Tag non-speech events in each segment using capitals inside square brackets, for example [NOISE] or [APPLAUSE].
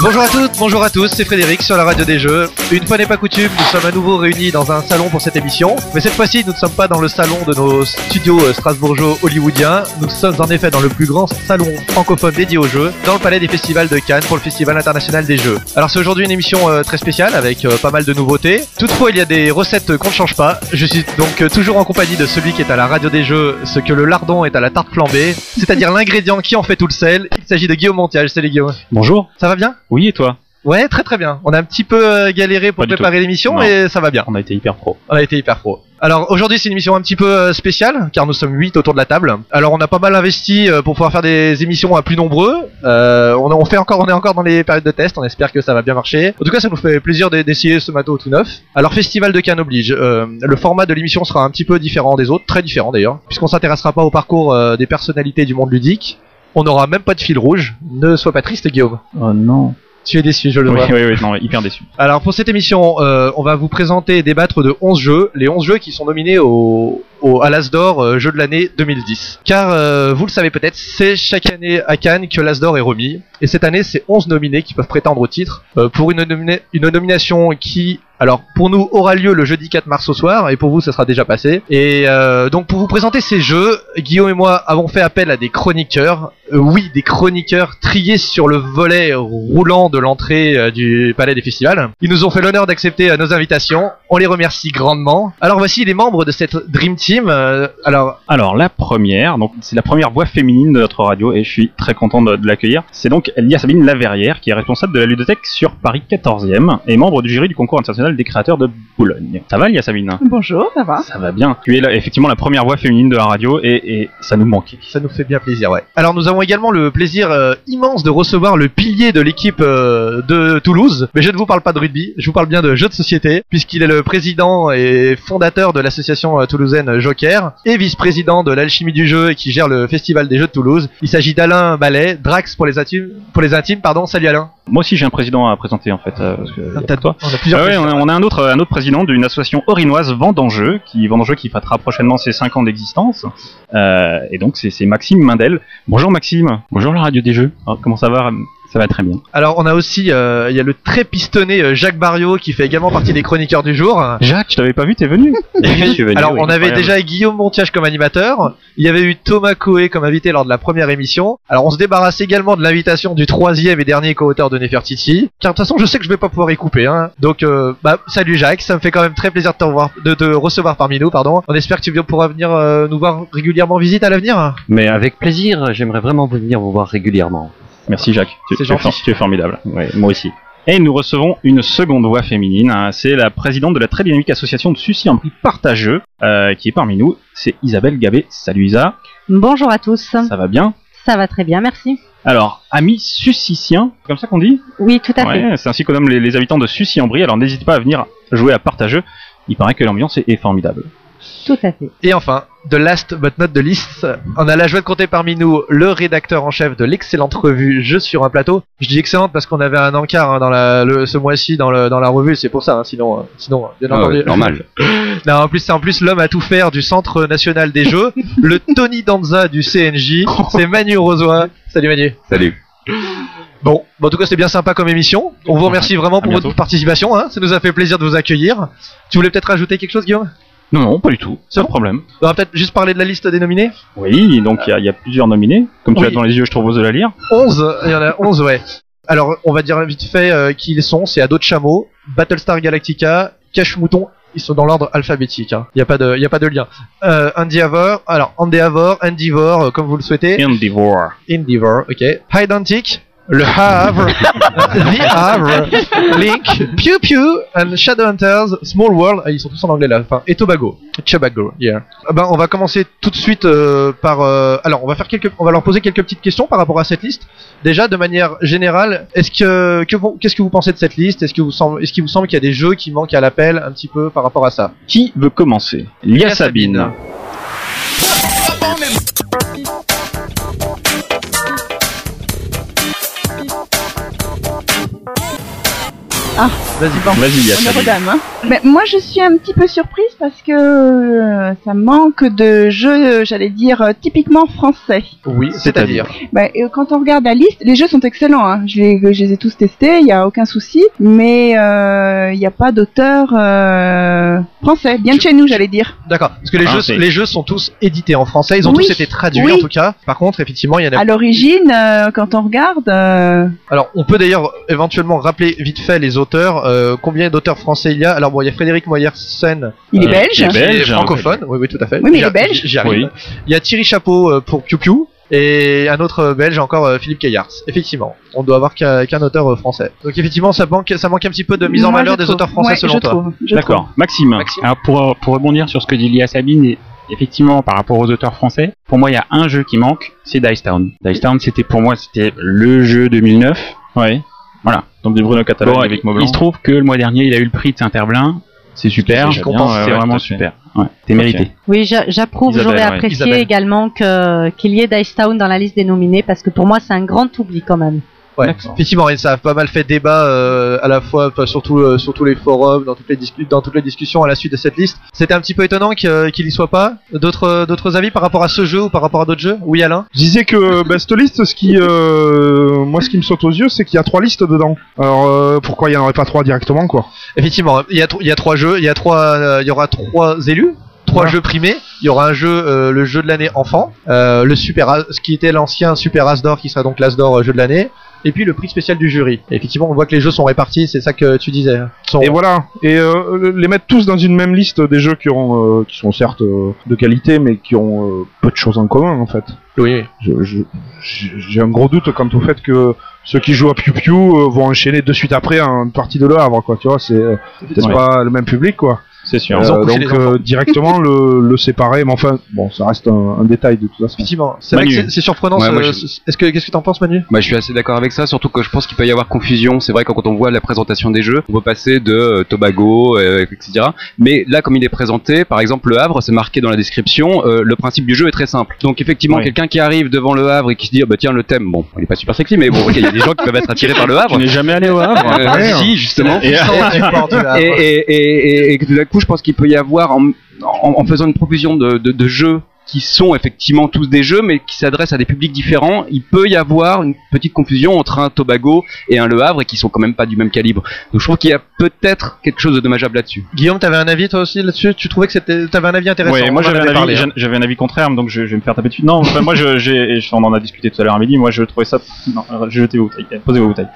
Bonjour à toutes, bonjour à tous, c'est Frédéric sur la radio des jeux. Une fois n'est pas coutume, nous sommes à nouveau réunis dans un salon pour cette émission. Mais cette fois-ci, nous ne sommes pas dans le salon de nos studios euh, strasbourgeois hollywoodiens. Nous sommes en effet dans le plus grand salon francophone dédié aux jeux, dans le palais des festivals de Cannes pour le Festival international des jeux. Alors c'est aujourd'hui une émission euh, très spéciale avec euh, pas mal de nouveautés. Toutefois, il y a des recettes qu'on ne change pas. Je suis donc euh, toujours en compagnie de celui qui est à la radio des jeux, ce que le lardon est à la tarte flambée, c'est-à-dire l'ingrédient qui en fait tout le sel. Il s'agit de Guillaume Montiage. Salut Guillaume. Bonjour. Ça va bien? Oui, et toi Ouais, très très bien. On a un petit peu euh, galéré pour Pas du préparer l'émission, Non. mais ça va bien. On a été hyper pro. On a été hyper pro. Alors aujourd'hui c'est une émission un petit peu euh, spéciale car nous sommes 8 autour de la table. Alors on a pas mal investi euh, pour pouvoir faire des émissions à plus nombreux. Euh, on, on fait encore, on est encore dans les périodes de test. On espère que ça va bien marcher. En tout cas ça nous fait plaisir d'e- d'essayer ce matos tout neuf. Alors Festival de Cannes oblige. Euh, le format de l'émission sera un petit peu différent des autres, très différent d'ailleurs, puisqu'on s'intéressera pas au parcours euh, des personnalités du monde ludique. On n'aura même pas de fil rouge. Ne sois pas triste Guillaume. Oh non. Tu es déçu, je le Oui, vois. oui, oui, non, hyper déçu. [LAUGHS] Alors pour cette émission, euh, on va vous présenter et débattre de 11 jeux, les 11 jeux qui sont nominés au, au à l'Asdor euh, jeu de l'année 2010. Car euh, vous le savez peut-être, c'est chaque année à Cannes que l'Asdor est remis. Et cette année, c'est 11 nominés qui peuvent prétendre au titre euh, pour une, nomina- une nomination qui, alors pour nous, aura lieu le jeudi 4 mars au soir, et pour vous, ça sera déjà passé. Et euh, donc pour vous présenter ces jeux, Guillaume et moi avons fait appel à des chroniqueurs, Euh, oui, des chroniqueurs triés sur le volet roulant de l'entrée du Palais des Festivals. Ils nous ont fait l'honneur d'accepter nos invitations. On les remercie grandement. Alors voici les membres de cette Dream Team. Euh, alors, Alors, la première, donc c'est la première voix féminine de notre radio et je suis très content de, de l'accueillir. C'est donc Lia Sabine Laverrière qui est responsable de la ludothèque sur Paris 14e et membre du jury du concours international des créateurs de Boulogne. Ça va, Lia Sabine? Bonjour, ça va Ça va bien. Tu es là, effectivement la première voix féminine de la radio et, et ça nous manquait. ça nous fait bien plaisir, ouais. Alors nous avons également le plaisir euh, immense de recevoir le pilier de l'équipe euh, de Toulouse. Mais je ne vous parle pas de rugby, je vous parle bien de jeux de société, puisqu'il est le président et fondateur de l'association toulousaine Joker et vice-président de l'alchimie du jeu et qui gère le festival des jeux de Toulouse. Il s'agit d'Alain Ballet, Drax pour les intimes. Pour les intimes, pardon. Salut Alain. Moi aussi j'ai un président à présenter en fait. euh, parce que, y a T'as- pas de toi. On a plusieurs. Ah ouais, on, a, on a un autre, un autre président d'une association orinoise Vendanjeux, qui Vendanjeux qui fêtera prochainement ses 5 ans d'existence. Euh, et donc c'est Maxime Mindel. Bonjour Maxime. Bonjour la radio des jeux. Ah, comment ça va Ça va très bien. Alors on a aussi, euh, il y a le très pistonné euh, Jacques Barriot qui fait également partie des chroniqueurs du jour. Jacques, je t'avais pas vu, t'es venu [LAUGHS] Alors, on avait déjà Guillaume Montiage comme animateur. Il y avait eu Thomas Coé comme invité lors de la première émission. Alors, on se débarrasse également de l'invitation du troisième et dernier co-auteur de Nefertiti. Car de toute façon, je sais que je vais pas pouvoir y couper. Hein. Donc, euh, bah, salut Jacques. Ça me fait quand même très plaisir de te, revoir, de te recevoir parmi nous. Pardon. On espère que tu pourras venir euh, nous voir régulièrement en visite à l'avenir. Mais avec plaisir, j'aimerais vraiment venir vous voir régulièrement. Merci Jacques. Tu, es gentil. for- tu es formidable. Ouais, moi aussi. Et nous recevons une seconde voix féminine. hein. C'est la présidente de la très dynamique association de Sucy en prix partageux, euh, qui est parmi nous. C'est Isabelle Gabé. Salut Isa. Bonjour à tous. Ça va bien? Ça va très bien, merci. Alors, amis suciciens, c'est comme ça qu'on dit? Oui, tout à fait. C'est ainsi qu'on nomme les, les habitants de Sucy-en-Brie, alors n'hésite pas à venir jouer à partageux. Il paraît que l'ambiance est, est formidable. Tout à fait. Et enfin, the last but not the least, on a la joie de compter parmi nous le rédacteur en chef de l'excellente revue Jeux sur un plateau. Je dis excellente parce qu'on avait un encart hein, dans la, le, ce mois-ci dans, le, dans la revue, c'est pour ça. hein, sinon, euh, sinon, euh, bien entendu. normal. [LAUGHS] Non, en plus, c'est en plus l'homme à tout faire du Centre national des jeux, le Tony Danza du CNJ. C'est Manu Rosoy. Salut Manu. Salut. Bon, bon, en tout cas, c'était bien sympa comme émission. On vous remercie vraiment pour votre participation. Hein. Ça nous a fait plaisir de vous accueillir. Tu voulais peut-être rajouter quelque chose, Guillaume? Non, non, pas du tout. C'est bon problème. On va peut-être juste parler de la liste des nominés. Oui, donc il y a- il y, a plusieurs nominés. Comme tu Oui. as dans les yeux, je te propose de la lire. 11, il y en a 11, ouais. Alors, on va dire vite fait euh, qui ils sont. C'est Ado de Chameau, Battlestar Galactica, Cache Mouton. Ils sont dans l'ordre alphabétique. hein. Il n'y a pas de, y a pas de lien. Euh, Endeavor, alors Endeavor, Endeavor, euh, comme vous le souhaitez. Endeavor. Endeavor, ok. Hydantic, le Havre, The Havre, Link, Pew Pew, and Shadowhunters, Small World, ah, ils sont tous en anglais là, enfin, et Tobago, Tobago, yeah. Ah Ben, on va commencer tout de suite euh, par, euh, alors, on va faire quelques, on va leur poser quelques petites questions par rapport à cette liste. Déjà, de manière générale, est-ce que, qu'est-ce que vous pensez de cette liste? Est-ce que vous semble, est-ce qu'il vous semble qu'il y a des jeux qui manquent à l'appel un petit peu par rapport à ça? Qui veut commencer? Sabine. Sabine. Vas-y. Vas-y, Yasmine. dames. hein. Mais moi, je suis un petit peu surprise parce que euh, ça manque de jeux, j'allais dire, euh, typiquement français. Oui, c'est-à-dire. Bah, euh, quand on regarde la liste, les jeux sont excellents. Hein. Je, les, je les ai tous testés, il n'y a aucun souci. Mais euh, il n'y a pas d'auteur euh, français. Bien de chez nous, j'allais dire. D'accord. Parce que les Ah, jeux, les jeux sont tous édités en français. Ils ont Oui. tous été traduits Oui. en tout cas. Par contre, effectivement, il y en a. À l'origine, euh, quand on regarde, euh, Alors, on peut d'ailleurs éventuellement rappeler vite fait les auteurs. euh, combien d'auteurs français il y a Alors bon, il y a Frédéric Moyersen. il est Euh, belge. il est belge, francophone. Oui, oui, tout à fait. Oui, mais il est belge. J'y arrive. Oui. Il y a Thierry Chapeau euh, pour Piu Piu. Et un autre belge encore, Philippe Caillards. Effectivement, on doit avoir qu'un auteur français. Donc effectivement, ça manque, ça manque un petit peu de mise en Moi, valeur des trouve. auteurs français Ouais, selon je toi. D'accord. Maxime. Maxime. Alors pour, pour rebondir sur ce que dit Lia Sabine, effectivement par rapport aux auteurs français, pour moi il y a un jeu qui manque, c'est Dice Town. Dice Town c'était pour moi c'était le jeu 2009. Ouais. Voilà. Donc des Bruno Bon, avec il, Maublanc. il se trouve que le mois dernier il a eu le prix de Saint-Herblain. C'est super, C'est ouais, vraiment super. Ouais, c'est mérité. Oui, j'a- j'approuve, j'aurais apprécié Isabelle. également que- qu'il y ait Dice Town dans la liste des nominés parce que pour moi c'est un grand oubli quand même. Ouais. Effectivement, et ça a pas mal fait débat euh, à la fois, surtout euh, sur tous les forums, dans toutes les, discu- dans toutes les discussions à la suite de cette liste. C'était un petit peu étonnant que- qu'il y soit pas. D'autres d'autres avis par rapport à ce jeu ou par rapport à d'autres jeux Oui, Alain Je disais que bah, cette liste, ce qui, euh, moi, ce qui me saute aux yeux, c'est qu'il y a trois listes dedans. Alors euh, pourquoi il y en aurait pas trois directement, quoi? Effectivement, il y a, tro- il y a trois jeux, il y a trois, euh, il y aura trois élus, trois Voilà. jeux primés. Il y aura un jeu, euh, le jeu de l'année enfant, euh, le super, As- ce qui était l'ancien Super As d'or, qui sera donc l'As d'or euh, jeu de l'année, et puis le prix spécial du jury. Et effectivement, on voit que les jeux sont répartis, c'est ça que tu disais. hein. Sont- Et voilà. Et euh, les mettre tous dans une même liste des jeux qui ont, euh, qui sont certes euh, de qualité, mais qui ont euh, peu de choses en commun, en fait. Oui. J'ai un gros doute quant au fait que ceux qui jouent à Piu Piu vont enchaîner de suite après une partie de Le Havre, quoi. Tu vois, c'est peut-être Ouais. pas le même public, quoi. C'est sûr. Ils ont Euh, donc les enfants. euh, directement le, le séparer, mais enfin, bon, ça reste un, un détail de toute façon. Effectivement, c'est vrai Manu. que c'est- c'est surprenant. Ouais, ce- moi, je- ce- Est-ce que qu'est-ce que t'en penses, Manu? Bah, je suis assez d'accord avec ça, surtout que je pense qu'il peut y avoir confusion. C'est vrai que quand on voit la présentation des jeux, on peut passer de euh, Tobago, euh, etc. Mais là, comme il est présenté, par exemple, le Havre, c'est marqué dans la description. euh, le principe du jeu est très simple. Donc, effectivement, Oui. quelqu'un qui arrive devant le Havre et qui se dit, ah, bah tiens, le thème, bon, il est pas super sexy, mais bon, ok, il y a des gens qui peuvent être attirés par le Tu Havre. n'es jamais allé au Havre Euh, Ouais, si, justement. Et- et, et, et, et- et que tout d'un coup, je pense qu'il peut y avoir, en, faisant une profusion de, de, de jeux qui sont effectivement tous des jeux, mais qui s'adressent à des publics différents, il peut y avoir une petite confusion entre un Tobago et un Le Havre, et qui sont quand même pas du même calibre. Donc je trouve qu'il y a peut-être quelque chose de dommageable là-dessus. Guillaume, t'avais un avis toi aussi là-dessus? Tu trouvais que c'était, t'avais un avis intéressant Ouais, on moi j'avais un, avis, hein. j'avais un avis contraire, donc je, je vais me faire taper dessus. Non, enfin, moi je, j'ai, on en a discuté tout à l'heure à midi. Moi je trouvais ça, non, jetez vos bouteilles, posez vos bouteilles.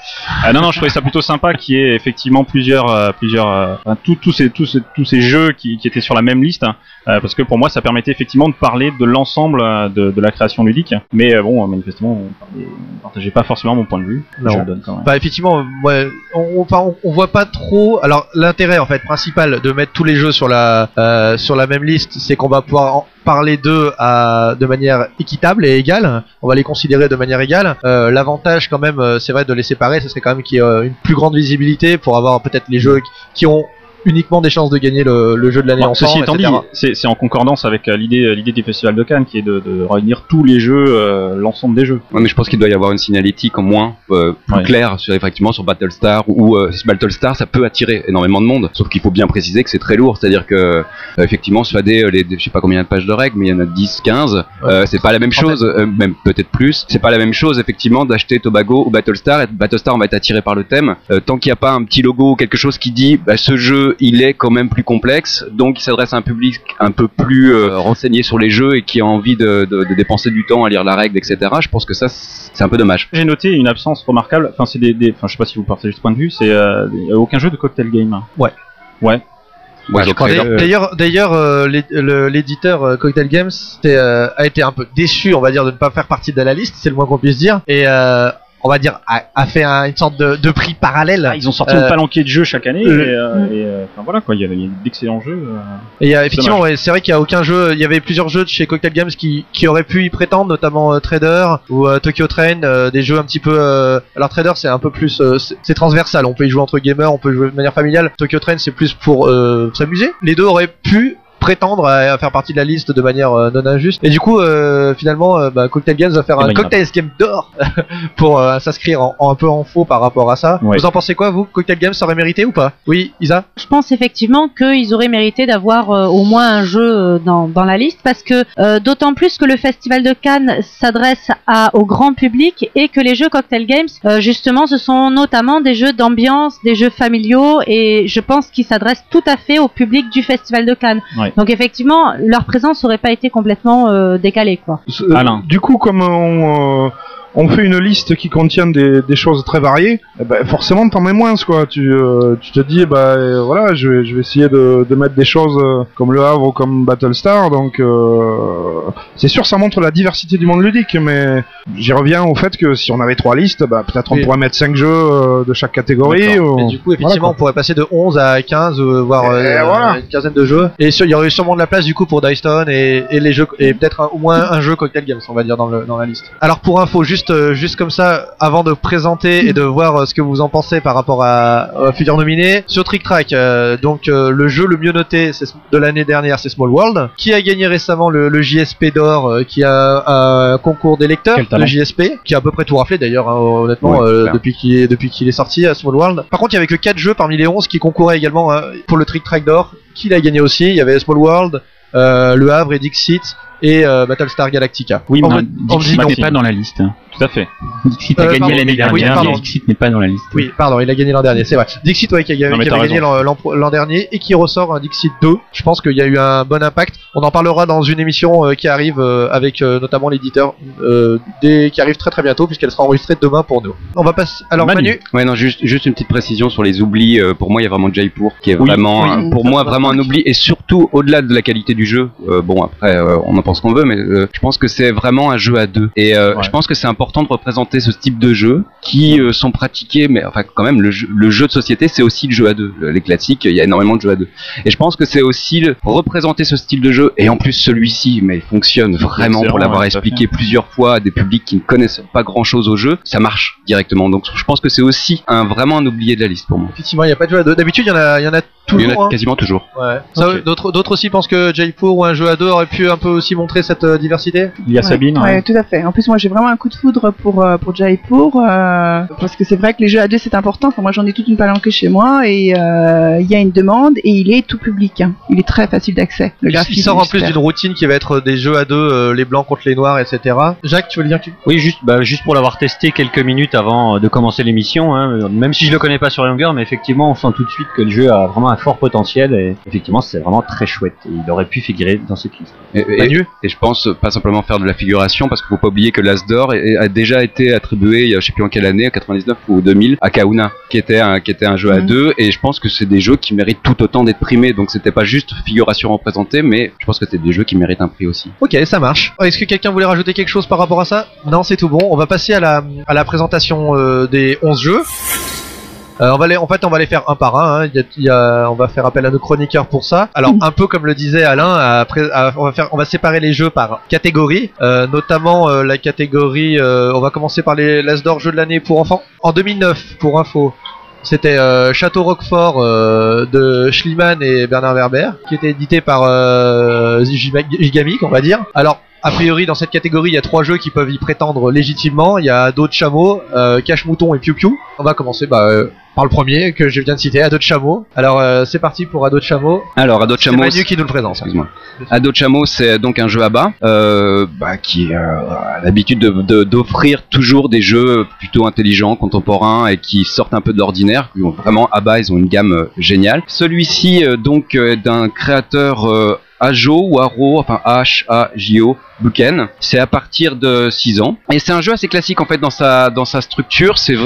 Euh, non, non, je trouvais ça plutôt sympa qu'il y ait effectivement plusieurs, euh, plusieurs, euh, enfin, tous, tous ces, tous ces, tous ces jeux qui, qui étaient sur la même liste, hein, euh, parce que pour moi ça permettait effectivement de parler de l'ensemble euh, de, de la création ludique. Mais euh, bon, manifestement, on on partageait pas forcément mon point de vue. Non. Je le donne quand même. Bah effectivement, ouais, on, on, voit pas trop. Alors l'intérêt en fait principal de mettre tous les jeux sur la euh, sur la même liste, c'est qu'on va pouvoir en parler d'eux à de manière équitable et égale. On va les considérer de manière égale. Euh, L'avantage quand même, c'est vrai de les séparer, ce serait quand même qu'il y ait une plus grande visibilité pour avoir peut-être les jeux qui ont uniquement des chances de gagner le, le jeu de l'année Bon, ceci étant dit, etc. c'est c'est en concordance avec euh, l'idée euh, l'idée du festival de Cannes qui est de, de réunir tous les jeux, euh, l'ensemble des jeux. Ouais, mais je pense qu'il doit y avoir une signalétique en moins euh, plus Ouais. claire sur effectivement sur Battlestar ou euh, Battlestar ça peut attirer énormément de monde sauf qu'il faut bien préciser que c'est très lourd c'est-à-dire que euh, effectivement soit des, les, je sais pas combien de pages de règles mais il y en a 10 15 euh, c'est pas la même chose euh, même peut-être plus c'est pas la même chose effectivement d'acheter Tobago ou Battlestar et Battlestar on va être attiré par le thème Euh, tant qu'il n'y a pas un petit logo ou quelque chose qui dit bah, ce jeu il est quand même plus complexe donc il s'adresse à un public un peu plus euh, renseigné sur les jeux et qui a envie de, de- de dépenser du temps à lire la règle etc je pense que ça c'est un peu dommage J'ai noté une absence remarquable. Enfin, c'est des, des- enfin, je sais pas si vous partagez ce point de vue. C'est euh, aucun jeu de cocktail game. Ouais. Ouais. Ouais, D'ailleurs- euh, D'ailleurs, euh, l'éditeur euh, Cocktail Games euh, a été un peu déçu, on va dire, de ne pas faire partie de la liste, c'est le moins qu'on puisse dire, et euh, on va dire a, a fait un- une sorte de, de prix parallèle. Ah, ils ont sorti Euh, une palanquée de jeux chaque année. le- et, euh, et, euh, enfin, voilà quoi. Il y a, il y a d'excellents jeux. euh. Et il y a, effectivement, ouais, c'est vrai qu'il y a aucun jeu. Il y avait plusieurs jeux de chez Cocktail Games qui, qui auraient pu y prétendre, notamment euh, Trader ou euh, Tokyo Train, euh, des jeux un petit peu. euh, alors Trader, c'est un peu plus, euh, c'est c'est transversal. On peut y jouer entre gamers, on peut y jouer de manière familiale. Tokyo Train, c'est plus pour euh, s'amuser. Les deux auraient pu prétendre à, à faire partie de la liste de manière euh, non injuste. Et du coup, euh, finalement, euh, bah, Cocktail Games va faire un Cocktail Game d'or [LAUGHS] pour euh, s'inscrire en, en- un peu en faux par rapport à ça. Ouais. Vous en pensez quoi, vous? Cocktail Games aurait mérité ou pas? Oui, Isa? Je pense effectivement qu'ils auraient mérité d'avoir euh, au moins un jeu dans, dans la liste parce que euh, d'autant plus que le Festival de Cannes s'adresse à- au grand public et que les jeux Cocktail Games, euh, justement, ce sont notamment des jeux d'ambiance, des jeux familiaux et je pense qu'ils s'adressent tout à fait au public du Festival de Cannes. Ouais. Donc effectivement, leur présence n'aurait pas été complètement euh, décalée. Quoi. Alain. Du coup, comme on, euh, on fait une liste qui contient des, des choses très variées, eh ben, forcément t'en mets moins quoi. Tu, euh, tu te dis bah euh, voilà, je vais, je vais essayer de, de mettre des choses euh, comme le Havre ou comme Battlestar. Donc euh, c'est sûr, ça montre la diversité du monde ludique, mais j'y reviens au fait que si on avait trois listes, bah, peut-être on Oui. pourrait mettre cinq jeux euh, de chaque catégorie. Ou- Et du coup, effectivement, Voilà, on pourrait passer de 11 à 15, euh, voire voilà. une quinzaine de jeux. Et il y aurait sûrement de la place du coup pour Dystone et, et les jeux et peut-être au moins un jeu Cocktail Games, on va dire dans, le, dans la liste. Alors pour info, juste euh, juste comme ça, avant de présenter et de voir euh, ce que vous en pensez par rapport à, aux futurs nominés, sur Trick Track, euh, donc euh, le jeu le mieux noté de l'année dernière, c'est Small World, qui a gagné récemment le, le JSP d'or, euh, qui a un concours des lecteurs, le JSP, qui a à peu près tout raflé d'ailleurs, hein, honnêtement, depuis qu'il est, depuis qu'il est sorti à Small World. Par contre, il y avait que 4 jeux parmi les 11 qui concouraient également hein, pour le Trick Track d'or, qui l'a gagné aussi. Il y avait Small World, Le Havre et Dixit et euh, Battlestar Galactica. Oui, mais Dixit n'est pas dans la liste. Tout à fait. Dixit a Euh, gagné pardon, l'année oui, dernière, pardon. mais Dixit n'est pas dans la liste. Oui, pardon, il a gagné l'an dernier, c'est vrai. Dixit, ouais, qui, a, Non, mais qui t'as avait gagné l'an, l'an pro- l'an dernier et qui ressort un Dixit 2. Je pense qu'il y a eu un bon impact. On en parlera dans une émission euh, qui arrive euh, avec euh, notamment l'éditeur, euh, qui arrive très très bientôt puisqu'elle sera enregistrée demain pour nous. On va passer. Alors Manu. Manu, Ouais, non, juste, juste une petite précision sur les oublis. euh, pour moi, il y a vraiment Jaipur qui est Oui, vraiment, oui. euh, pour moi, vraiment un oubli. Et surtout, au-delà de la qualité du jeu, euh, bon, après, euh, on en pense qu'on veut, mais euh, je pense que c'est vraiment un jeu à deux. Et euh, Ouais. je pense que c'est important de représenter ce type de jeu qui euh, sont pratiqués, mais enfin, quand même, le jeu, le jeu de société, c'est aussi le jeu à deux. Le- Les classiques, il y a énormément de jeux à deux. Et je pense que c'est aussi le, représenter ce style de jeu. Et en plus, celui-ci, mais il fonctionne vraiment pour l'avoir ouais, expliqué plusieurs fois à des publics qui ne connaissent pas grand-chose au jeu. Ça marche directement. Donc, je pense que c'est aussi un vraiment un oublié de la liste pour moi. effectivement, il n'y a pas de jeu à deux. D'habitude, il y en a, il y en a Il y en toujours. hein. quasiment toujours. Ouais. D'autres, d'autres aussi pensent que Jaipur ou un jeu à deux aurait pu un peu aussi montrer cette euh, diversité? Il y a Ouais, Sabine. ouais, tout à fait. En plus, moi, j'ai vraiment un coup de foudre pour euh, pour Jaipur euh, parce que c'est vrai que les jeux à deux c'est important. Enfin, moi, j'en ai toute une palanquée chez moi et euh, il y a une demande et il est tout public. hein. Il est très facile d'accès. Le Il, graphisme il sort en plus d'une routine qui va être des jeux à deux, euh, les blancs contre les noirs, etc. Jacques, tu veux le dire tu... Oui, juste, bah, juste pour l'avoir testé quelques minutes avant de commencer l'émission, hein, même si je le connais pas sur Younger, mais effectivement, on sent tout de suite que le jeu a vraiment un fort potentiel et effectivement, c'est vraiment très chouette. Et il aurait pu figurer dans cette liste. Et, et- Manu et je pense pas simplement faire de la figuration parce qu'il faut pas oublier que l'As d'or est- a déjà été attribué, il y a, je sais plus en quelle année, 99 ou 2000, à Kauna, qui était un, qui était un jeu à Mhm. deux. Et je pense que c'est des jeux qui méritent tout autant d'être primés. Donc c'était pas juste figuration représentée, mais je pense que c'est des jeux qui méritent un prix aussi. Ok, ça marche. Est-ce que quelqu'un voulait rajouter quelque chose par rapport à ça? Non, c'est tout bon. On va passer à la, à la présentation euh, des 11 jeux. Euh, on va les, en fait, on va les faire un par un. hein. Il y a- il y a- on va faire appel à nos chroniqueurs pour ça. Alors, [LAUGHS] un peu comme le disait Alain, après, on va faire, on va séparer les jeux par catégorie, euh, notamment euh, la catégorie. euh, on va commencer par les l'As d'or jeux de l'année pour enfants. En 2009, pour info, c'était euh, Château Roquefort euh, de Schliemann et Bernard Werber, qui était édité par euh, Gigamic, on va dire. Alors, a priori, dans cette catégorie, il y a trois jeux qui peuvent y prétendre légitimement. Il y a Ado de Chameau, euh, Cache Mouton et Piu Piu. On va commencer bah, euh, par le premier que je viens de citer, Ado de Chameau. Alors, euh, c'est parti pour Ado de Chameau. Alors, Ado de C'est Chameau, Manu qui nous le présente. Excuse-moi. Ado de Chameau, c'est donc un jeu à bas, bah, qui a l'habitude de- de- d'offrir toujours des jeux plutôt intelligents, contemporains et qui sortent un peu de l'ordinaire. Vraiment, à bas, ils ont une gamme géniale. Celui-ci, donc, est d'un créateur Ajo ou Aro, enfin H-A-J-O, Buken. C'est à partir de 6 ans. Et c'est un jeu assez classique en fait dans sa, dans sa structure. C'est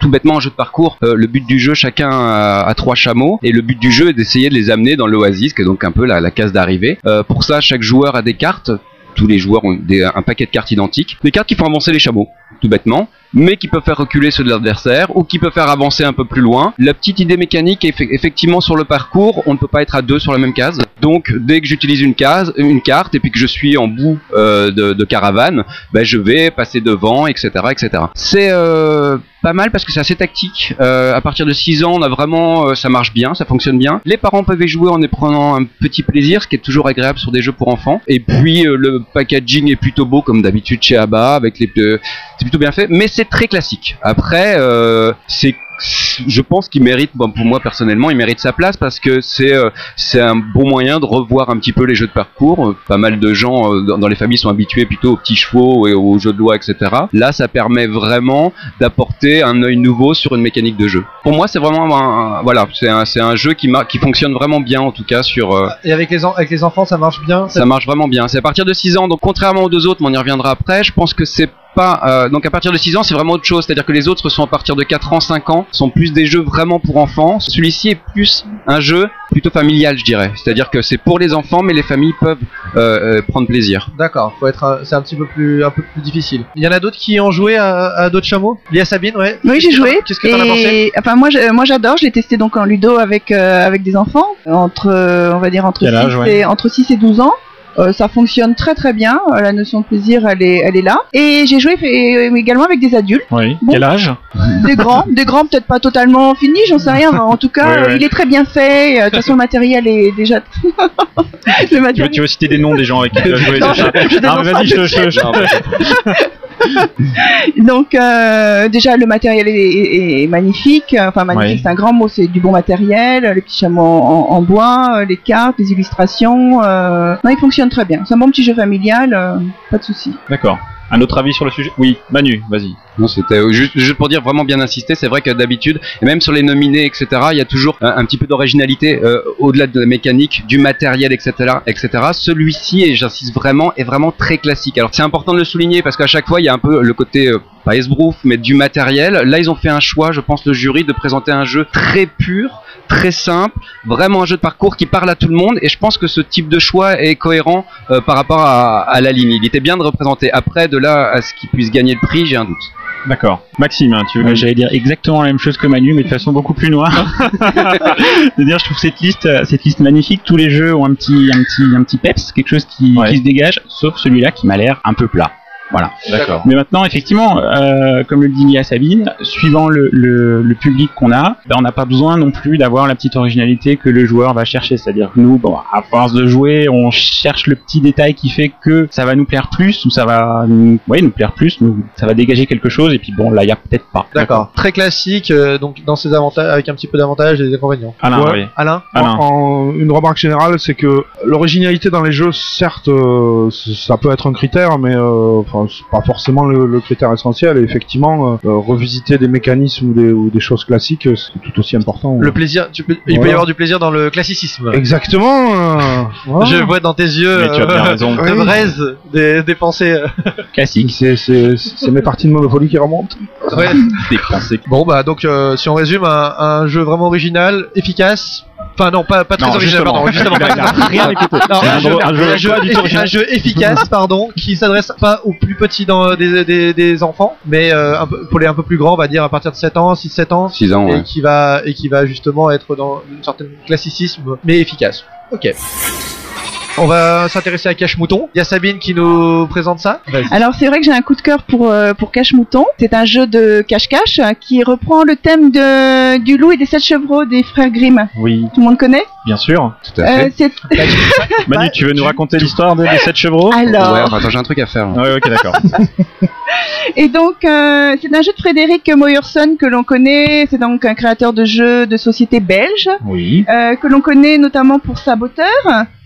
tout bêtement un jeu de parcours. Euh, le but du jeu, chacun a, a trois chameaux, et le but du jeu est d'essayer de les amener dans l'oasis, qui est donc un peu la, case d'arrivée. Euh, pour ça, chaque joueur a des cartes. Tous les joueurs ont un paquet de cartes identiques. Des cartes qui font avancer les chameaux, tout bêtement. Mais qui peuvent faire reculer ceux de l'adversaire ou qui peuvent faire avancer un peu plus loin. La petite idée mécanique, effectivement, sur le parcours, on ne peut pas être à deux sur la même case. Donc, dès que j'utilise une case, une carte, et puis que je suis en bout euh, de, de caravane, ben, je vais passer devant, etc., etc. C'est euh, pas mal parce que c'est assez tactique. Euh, à partir de 6 ans, on a vraiment, euh, ça marche bien, ça fonctionne bien. Les parents peuvent y jouer en y prenant un petit plaisir, ce qui est toujours agréable sur des jeux pour enfants. Et puis euh, le packaging est plutôt beau comme d'habitude chez Abba, avec les, euh, c'est plutôt bien fait, mais c'est très classique. Après, euh, c'est je pense qu'il mérite, bon, pour moi personnellement, il mérite sa place parce que c'est euh, c'est un bon moyen de revoir un petit peu les jeux de parcours. Euh, Pas mal de gens euh, dans, dans les familles sont habitués plutôt aux petits chevaux et aux jeux de loi, etc. Là, ça permet vraiment d'apporter un œil nouveau sur une mécanique de jeu. Pour moi, c'est vraiment un, un- voilà, c'est un, un jeu qui, qui fonctionne vraiment bien en tout cas sur. euh, Et avec les, avec les enfants, ça marche bien. ça marche vraiment bien. C'est à partir de 6 ans, donc contrairement aux deux autres, mais on y reviendra après, je pense que c'est pas euh, donc à partir de 6 ans c'est vraiment autre chose c'est à dire que les autres sont à partir de 4 ans 5 ans sont plus des jeux vraiment pour enfants celui-ci est plus un jeu plutôt familial je dirais c'est à dire que c'est pour les enfants mais les familles peuvent euh, euh, prendre plaisir D'accord, faut être, un- c'est un petit peu plus, un peu plus difficile. Il y en a d'autres qui ont joué à, à d'autres chameaux? Lia Sabine, ouais. Oui, j'ai joué. Qu'est-ce que t'en as pensé? Et enfin moi, je- moi j'adore. Je l'ai testé donc en ludo avec euh, avec des enfants entre, euh, on va dire entre Quel 6 âge, ouais? et entre 6 et 12 ans. Euh, ça fonctionne très très bien. Euh, La notion de plaisir, elle est elle est là. Et j'ai joué euh, également avec des adultes, Oui. Bon. Quel âge? Des grands, des grands peut-être pas totalement finis, j'en sais rien. En tout cas, il est très bien fait. De toute façon, le matériel est déjà. [LAUGHS] le tu veux, matériel. tu veux citer des noms des gens avec qui tu as [LAUGHS] joué Non, déjà je- je Ah, vas-y, je, je, je- [LAUGHS] Donc euh, déjà le matériel est, est- est magnifique, enfin magnifique Ouais. c'est un grand mot, c'est du bon matériel, les petits chameaux en, en bois, euh, les cartes, les illustrations, euh... non il fonctionne très bien. C'est un bon petit jeu familial, euh, pas de souci. D'accord. Un autre avis sur le sujet? Oui, Manu, vas-y. Non, c'était euh, juste, pour dire vraiment bien insister. C'est vrai que d'habitude, et même sur les nominés, etc., il y a toujours un, un petit peu d'originalité euh, au-delà de la mécanique, du matériel, etc., etc. Celui-ci, et j'insiste vraiment, est vraiment très classique. Alors c'est important de le souligner parce qu'à chaque fois, il y a un peu le côté euh, pas esbrouf, mais du matériel. Là, ils ont fait un choix, je pense, le jury, de présenter un jeu très pur, très simple, vraiment un jeu de parcours qui parle à tout le monde. Et je pense que ce type de choix est cohérent euh, par rapport à, à la ligne. Il était bien de représenter. Après, de là à ce qu'il puisse gagner le prix, j'ai un doute. D'accord. Maxime, hein, tu veux J'allais dire exactement la même chose que Manu, mais de façon beaucoup plus noire. [LAUGHS] C'est-à-dire, je trouve cette liste, euh, cette liste magnifique. Tous les jeux ont un petit, un petit, un petit peps, quelque chose qui, Ouais. qui se dégage, sauf celui-là qui m'a l'air un peu plat. Voilà. D'accord. Mais maintenant, effectivement, euh, comme le dit Lia Sabine, suivant le, le, le public qu'on a, ben, on n'a pas besoin non plus d'avoir la petite originalité que le joueur va chercher. C'est-à-dire que nous, bon, à force de jouer, on cherche le petit détail qui fait que ça va nous plaire plus ou ça va nous, ouais, nous plaire plus, nous, ça va dégager quelque chose. Et puis bon, là, il y a peut-être pas. D'accord. Très classique, euh, donc dans ses avantages, avec un petit peu d'avantages et des inconvénients. Alain, Ouais. oui. Alain Alain. En- en- une remarque générale, c'est que l'originalité dans les jeux, certes, euh, ça peut être un critère, mais euh, enfin, c'est pas forcément le, le critère essentiel. Et effectivement, euh, euh, revisiter des mécanismes ou des, ou des choses classiques, euh, c'est tout aussi important. Le plaisir, tu peux- il peut y avoir du plaisir dans le classicisme. Exactement. euh, voilà. Je vois dans tes yeux Mais tu as bien raison. de [LAUGHS] Oui. braise des, des pensées. euh. [LAUGHS] Classique. C'est c'est- c'est mes parties de Monopoly qui remontent. Ouais. [LAUGHS] Des pensées. Bon bah donc euh, si on résume un, un jeu vraiment original, efficace. Enfin non, pas, pas très Non, original, justement. pardon, justement pas. Il a rien écouté. Non, un, un jeu, jeu- un jeu un jeu- pas du tout original. un jeu efficace, pardon, qui s'adresse pas aux plus petits dans, des, des, des enfants, mais euh, un peu, pour les un peu plus grands, on va dire à partir de 7 ans, 6-7 ans, 6 ans, et ouais. qui va et qui va justement être dans une certaine classicisme, mais efficace. Ok. On va s'intéresser à Cache Mouton. Il y a Sabine qui nous présente ça. Alors c'est vrai que j'ai un coup de cœur pour euh, pour Cache Mouton. C'est un jeu de cache-cache euh, qui reprend le thème de du loup et des sept chevreaux des frères Grimm. Oui, Tout le monde connaît bien sûr. Tout à fait. Euh, C'est [LAUGHS] Manu, tu veux nous raconter l'histoire des, des sept chevreaux alors. Ouais, enfin, attends, j'ai un truc à faire. là. Ouais, ok, d'accord. [LAUGHS] Et donc, euh, c'est un jeu de Frédéric Moyerson que l'on connaît. C'est donc un créateur de jeux de société belge Oui. euh, que l'on connaît notamment pour Saboteur,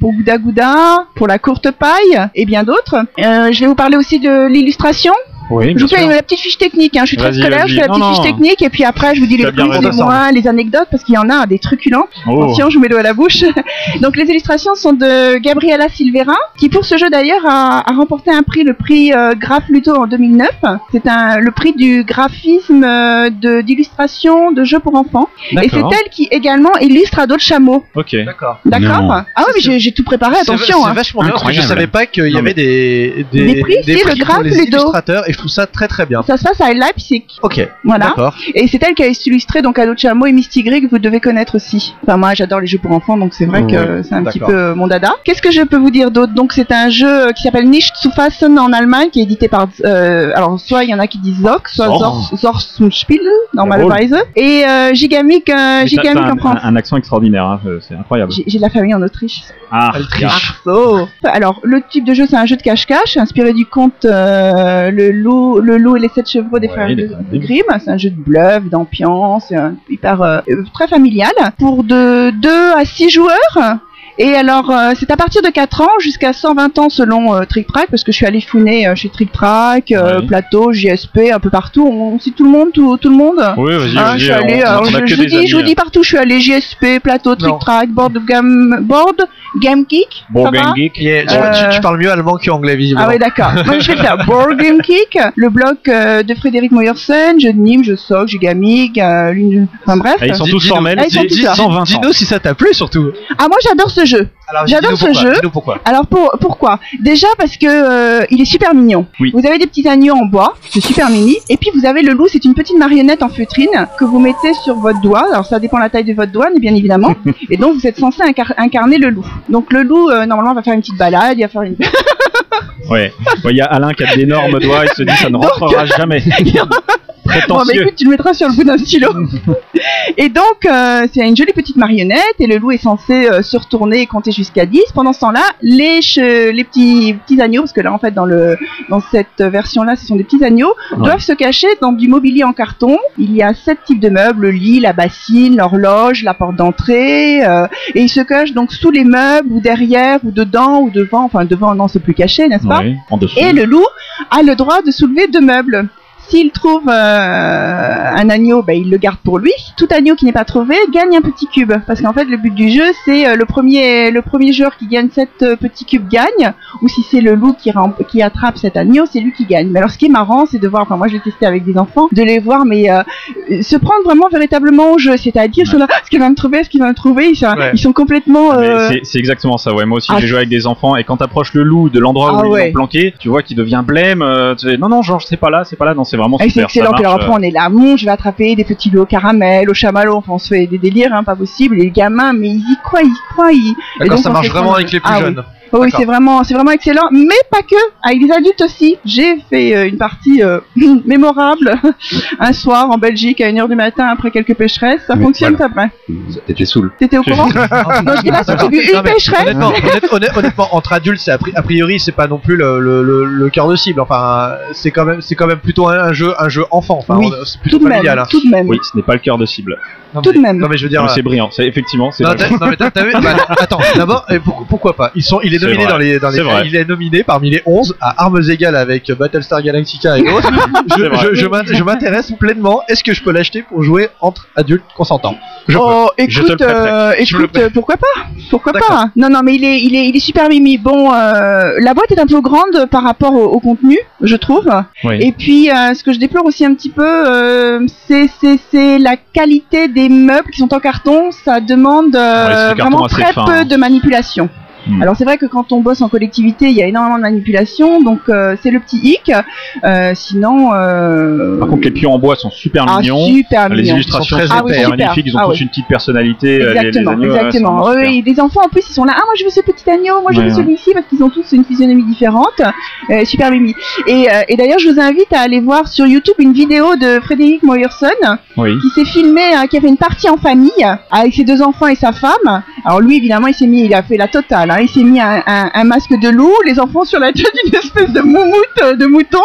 pour Gouda Gouda, pour La Courte Paille et bien d'autres. Euh, je vais vous parler aussi de l'illustration. Oui, Je vous fais la petite fiche technique. Hein. Je suis très scolaire. Je fais la petite Non, fiche non. technique et puis après, je vous dis les plus, les moins, les anecdotes parce qu'il y en a des truculents. Oh. Attention, je vous mets l'eau à la bouche. [LAUGHS] Donc les illustrations sont de Gabriela Silveira, qui pour ce jeu d'ailleurs a, a remporté un prix, le prix euh, Graph Ludo en 2009. C'est le prix du graphisme euh, de d'illustration de jeux pour enfants. Et c'est D'accord. elle qui également illustre à d'autres chameaux. Ok. D'accord. Ah oui, mais j'ai tout préparé. Attention. C'est hein. vachement bien parce que je savais pas qu'il y avait des, des, Des prix, le pour Graph les Ludo. Je trouve ça très très bien. Ça se passe à Leipzig. Ok, Voilà. d'accord. Et c'est elle qui a illustré donc Ado Chamo et Misty Grey que vous devez connaître aussi. Enfin moi j'adore les jeux pour enfants donc c'est vrai que c'est un petit peu euh, mon dada. Qu'est-ce que je peux vous dire d'autre? Donc c'est un jeu qui s'appelle Nicht zu fassen en Allemagne qui est édité par euh, alors soit il y en a qui disent Zoc, soit. Zorz Zorz zum Spiel normalerweise et euh, Gigamic euh, en France. un, un accent extraordinaire, hein, euh, c'est incroyable. J'ai de la famille en Autriche. Ah, Elle triche. Oh. Alors, le type de jeu, c'est un jeu de cache-cache, inspiré du conte euh, le, loup, le loup et les sept chevreaux des Ouais, frères de, Grimm. C'est un jeu de bluff, d'ambiance, euh, hyper euh, euh, très familial, pour de 2 à 6 joueurs. Et alors, euh, c'est à partir de 4 ans jusqu'à 120 ans selon euh, Trick Track, parce que je suis allée fouiner euh, chez Trick Track, euh, Ouais. Plateau, JSP, un peu partout. On cite tout le monde, tout, tout le monde Oui, vas-y, Hein, vas-y. je suis allée, on- on je, vous dis, amis, je vous hein. dis partout, je suis allée JSP, Plateau, Non. Trick Track, Board Game, Board, Game Geek, va Game Geek. Yeah, tu, Euh, tu- tu parles mieux allemand qu'anglais visiblement. ah oui, d'accord. [LAUGHS] Moi, je vais faire Board Game Kick, le blog euh, de Frédéric Moyersen, jeu de Nîmes, jeu Soc, jeu Gamig, euh, enfin bref. Ah, ils sont tous formels, Ah, ils sont tous dis- là. 120 ans. Dis-nous si ça t'a plu surtout. Ah, moi, j'adore ce jeu. J'adore ce jeu. Pourquoi. Alors, pour, pourquoi? Déjà parce que euh, il est super mignon. Oui. Vous avez des petits agneaux en bois, c'est super mini. Et puis, vous avez le loup, c'est une petite marionnette en feutrine que vous mettez sur votre doigt. Alors, ça dépend de la taille de votre doigt, bien évidemment. [LAUGHS] et donc, vous êtes censé incar- incarner le loup. Donc, le loup, euh, normalement, va faire une petite balade, il va faire une... Ouais. Ouais, Il y a Alain qui a d'énormes doigts, il se dit ça ne [LAUGHS] rentrera [LAUGHS] jamais. Bon, bah écoute, tu le mettras sur le bout d'un stylo. [LAUGHS] et donc, euh, c'est une jolie petite marionnette et le loup est censé euh, se retourner et compter jusqu'à 10. Pendant ce temps-là, les, petits, petits agneaux, parce que là, en fait, dans, le, dans cette version-là, ce sont des petits agneaux, doivent se cacher dans du mobilier en carton. Il y a sept types de meubles, le lit, la bassine, l'horloge, la porte d'entrée. euh, et ils se cachent donc sous les meubles ou derrière ou dedans ou devant. Enfin, devant, non, c'est plus caché, n'est-ce pas Ouais, en dessous. et le loup a le droit de soulever deux meubles. S'il trouve euh, un agneau, ben, il le garde pour lui. Tout agneau qui n'est pas trouvé gagne un petit cube. Parce qu'en fait, le but du jeu, c'est euh, le premier, le premier joueur qui gagne sept euh, petits cubes gagne. Ou si c'est le loup qui, qui attrape cet agneau, c'est lui qui gagne. Mais alors, ce qui est marrant, c'est de voir, enfin, moi, je l'ai testé avec des enfants, de les voir, mais euh, se prendre vraiment véritablement au jeu. C'est-à-dire, là, ce qu'il va me trouver, ce qu'il va me trouver. Ils sont, Ouais. ils sont complètement. Euh, c'est- exactement ça, ouais. Moi aussi, Ah, j'ai joué avec des enfants et quand t'approches le loup de l'endroit Ah où ouais. ils l'ont planqué, tu vois qu'il devient blême. non, non, genre, c'est pas là, c'est pas là. Non, c'est vraiment Ah, c'est super. excellent. ça Puis alors après, on est là, bon, je vais attraper des petits loups au caramel, au chamallow. Enfin, on se fait des délires, hein, pas possible. Et les gamins, mais ils y croient, ils y croient. Ils... Et D'accord, donc, ça marche vraiment avec les plus Ah oui. Oh oui, c'est vraiment, c'est vraiment excellent. Mais pas que, avec les adultes aussi. J'ai fait euh, une partie euh, [LAUGHS] mémorable [LAUGHS] un soir en Belgique à 1h du matin après quelques pécheresses. Ça Mais fonctionne, ça vrai T'étais saoul. T'étais au courant Non, je dis là, [LAUGHS] j'ai vu une mais pécheresse. honnêtement, honnête- honnête- honnêtement, entre adultes, c'est a, pri- a priori, c'est pas non plus le, le, le, le cœur de cible. Enfin, c'est quand même, c'est quand même plutôt un, un jeu, un jeu enfant. Enfin, Oui, c'est plutôt Tout de familial. même, hein. tout de même. Oui, ce n'est pas le cœur de cible. Non, tout mais- de même. Non mais je veux dire. C'est brillant. C'est effectivement, c'est Non, mais t'as vu bah, Attends, d'abord, pourquoi pas? Ils sont, il est C'est nominé vrai. dans les, dans les C'est vrai. il est nominé parmi les 11 à armes égales avec Battlestar Galactica et d'autres. [LAUGHS] C'est je m'intéresse pleinement. Est-ce que je peux l'acheter pour jouer entre adultes consentants? Je Oh, Je te le écoute, euh, Je me le écoute, pourquoi pas? Pourquoi pas Non, non, mais il est, il est, il est super mimi. Bon, euh, la boîte est un peu grande par rapport au, au contenu, je trouve. Oui. Et puis, euh, ce que je déplore aussi un petit peu, euh, c'est, c'est, c'est la qualité des meubles qui sont en carton. Ça demande euh, Ouais, vraiment très fin, peu hein. de manipulation. Hmm. Alors c'est vrai que quand on bosse en collectivité, il y a énormément de manipulation, donc euh, c'est le petit hic. Euh, sinon, euh, Par contre, les pions en bois sont super ah, mignons. super Les illustrations sont sont très Ah oui, magnifiques, ils ont Ah tous oui. une petite personnalité. les- les Exactement, ouais, exactement. Oui, les enfants en plus ils sont là. Ah moi je veux ce petit agneau, moi je Ouais, veux ouais. celui-ci parce qu'ils ont tous une physionomie différente. Super mimi. Et, et d'ailleurs je vous invite à aller voir sur YouTube une vidéo de Frédéric Moyerson. Oui. qui s'est filmé, hein, qui a fait une partie en famille avec ses deux enfants et sa femme. Alors lui évidemment il s'est mis, il a fait la totale. Hein, il s'est mis un, un- un masque de loup, les enfants sur la tête [LAUGHS] d'une espèce de moumoute euh, de mouton.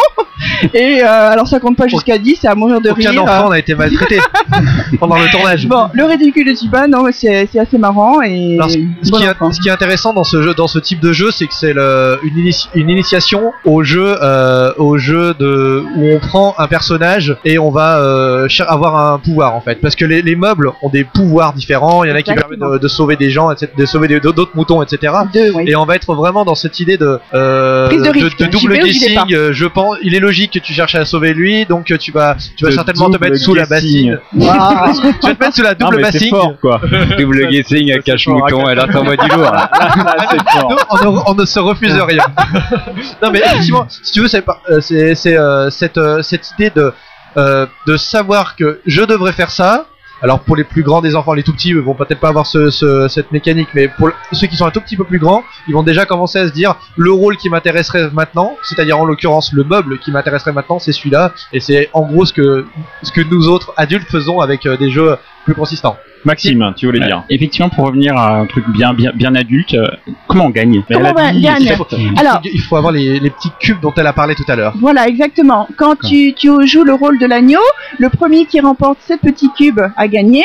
Et euh, alors ça compte pas jusqu'à 10, c'est à mourir de Aucun rire. enfant n'a été maltraité [LAUGHS] pendant le tournage. Bon, le ridicule de Chiba, non, c'est assez marrant et Alors, ce, bon qui est, ce qui est intéressant dans ce jeu, dans ce type de jeu, c'est que c'est une, initiation au jeu, euh, au jeu de où on prend un personnage et on va euh, avoir un pouvoir en fait, parce que les, les meubles ont des pouvoirs différents. Il y en a qui permettent de, de sauver des gens, etc., de sauver d'autres moutons, etc. Deux, oui. Et on va être vraiment dans cette idée de, euh, Prise de risque. de, J'y double guessing. euh, je pense, il est logique que tu cherches à sauver lui, donc euh, tu vas, tu vas De certainement te double mettre sous la guessing. bassine. Ah. [LAUGHS] tu vas te mettre sous la Non, double mais c'est bassine. fort, quoi. [LAUGHS] [LAUGHS] Double guessing, cache mouton, elle attend moi du lourd. là. on, ne, on ne se refuse rien. non, mais effectivement, si tu veux, c'est pas- c'est c'est, cette, euh, cette idée de, euh, de savoir que je devrais faire ça. Alors pour les plus grands des enfants, les tout petits vont peut-être pas avoir ce, ce- cette mécanique, mais pour ceux qui sont un tout petit peu plus grands, ils vont déjà commencer à se dire le rôle qui m'intéresserait maintenant, c'est-à-dire en l'occurrence le meuble qui m'intéresserait maintenant, c'est celui-là, et c'est en gros ce que ce que nous autres adultes faisons avec euh, des jeux plus consistants. Maxime, tu voulais dire Effectivement, pour revenir à un truc bien, bien, bien adulte, euh, comment on gagne? Mais Comment elle a on dit- gagne? c'est- Alors, il faut avoir les, les petits cubes dont elle a parlé tout à l'heure. Voilà, exactement. Quand tu, tu joues le rôle de l'agneau, le premier qui remporte 7 petits cubes a gagné,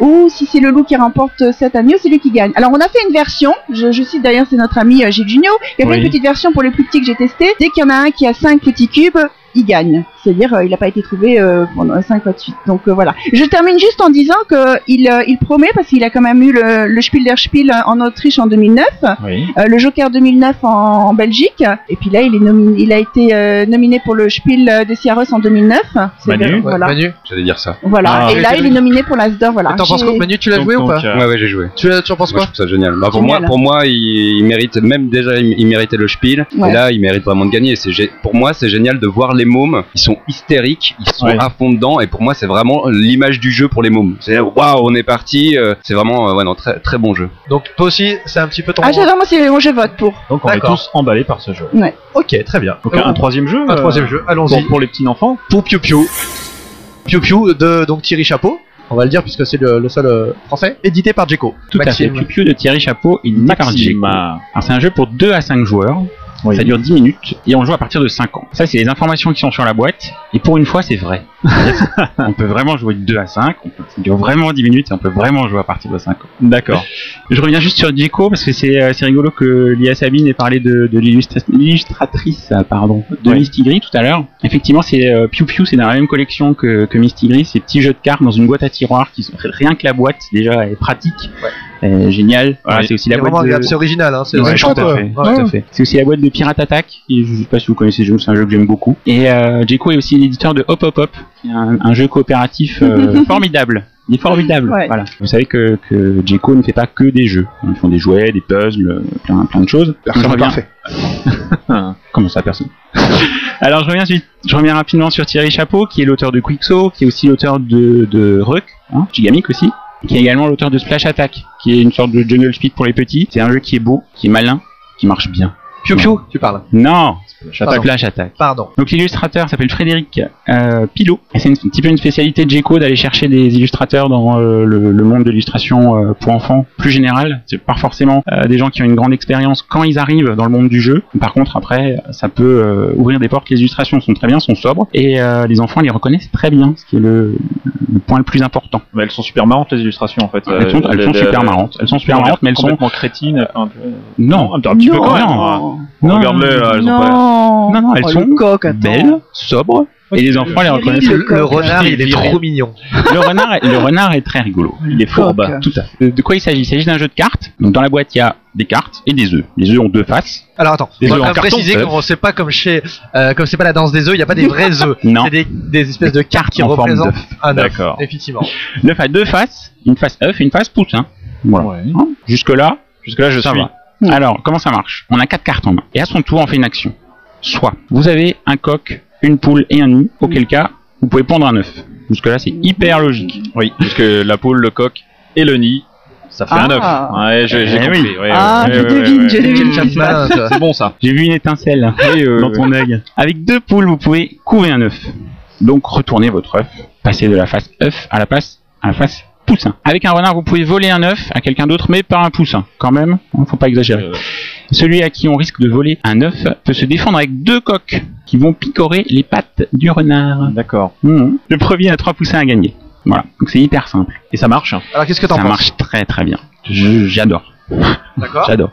ou si c'est le loup qui remporte 7 agneaux, c'est lui qui gagne. Alors on a fait une version, je, je cite d'ailleurs c'est notre ami euh, Gilles Junio, il a fait Oui. une petite version pour les plus petits que j'ai testé. Dès qu'il y en a un qui a 5 petits cubes, il gagne. C'est-à-dire euh, il n'a pas été trouvé euh, pendant 5 fois de suite. Donc euh, voilà. Je termine juste en disant que il, euh, il promet, parce qu'il a quand même eu le, le Spiel der Spiel en Autriche en 2009, Oui. euh, le Joker 2009 en, en Belgique, et puis là il, est nominé, il a été euh, nominé pour le Spiel des Sierras en 2009. C'est Manu, voilà. Manu, J'allais dire ça. Voilà. Ah, et là il est nominé pour l'Asdor. Voilà. t'en penses quoi Manu, tu l'as Donc- joué ou pas euh, Ouais, ouais, j'ai joué. tu, tu en penses Moi, quoi je trouve ça génial. Bah, pour, Génial. moi, pour moi, il, il mérite, même déjà, il, il méritait le spiel. Ouais. Et là, il mérite vraiment de gagner. Pour moi, c'est génial de voir les mômes. Ils sont hystériques, ils sont Ouais. à fond dedans. Et pour moi, c'est vraiment l'image du jeu pour les mômes. C'est waouh, on est parti. euh, C'est vraiment, euh, ouais, non, très, très bon jeu. Donc toi aussi, c'est un petit peu ton. Ah j'adore moi c'est je vote pour. Donc on est D'accord. tous emballés par ce jeu. Ok, très bien. Donc un troisième jeu Un euh, troisième jeu, allons-y. pour, pour les petits enfants. Pour Piu Piu. Piu Piu de donc Thierry Chapeau. On va le dire puisque c'est le, le seul euh, français. Édité par Djeco. Tout à fait. Maxime. Piu de Thierry Chapeau, par Maxime. C'est un jeu pour 2 à 5 joueurs. Oui. Ça dure 10 minutes et on joue à partir de 5 ans. Ça, c'est les informations qui sont sur la boîte. Et pour une fois, c'est vrai. [LAUGHS] on peut vraiment jouer de 2 à 5. On peut, ça dure vraiment 10 minutes et on peut vraiment jouer à partir de 5 ans. D'accord. [LAUGHS] Je reviens juste sur Djeco parce que c'est euh, c'est rigolo que Lia Sabine ait parlé de, de l'illustra- l'illustratrice euh, pardon, de Ouais. Misty Gris tout à l'heure. Effectivement, c'est euh, Piu Piu, c'est dans la même collection que, que Misty Gris. Ces petits jeux de cartes dans une boîte à tiroirs qui sont rien que la boîte déjà est pratique, est génial. Voilà, Oui. c'est aussi la boîte de... c'est original. Hein, c'est Ouais, c'est tout chouette, à ouais. fait. Ouais. Tout à fait. C'est aussi la boîte de Pirate Attack. Et je sais pas si vous connaissez ce jeu, c'est un jeu que j'aime beaucoup. Et euh, Djeco est aussi l'éditeur de Hop Hop Hop, qui est un, un jeu coopératif euh, [LAUGHS] formidable. Il est formidable. Ouais. Voilà. Vous savez que, que Djeco ne fait pas que des jeux. Ils font des jouets, des puzzles, euh, plein, plein de choses. Personne n'est parfait. [LAUGHS] Comment ça, personne? [LAUGHS] Alors je reviens, suite- je reviens rapidement sur Thierry Chapeau, qui est l'auteur de Quixo, qui est aussi l'auteur de, de Ruck, hein, Gigamic aussi, qui est également l'auteur de Splash Attack, qui est une sorte de Jungle Speed pour les petits. C'est un jeu qui est beau, qui est malin, qui marche bien. Piu Piu, tu parles. Non, Pardon. Splash Attack. Pardon. Donc l'illustrateur s'appelle Frédéric euh, Pilot. Et c'est un petit peu une spécialité de Djeco d'aller chercher des illustrateurs dans euh, le, le monde de l'illustration euh, pour enfants plus général. C'est pas forcément euh, des gens qui ont une grande expérience quand ils arrivent dans le monde du jeu. Par contre après ça peut euh, ouvrir des portes. Les illustrations sont très bien, sont sobres et euh, les enfants les reconnaissent très bien, ce qui est le, le point le plus important. Mais elles sont super marrantes les illustrations en fait. Elles sont, elles sont les- super marrantes. Elles sont super marrantes, mais elles sont complètement crétines. un peu- non, un petit peu Non. quand même. Non. non, Regarde-les là, elles ont pas. Non. non, non, elles Oh, sont le coq, attends. belles, sobres. Et les enfants les reconnaissent. Le renard, il est trop mignon. Le renard, est, le renard est très rigolo. Il est fourbe. Coq. Tout à fait. De quoi il s'agit? Il s'agit d'un jeu de cartes. Donc dans la boîte, il y a des cartes et des œufs. Les œufs ont deux faces. Alors attends, Des on va œufs en quand même carton, préciser ça. qu'on sait pas comme chez, euh, comme c'est pas la danse des œufs, il y a pas des vrais [LAUGHS] œufs. Non. C'est des, des espèces de cartes qui En forme représentent d'œuf. un œuf. D'accord. Effectivement. L'œuf a deux faces. Une face œuf et une face poussin. Voilà. Ouais. Hein? Jusque là, Jusque là je ça suis. va. Alors, comment ça marche? On a quatre cartes en main. Et à son tour, on fait une action. Soit vous avez un coq, une poule et un nid, auquel cas, vous pouvez pondre un œuf. Jusque là, c'est hyper logique. Oui, puisque la poule, le coq et le nid, ça fait un œuf. Ah. Ouais, j'ai Eh compris. oui. ouais, Ah, ouais, je ouais, devine, je. [LAUGHS] C'est bon ça. J'ai vu une étincelle Oui, euh, dans ton œil. Avec deux poules, vous pouvez couver un œuf. Donc retournez votre œuf, passez de la face œuf à la face à la face poussin. Avec un renard, vous pouvez voler un œuf à quelqu'un d'autre, mais pas un poussin. Quand même, hein, faut pas exagérer. Euh, Celui à qui on risque de voler un œuf peut se défendre avec deux coques qui vont picorer les pattes du renard. D'accord. Mhm. Le premier a trois poussins à gagner. Voilà, donc c'est hyper simple. Et ça marche. Alors qu'est-ce que t'en Ça penses marche très très bien. J'adore, D'accord. [LAUGHS] j'adore.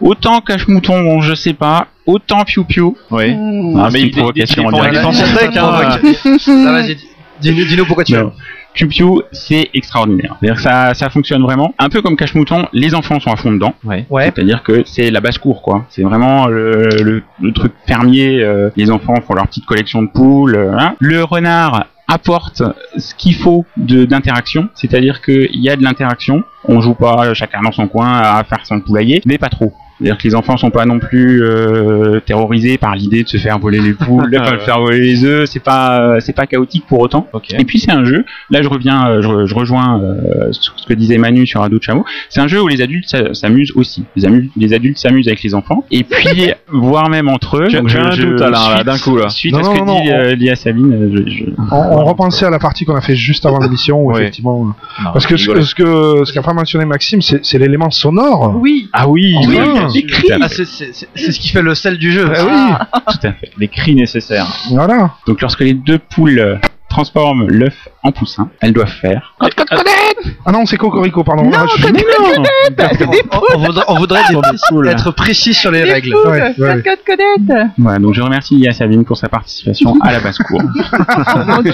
Autant cache-mouton, bon, je sais pas. Autant piou-piou. Oui. Mmh. Ah, mais c'est il- provocation il- il- en direct. Ça sec, hein. Ah, [LAUGHS] vas-y, dis- dis-nous dis-nous pourquoi tu Non. Pew Pew, c'est extraordinaire. C'est-à-dire que ça, ça fonctionne vraiment. Un peu comme Cache-Mouton, les enfants sont à fond dedans. Ouais. Ouais. C'est-à-dire que c'est la basse-cour, quoi. C'est vraiment le, le- le truc fermier. euh, les enfants font leur petite collection de poules. euh, hein. Le renard apporte ce qu'il faut de- d'interaction, c'est-à-dire qu'il y a de l'interaction. On joue pas chacun dans son coin à faire son poulailler, mais pas trop. C'est-à-dire que les enfants sont pas non plus euh, terrorisés par l'idée de se faire voler les poules, de [LAUGHS] se faire voler les œufs. C'est pas, euh, c'est pas chaotique pour autant. Et puis c'est un jeu. Là, je reviens, euh, je, re- je rejoins euh, ce que disait Manu sur Ado de Chameau. C'est un jeu où les adultes s'a- s'amusent aussi. Les, adultes s'amusent avec les enfants. Et puis, [LAUGHS] voire même entre eux. J'ai- un doute, là, suite- d'un coup, là. Suite Non, à ce non, que non, dit euh, Lia Sabine, je, je- On, on repensait à la partie qu'on a fait juste avant l'émission, où [LAUGHS] Ouais. effectivement. Non, Parce que ce, que ce qu'a pas mentionné Maxime, c'est c'est l'élément sonore. Oui. Ah oui, Oui, bien. Ah, c'est- ce qui fait le sel du jeu. Ah oui, tout à fait. Les cris nécessaires. voilà. Donc, lorsque les deux poules euh, transforment l'œuf en poussin, elles doivent faire. Ah non, c'est Cocorico, pardon. Non, Ah, je- code, On, on voudrait, on voudrait des- être précis sur les les règles. Ouais, ouais, code, code, codette. Voilà, donc je remercie Lia Sabine pour sa participation à la basse-cour. [LAUGHS] Oh mon dieu.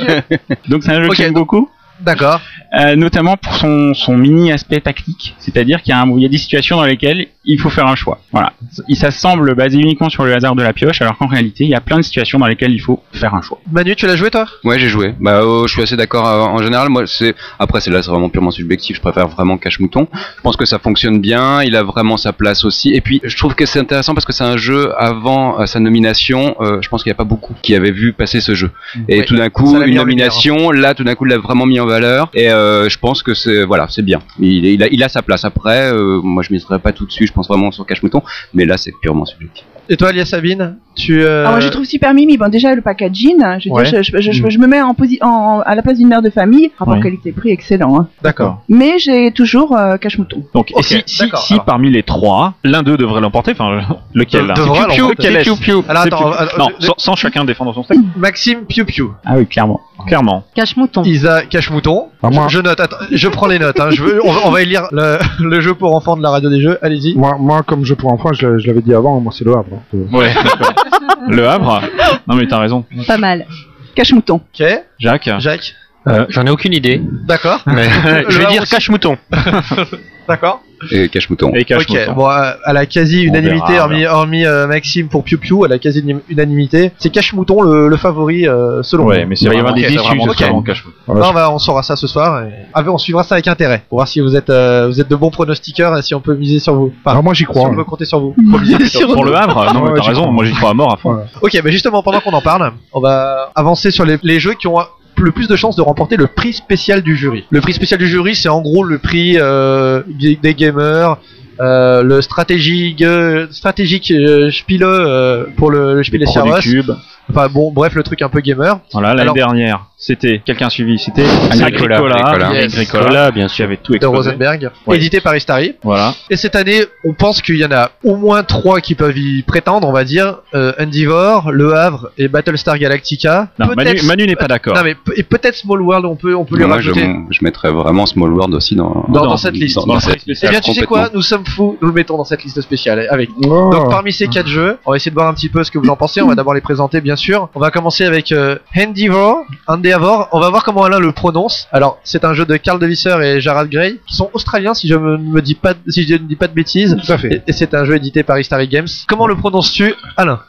Donc, c'est un jeu Ok, que j'aime beaucoup. D'accord. Euh, notamment pour son, son mini aspect tactique, c'est-à-dire qu'il y, a un- il y a des situations dans lesquelles il faut faire un choix. Voilà, Et ça semble basé uniquement sur le hasard de la pioche, alors qu'en réalité, il y a plein de situations dans lesquelles il faut faire un choix. Manu, tu l'as joué toi? Ouais, j'ai joué. Bah, oh, je suis assez d'accord. euh, en général, moi, c'est après, c'est là, c'est vraiment purement subjectif. Je préfère vraiment Cache Mouton. Je pense que ça fonctionne bien. Il a vraiment sa place aussi. Et puis, je trouve que c'est intéressant parce que c'est un jeu avant euh, sa nomination. euh, je pense qu'il n'y a pas beaucoup qui avaient vu passer ce jeu. Et tout d'un coup, une nomination. Là, tout d'un coup, il l'a vraiment mis en Et euh, je pense que c'est voilà, c'est bien. Il, a, sa place. Après, euh, moi, je miserais pas tout dessus. Je pense vraiment sur Cache Mouton. Mais là, c'est purement subjectif. Et toi, Lia Sabine Tu. euh, Ah, moi, je trouve super mimi. Bon, déjà, le packaging, je, veux Ouais. dire, je, je, je, je me mets en posi en, à la place d'une mère de famille. Rapport Ouais. qualité-prix, excellent. Hein. D'accord. Mais j'ai toujours euh, cache-mouton. Donc, si, si, d'accord, si alors. parmi les trois, l'un d'eux devrait l'emporter, enfin, [LAUGHS] lequel De- là Piu Piu. Alors, attends, attends, Non, je- sans, sans chacun défendre son steak. Maxime Piu Piu. Ah oui, clairement. Clairement. Cache-mouton. Isa Cache-Mouton. Ah, moi- Je, je note, attends, je prends les notes. Hein. Je veux, on, va, on va élire le, [LAUGHS] le jeu pour enfants de la radio des jeux. Allez-y. Moi, moi, comme jeu pour enfants, je, je l'avais dit avant, moi c'est le Havre. Euh, Ouais, d'accord. [LAUGHS] Le Havre Non, mais t'as raison. Pas mal. Cache-mouton. Ok. Jacques Jacques. Euh, J'en ai aucune idée, D'accord. [LAUGHS] mais je vais dire cache-mouton. [LAUGHS] D'accord. Et Cache Mouton. et cache Ok. Bon, euh, à la quasi unanimité, verra, hormis, hormis euh, Maxime pour Piu Piu, à la quasi unanimité, c'est Cache-Mouton le, le favori euh, selon Ouais, moi. mais c'est Il va y vraiment, avoir des soir. vraiment cache-mouton. voilà, Non, bah, on saura ça ce soir. Et... Ah, on suivra ça avec intérêt pour voir si vous êtes, euh, vous êtes de bons pronostiqueurs et si on peut miser sur vous. Enfin, Alors moi j'y si crois. on hein. peut compter sur vous. [LAUGHS] Plutôt. Pour le Havre Non, mais Ouais, t'as raison, crois. moi j'y crois à mort à fond. Voilà. Ok, bah justement, pendant qu'on en parle, on va avancer sur les, les jeux qui ont le plus de chances de remporter le prix spécial du jury. Le prix spécial du jury, c'est en gros le prix euh, des gamers, euh, le stratégique, stratégique euh, Spiele euh, pour le, le Spiel des pros du Jahres. cube. Enfin bon, bref, le truc un peu gamer. Voilà, l'année Alors- dernière, c'était quelqu'un a suivi, c'était Agricola. Agricola, Agricola. Yes. Agricola, bien sûr, avait tout de explosé. Rosenberg, Ouais. édité par Istari. Voilà. Et cette année, on pense qu'il y en a au moins trois qui peuvent y prétendre, on va dire. Euh, Endeavor, Le Havre et Battlestar Galactica. Non, Manu, Peut-être- Manu n'est pas d'accord. Non mais pe- et peut-être Small World, on peut on peut lui Moi, je, rajouter. je mettrais vraiment Small World aussi dans, Dans- dans cette liste. Dans, Dans cette cette liste. Eh bien, tu sais quoi. Nous sommes fous, nous le mettons dans cette liste spéciale avec. Oh. Donc, parmi ces quatre jeux, on va essayer de voir un petit peu ce que vous en pensez. On va d'abord les présenter, bien sûr. On va commencer avec euh, Endeavor. Endeavor. On va voir comment Alain le prononce. Alors, c'est un jeu de Carl Devisser et Jarrad Gray, qui sont australiens, si je me dis pas, si je ne dis pas de bêtises. Tout à fait. Et, et c'est un jeu édité par Istari Games. Comment le prononces-tu, Alain?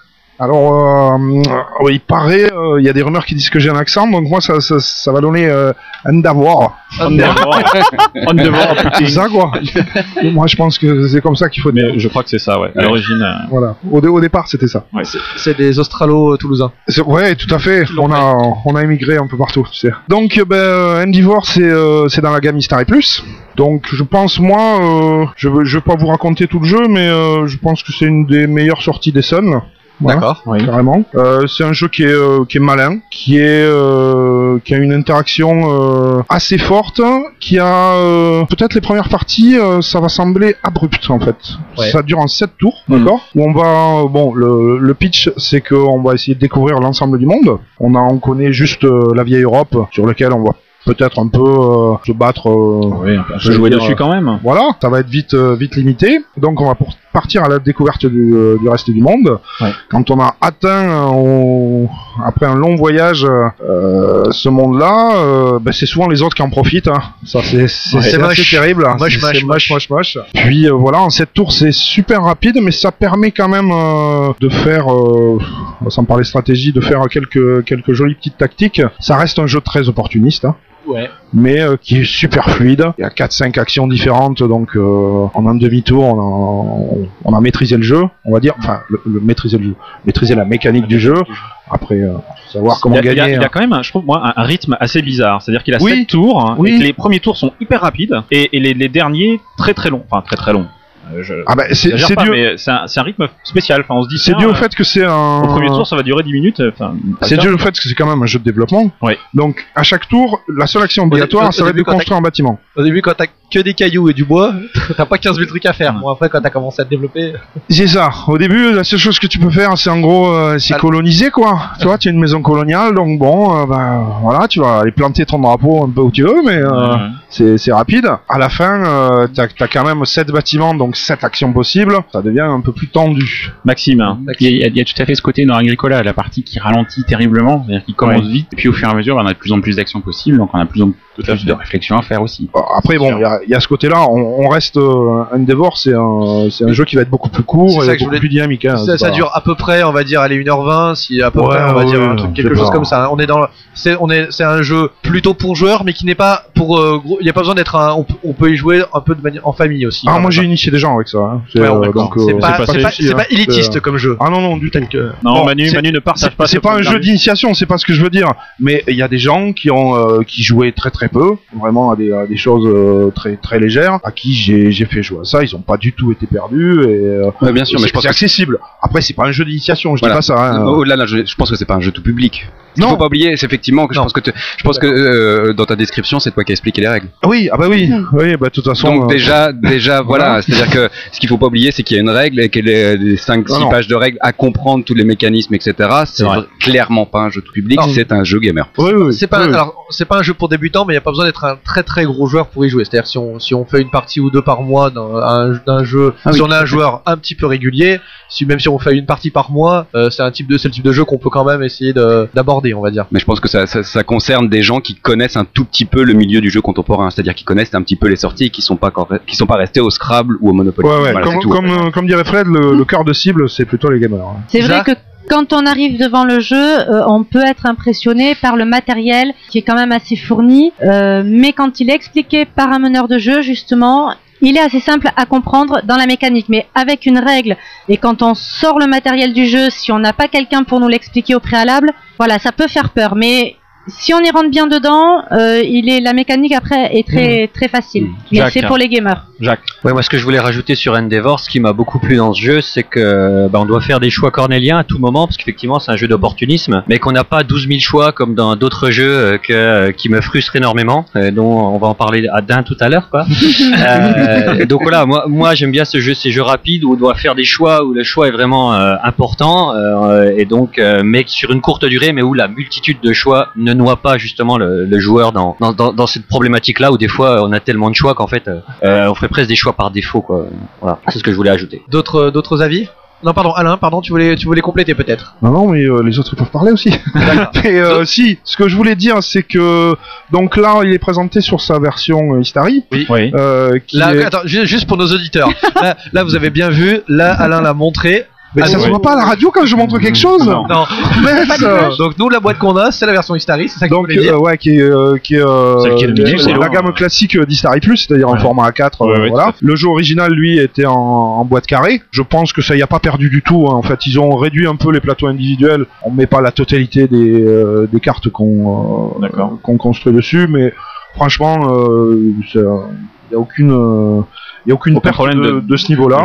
Alors, euh, euh, il paraît, euh, il y a des rumeurs qui disent que j'ai un accent, donc moi ça, ça, ça va donner euh, Endeavor. On devant, C'est ça quoi Moi je pense que c'est comme ça qu'il faut dire. Mais je crois que c'est ça, ouais. À l'origine, euh, Voilà. Au, dé- au départ c'était ça. ouais, c'est- C'est des Australo-Toulousains. C'est- Ouais, tout à fait. On a, on a émigré un peu partout, tu sais. Donc, euh, ben, euh, c'est, euh, c'est dans la gamme Mystery Plus. Donc, je pense, moi, euh, je veux, je vais pas vous raconter tout le jeu, mais euh, je pense que c'est une des meilleures sorties des Sun. Voilà. D'accord. oui. Carrément. Euh, c'est un jeu qui est, euh, qui est malin, qui est, euh, qui a une interaction assez forte, qui a peut-être les premières parties, ça va sembler abrupt en fait. Ouais. Ça dure en 7 tours, Mhm. d'accord. Où on va, bon, le, le pitch, c'est qu'on va essayer de découvrir l'ensemble du monde. On a, on connaît juste la vieille Europe, sur laquelle on va peut-être un peu euh, se battre. euh, Oui, je veux jouer dire, dessus quand même. voilà, ça va être vite, euh, vite limité. Donc on va pour partir à la découverte du, euh, du reste du monde. Ouais. Quand on a atteint, euh, on, après un long voyage, euh, ce monde-là, euh, ben, c'est souvent les autres qui en profitent. hein. Ça, c'est Ouais. moche. terrible. Moche, moche, moche. Puis euh, voilà, en cette tour, c'est super rapide, mais ça permet quand même de faire, sans parler stratégie, de faire quelques quelques jolies petites tactiques. Ça reste un jeu très opportuniste. hein Ouais. mais euh, qui est super fluide. Il y a 4-5 actions différentes, donc euh, en un demi-tour, on a, on- a maîtrisé le jeu, on va dire, enfin, le, le- maîtriser le jeu, maîtriser la mécanique du jeu. Après, euh, savoir comment il a, il a- gagner. il y a hein. quand même, je trouve, moi, un, un rythme assez bizarre. C'est-à-dire qu'il a Oui. 7 tours, hein, Oui. et que les premiers tours sont hyper rapides, et, et les, les derniers très très longs. Enfin, très très longs. Euh, je, Ah bah, c'est dû, mais c'est un, un rythme spécial. Enfin, on se dit, c'est dû au euh, fait que c'est un. Au premier tour, ça va durer 10 minutes. Enfin, C'est dû au fait que c'est quand même un jeu de développement. Oui. Donc, à chaque tour, la seule action obligatoire, au ça va être de construire un bâtiment. Au début, quand t'as que des cailloux et du bois, [LAUGHS] t'as pas 15 000 trucs à faire. Bon, après, quand t'as commencé à te développer. [LAUGHS] C'est ça. Au début, la seule chose que tu peux faire, c'est en gros, euh, c'est Ah. coloniser quoi. [LAUGHS] Tu vois, tu as une maison coloniale, donc bon, euh, ben voilà, tu vas aller planter ton drapeau un peu où tu veux, mais euh, Ouais. c'est c'est rapide. À la fin, euh, t'as as quand même 7 bâtiments, donc 7 actions possibles. Ça devient un peu plus tendu. Maxime. hein. Il y, a, il y a- il y a tout à fait ce côté dans Agricola, la partie qui ralentit terriblement, c'est-à-dire qui commence Ouais. vite, et puis au fur et à mesure, on a de plus en plus d'actions possibles, donc on a de plus en plus de réflexions à faire aussi. Après, bon, il y a, il y a ce côté-là. On, on reste euh, Endeavor, c'est un, c'est un jeu qui va être beaucoup plus court et que beaucoup voulais- plus dynamique. hein, ça, dure à peu près, on va dire, allez, 1h20, si à peu Ouais, près, on va ouais, dire un truc, quelque chose pas. comme ça. hein. On est dans, c'est, on est, c'est un jeu plutôt pour joueurs, mais qui n'est pas pour, euh, gros, il y a pas besoin d'être un, on, peut- on peut y jouer un peu de manière, en famille aussi. Ah, hein, moi j'ai initié des gens avec ça. hein. C'est, Ouais, euh, donc, euh, c'est pas, élitiste comme jeu. Ah non, non, du tout. Non, Bon, Manu, Manu ne partage pas. C'est ce pas un jeu d'initiation, c'est pas ce que je veux dire. Mais il y a des gens qui ont qui jouaient très très peu, vraiment à des, à des choses euh, très très légères, à qui j'ai j'ai fait jouer à ça. Ils ont pas du tout été perdus et euh, Ouais, bien sûr, mais c'est je pense c'est que accessible. Après, c'est pas un jeu d'initiation, je Voilà. dis pas ça. hein. Au-delà je pense que c'est pas un jeu tout public. Ce qu'il Non. faut pas oublier, c'est effectivement que je pense que, je pense que euh, dans ta description, c'est toi qui as expliqué les règles. Oui, ah bah oui, oui, bah de toute façon. Donc euh, déjà, déjà, [LAUGHS] voilà, c'est-à-dire que ce qu'il faut pas oublier, c'est qu'il y a une règle et qu'elle est les 5 Non, 6 non. pages de règles à comprendre tous les mécanismes, etc. C'est clairement pas un jeu tout public, c'est un jeu gamer. oui, oui, C'est pas, oui, oui. alors, c'est pas un jeu pour débutants, mais il y a pas besoin d'être un très très gros joueur pour y jouer. C'est-à-dire si on, si on fait une partie ou deux par mois dans un, d'un jeu, Ah si oui, on a un joueur un petit peu régulier, si même si on fait une partie par mois, euh, c'est un type de, c'est le type de jeu qu'on peut quand même essayer de, d'aborder, on va dire. Mais je pense que ça, ça, ça concerne des gens qui connaissent un tout petit peu le milieu du jeu contemporain, c'est-à-dire qui connaissent un petit peu les sorties et qui sont pas qui sont pas restés au Scrabble ou au Monopoly. Ouais, ouais, Voilà, comme, c'est tout, comme, en fait. comme dirait Fred, le, le [LAUGHS] cœur de cible, c'est plutôt les gamers. hein. C'est vrai que quand on arrive devant le jeu, euh, on peut être impressionné par le matériel qui est quand même assez fourni, euh, mais quand il est expliqué par un meneur de jeu, justement, il est assez simple à comprendre dans la mécanique, mais avec une règle. Et quand on sort le matériel du jeu, si on n'a pas quelqu'un pour nous l'expliquer au préalable, voilà, ça peut faire peur. Mais si on y rentre bien dedans, euh, il est la mécanique après est très très facile. Mais Jacques, c'est pour les gamers. Jacques. Ouais, moi ce que je voulais rajouter sur Endeavor, ce qui m'a beaucoup plu dans ce jeu, c'est que bah, on doit faire des choix cornéliens à tout moment, parce qu'effectivement c'est un jeu d'opportunisme, mais qu'on n'a pas 12 000 choix comme dans d'autres jeux euh, que, euh, qui me frustrent énormément, euh, dont on va en parler à d'un tout à l'heure. quoi. [LAUGHS] Euh, donc voilà, moi, moi j'aime bien ce jeu, ces jeux rapides où on doit faire des choix, où le choix est vraiment euh, important, euh, et donc euh, mais sur une courte durée, mais où la multitude de choix ne noie pas justement le, le joueur dans, dans, dans, dans cette problématique-là, où des fois on a tellement de choix qu'en fait euh, euh, on fait presque des choix par défaut. Quoi. Voilà, c'est ce que je voulais ajouter. D'autres, d'autres avis? Non, pardon, Alain, pardon, tu voulais, tu voulais compléter peut-être? Non, non, mais euh, les autres ils peuvent parler aussi. [LAUGHS] euh, si, ce que je voulais dire, c'est que donc là, il est présenté sur sa version euh, Istari, Oui. euh, qui Là, est- attends, ju- juste pour nos auditeurs. là, là, vous avez bien vu. Là, Alain l'a montré. Mais Ah, ça se voit pas à la radio quand je montre quelque chose. Non. Non. Mince. Donc nous, la boîte qu'on a, c'est la version Istari. C'est ça que Donc voulez dire. euh, ouais, qui est, euh, qui est euh, Celle qui est dominée, c'est la loin. gamme classique d'Istari Plus, c'est-à-dire en format A4. euh, Ouais, ouais, voilà. Le jeu original, lui, était en, en boîte carrée. Je pense que ça y a pas perdu du tout. hein. En fait, ils ont réduit un peu les plateaux individuels. On met pas la totalité des, euh, des cartes qu'on euh, qu'on construit dessus, mais franchement, il y a aucune euh, y a aucune Aucun perte problème de, de- de ce niveau-là.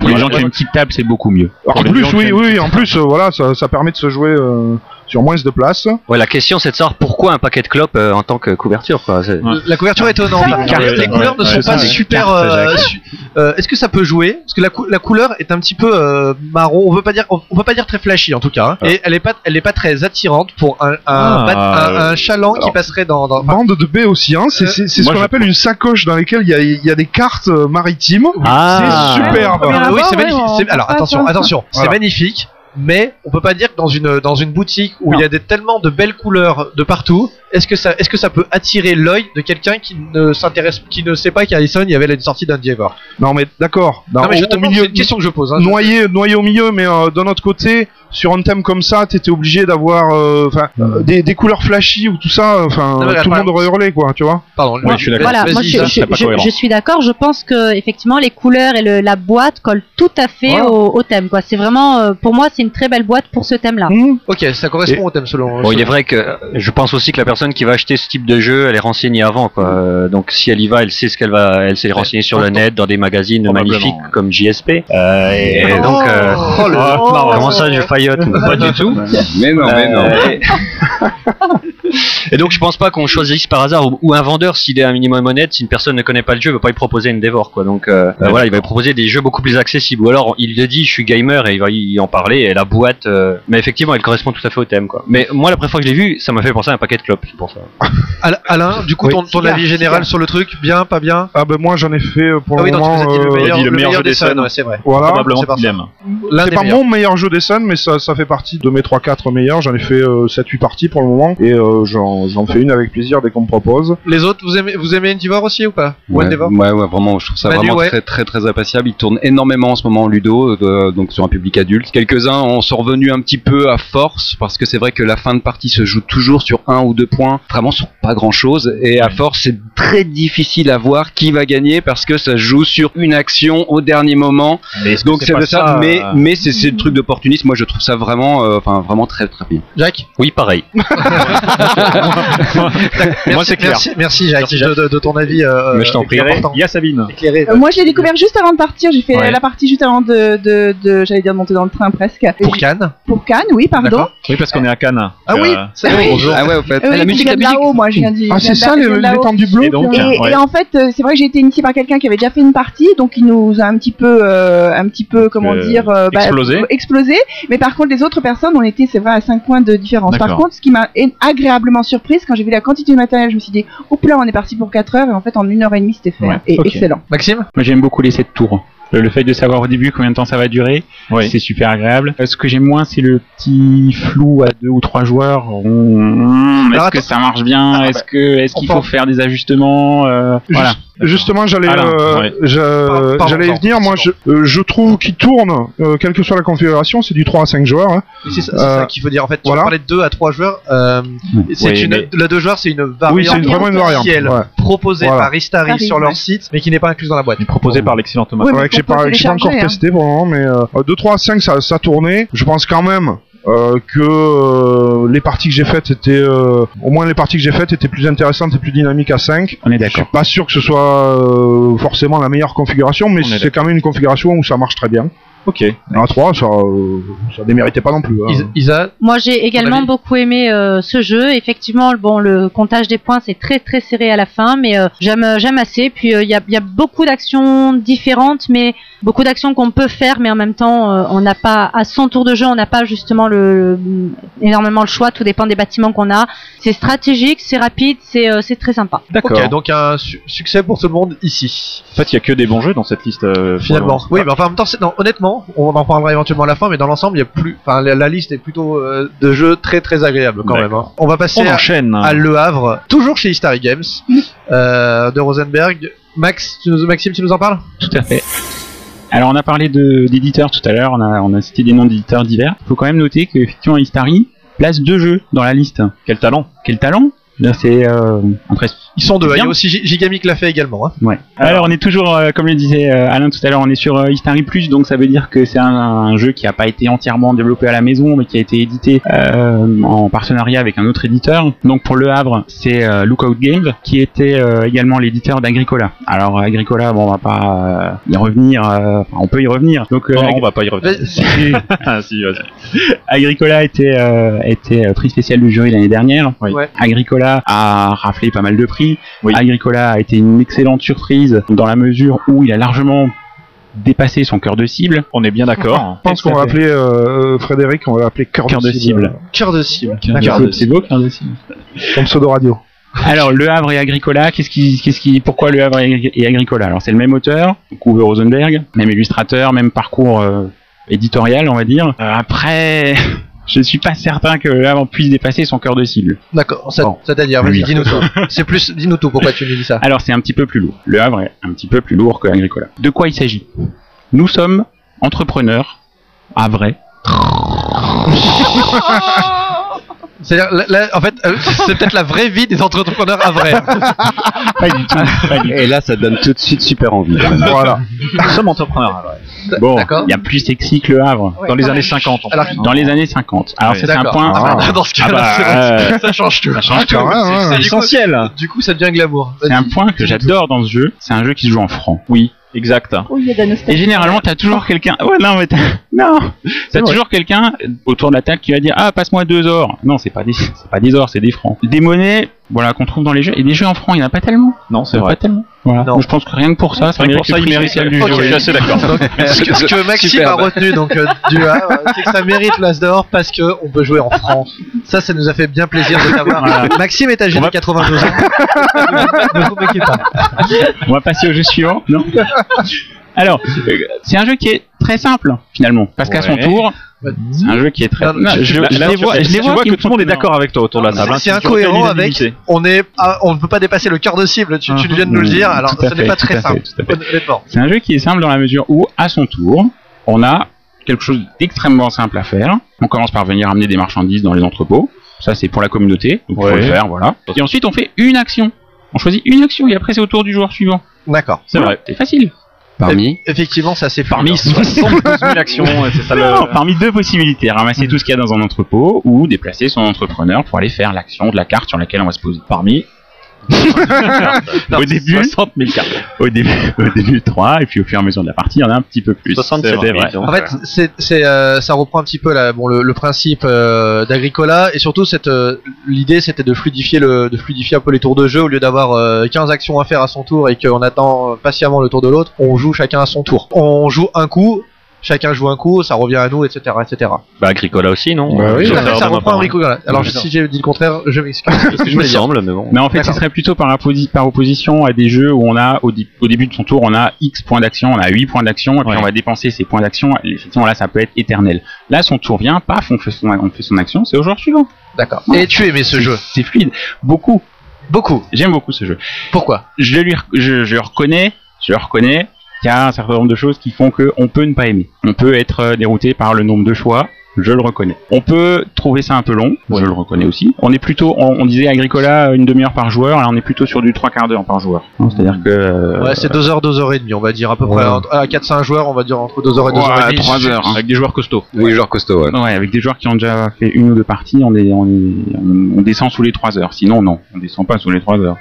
Pour les gens qui ont une petite table, c'est beaucoup mieux. En Pour les plus, gens qui oui, oui, en plus, euh, voilà, ça, ça permet de se jouer euh, sur moins de place. Ouais, la question c'est de savoir pourquoi un paquet de clopes euh, en tant que couverture. Quoi. C'est- Ouais. La couverture est étonnante. Cartes, les couleurs ne ouais, sont ouais, pas super. cartes, euh, Jacques. su- euh, Est-ce que ça peut jouer? Parce que la, cou- la couleur est un petit peu euh, marron. On veut pas dire, on, on peut pas dire très flashy en tout cas. hein. Et elle est pas, elle est pas très attirante pour un, un, Ah, bat- un- un chaland qui alors, passerait dans. dans- Bande de baies aussi, hein. c'est Euh, c'est- c'est ce moi, qu'on je appelle une sacoche dans laquelle il y a, il y a des cartes euh, maritimes. Ah. c'est superbe. Ah oui, c'est ouais, magnifique. C'est- peut Alors attention, attention, c'est Voilà. magnifique. Mais on peut pas dire que dans une dans une boutique où il y a tellement de belles couleurs de partout, est-ce que ça est-ce que ça peut attirer l'œil de quelqu'un qui ne s'intéresse qui ne sait pas qu'à Allison il y avait une sortie d'Endeavor Non mais d'accord. Non, mais au- je au te demande, milieu- c'est une question que je pose. Hein, je- noyé, noyé au milieu, mais euh, d'un autre côté, sur un thème comme ça, t'étais obligé d'avoir, euh, enfin, euh, des, des couleurs flashy ou tout ça. Enfin, tout le monde aurait hurlé, quoi, tu vois. Pardon. Je suis d'accord. Voilà, moi je, suis d'accord. Je pense que effectivement les couleurs et le- la boîte collent tout à fait Voilà. au, au thème. Quoi. C'est vraiment, euh, pour moi, c'est une très belle boîte pour ce thème-là. Mmh. Ok, ça correspond au thème selon. Bon, il est selon- vrai que je pense aussi que la personne qui va acheter ce type de jeu, elle est renseignée avant, quoi. Euh, Donc, si elle y va, elle sait ce qu'elle va, elle s'est renseignée sur le net, dans des magazines magnifiques comme JSP. Euh, et Oh, donc, euh, oh, le- Oh, non, comment ça, je faillote Pas du tout. Mais non, mais non. [LAUGHS] Et donc je pense pas qu'on choisisse par hasard ou, ou un vendeur s'il est un minimum honnête, si une personne ne connaît pas le jeu, il va pas lui proposer une dévore quoi. Donc euh, voilà, il va lui proposer des jeux beaucoup plus accessibles. Ou alors il le dit, je suis gamer et il va y en parler. Et la boîte, euh, mais effectivement, elle correspond tout à fait au thème quoi. Mais moi la première fois que je l'ai vu, ça m'a fait penser à un paquet de clopes, c'est pour ça. Al- Alain, du coup, Oui. ton, ton avis général sur le truc, bien, pas bien? Ah ben moi j'en ai fait euh, pour Ah le oui, non, tu moment. dit le euh, meilleur, dit le le meilleur meilleur jeu des ouais, c'est vrai. Voilà. Probablement c'est pas meilleurs. mon meilleur jeu des Suns, mais ça, ça fait partie de mes 3-4 meilleurs. J'en ai fait 7-8 parties pour le moment, et euh, j'en j'en fais une avec plaisir dès qu'on me propose. Les autres, vous aimez, vous aimez Endeavor aussi ou pas? Ou Ouais, ouais, ouais, vraiment, je trouve ça Manu, vraiment ouais. très, très, très appréciable. Il tourne énormément en ce moment en Ludo, euh, donc sur un public adulte. Quelques-uns en sont revenus un petit peu à force, parce que c'est vrai que la fin de partie se joue toujours sur un ou deux points, vraiment sur pas grand-chose, et à force, c'est très difficile à voir qui va gagner, parce que ça se joue sur une action au dernier moment. Donc c'est ça, mais, euh, mais c'est c'est le truc d'opportunisme. Moi, je trouve ça vraiment, euh, enfin, vraiment très, très bien. Jack Oui, pareil. [LAUGHS] Moi, c'est clair. Merci, merci Jacques, Merci, Jacques. De, ton avis euh, Mais je t'en prie. Il y a Sabine. Éclairé. Euh, moi, je l'ai découvert juste avant de partir. J'ai fait Ouais. la partie juste avant de, de, de j'allais dire de monter dans le train presque. Pour Cannes. Pour Cannes, oui, pardon. Oui, parce qu'on est à Cannes. Ah oui, Euh, c'est vrai, bonjour. Ah ouais, au fait. Oui, musique, je la viens de musique. là-haut, moi, je viens du. Ah c'est ça de là-haut. l'étendue bleue Et donc, Et, Ouais. et en fait, euh, c'est vrai que j'ai été initiée par quelqu'un qui avait déjà fait une partie, donc il nous a un petit peu, euh, un petit peu, comment Euh, dire, euh, explosé. explosé. Mais par contre, les autres personnes, on était, c'est vrai, à 5 points de différence. Par contre, ce qui m'a agréablement surprise, quand j'ai vu la quantité de matériel, je me suis dit, oups là, on est parti pour 4 heures, et en fait, en une heure et demie, c'était fait. Ouais. hein. Et excellent. Maxime? Moi j'aime beaucoup les 7 tours. Le, le fait de savoir au début combien de temps ça va durer, Oui. c'est super agréable. Euh, Ce que j'aime moins, c'est le petit flou à deux ou trois joueurs. On- Est-ce que ça marche bien Ah, Est-ce que est-ce qu'il on faut faire des ajustements Euh, Voilà. Justement, j'allais euh, ouais. j'allais venir. Moi, je, euh, je trouve qu'il tourne, euh, quelle que soit la configuration, c'est du 3 à 5 joueurs. hein. C'est ça, Euh, qu'il faut dire. En fait, tu voilà. parlais de 2 à 3 joueurs. Euh, c'est Oui, une, mais- La 2 joueurs, c'est une variante Oui, c'est une- vraiment une variante. officielle ouais. proposée Voilà. par Istari sur leur site, mais qui n'est pas incluse dans la boîte. Proposé par l'excellent Thomas. J'ai pas, pas encore hein. testé pour le moment, mais euh, de 3 à 5 ça, ça tournait. Je pense quand même euh, que euh, les parties que j'ai faites étaient, euh, au moins les parties que j'ai faites étaient plus intéressantes et plus dynamiques à 5. On est Je suis d'accord. pas sûr que ce soit euh, forcément la meilleure configuration, mais c'est quand même une configuration où ça marche très bien. Ok. À 3, ça, euh, ça déméritait pas non plus. hein. Is- Isa, Moi, j'ai également avis beaucoup aimé euh, ce jeu. Effectivement, bon, le comptage des points c'est très très serré à la fin, mais euh, j'aime j'aime assez. Puis euh, il y, a, il y a beaucoup d'actions différentes, mais beaucoup d'actions qu'on peut faire, mais en même temps, euh, on n'a pas à son tour de jeu, on n'a pas justement le, le- énormément le choix. Tout dépend des bâtiments qu'on a. C'est stratégique, c'est rapide, c'est euh, c'est très sympa. D'accord. donc un su- succès pour tout le monde ici. En fait, il y a que des bons jeux dans cette liste. euh, Finalement. Oui, mais enfin, en même temps, non, honnêtement, on en parlera éventuellement à la fin, mais dans l'ensemble, il y a plus, enfin, la, la liste est plutôt euh, de jeux très très agréables quand même. hein. On va passer. On à, enchaîne. à Le Havre, toujours chez Istari Games, euh, de Rosenberg. Max, tu nous, Maxime, tu nous en parles? Tout à fait. Alors on a parlé de- d'éditeurs tout à l'heure, on a, on a cité des noms d'éditeurs divers. Il faut quand même noter qu'effectivement Istari place deux jeux dans la liste. Quel talent. Quel talent Là c'est euh, impressionnant. Ils sont deux. Bien. Il y a aussi Gi- Gigamic l'a fait également. Hein. Ouais. Alors, on est toujours, euh, comme le disait euh, Alain tout à l'heure, on est sur euh, Istari Plus, donc ça veut dire que c'est un, un jeu qui n'a pas été entièrement développé à la maison, mais qui a été édité euh, en partenariat avec un autre éditeur. Donc pour Le Havre, c'est euh, Lookout Games, qui était euh, également l'éditeur d'Agricola. Alors Agricola, bon, on va pas euh, y revenir, euh, enfin, on peut y revenir. Donc euh, Non, Ag- on va pas y revenir. [LAUGHS] Ah, si. Agricola était, euh, était prix spécial du jury l'année dernière. Oui. Ouais. Agricola a raflé pas mal de prix. Oui. Agricola a été une excellente surprise dans la mesure où il a largement dépassé son cœur de cible. On est bien d'accord. Je pense qu'on va appeler euh, Frédéric, on va l'appeler cœur, Cœur de cible. Cœur de cible. Cœur de C'est beau, cœur de cible. Comme pseudo radio. Alors, Le Havre et Agricola, qu'est-ce qui, qu'est-ce qui, pourquoi Le Havre et et Agricola Alors, c'est le même auteur, Uwe Rosenberg, même illustrateur, même parcours euh, éditorial, on va dire. Euh, après, je suis pas certain que là on puisse dépasser son cœur de cible. D'accord. Ça- Bon. C'est-à-dire, vas-y, dis-nous tout. [LAUGHS] C'est plus, dis-nous tout. Pourquoi tu nous dis ça Alors c'est un petit peu plus lourd. Le Havre est un petit peu plus lourd que Agricola. De quoi il s'agit? Nous sommes entrepreneurs à vrai. [LAUGHS] [LAUGHS] C'est-à-dire, là, là, en fait, euh, [LAUGHS] c'est peut-être la vraie vie des entrepreneurs à vrai. [LAUGHS] Pas du tout. pas du tout. Et là, ça donne tout de suite super envie. quand même. Voilà. Nous sommes entrepreneurs. ouais. Bon, D'accord. il y a plus sexy que le Havre. Dans les années 50. en Alors, fait. Dans les années 50. Alors ça, c'est un D'accord. point. Ah. Dans ce Ah cas-là, bah, c'est bon. euh, ça change tout. ça change tout. Ah, ouais, ouais. C'est essentiel. Du coup, ça devient glamour. C'est un point que j'adore dans ce jeu. C'est un jeu qui se joue en franc. Oui. Exact. Oh. Et généralement, t'as toujours quelqu'un. Ouais, non, mais t'as... [LAUGHS] non. T'as vrai. toujours quelqu'un autour de la table qui va dire ah passe-moi deux ors. Non, c'est pas des, c'est pas des ors, c'est des francs. Des monnaies, voilà, qu'on trouve dans les jeux. Et des jeux en francs, il y en a pas tellement. Non, c'est Il y en a vrai. pas tellement. Voilà. Non. Donc, je pense que rien que pour ça, ça Rien que mérite pour ça, le il mérite du Ok, jeu. Je suis assez d'accord. [LAUGHS] Ce que, ce que Maxime Superbe. a retenu donc euh, du A, euh, c'est que ça mérite l'As d'or parce que on peut jouer en francs. Ça, ça nous a fait bien plaisir de t'avoir. Voilà. Maxime est âgé de va- 82 ans. [LAUGHS] ne vous moquez pas. On va passer au jeu suivant. Non? Alors, c'est un jeu qui est très simple finalement, parce qu'à son Ouais. tour, c'est un jeu qui est très. Non, Non, je- les vois, je les tu vois vois qui que me tout le monde est d'accord avec toi autour de la table. hein. C'est incohérent avec. On est, ah, on ne peut pas dépasser le cœur de cible. Tu, tu viens de nous le dire. Alors, Tout à ce n'est fait, pas tout très fait, simple. tout à fait. Honnêtement. C'est un jeu qui est simple dans la mesure où, à son tour, on a quelque chose d'extrêmement simple à faire. On commence par venir amener des marchandises dans les entrepôts. Ça, c'est pour la communauté. Donc, il faut Ouais. le faire, voilà. Et ensuite, on fait une action. On choisit une action et après, c'est au tour du joueur suivant. D'accord. C'est vrai. C'est facile. Parmi. Effectivement, c'est assez Parmi fluide. 72 000 actions, [LAUGHS] c'est ça le. Non, parmi deux possibilités, ramasser tout ce qu'il y a dans un entrepôt ou déplacer son entrepreneur pour aller faire l'action de la carte sur laquelle on va se poser. Parmi. Au début, 60 000 cartes. au début, [LAUGHS] au début 3, et puis au fur et à mesure de la partie, il y en a un petit peu plus. 67 C'est 000. vrai. donc, En fait, euh, c'est, c'est, euh, ça reprend un petit peu la, bon, le, le principe euh, d'Agricola et surtout cette, euh, l'idée c'était de fluidifier le, de fluidifier un peu les tours de jeu au lieu d'avoir euh, 15 actions à faire à son tour et qu'on attend patiemment le tour de l'autre. On joue chacun à son tour. On joue un coup, chacun joue un coup, ça revient à nous, etc., etc. Bah, Agricola aussi, non Bah oui. Ça reprend. Agricola. Alors si j'ai dit le contraire, je m'excuse. C'est ce que je me [LAUGHS] semble, mais bon. Mais en fait, ce D'accord. serait plutôt par, opposi- par opposition à des jeux où on a, au, début de son tour, on a X points d'action, on a 8 points d'action, et puis Ouais. on va dépenser ces points d'action. Et Effectivement, là, ça peut être éternel. Là, son tour vient, paf, on fait son, on fait son action, c'est au joueur suivant. D'accord. Et tu aimais ce C'est- jeu C'est fluide. Beaucoup. Beaucoup. J'aime beaucoup ce jeu. Pourquoi? Je le lui, rec- je, je reconnais, je le reconnais, y a un certain nombre de choses qui font que on peut ne pas aimer. On peut être euh, dérouté par le nombre de choix. Je le reconnais. On peut trouver ça un peu long, je le reconnais aussi. On est plutôt, on, on disait Agricola une demi-heure par joueur, là on est plutôt sur du trois quarts d'heure par joueur. C'est-à-dire que euh, Ouais, c'est 2 heures, 2 heures et demie, on va dire à peu près. Ouais. entre- À 4-5 joueurs, on va dire entre 2 heures et 2 Ouais, heures et demie. trois heures. hein. Avec des joueurs costauds. Oui, genre costaud, ouais. Ouais, avec des joueurs qui ont déjà fait une ou deux parties, on, est, on, est- on- on descend sous les trois heures. Sinon, non, on descend pas sous les trois heures.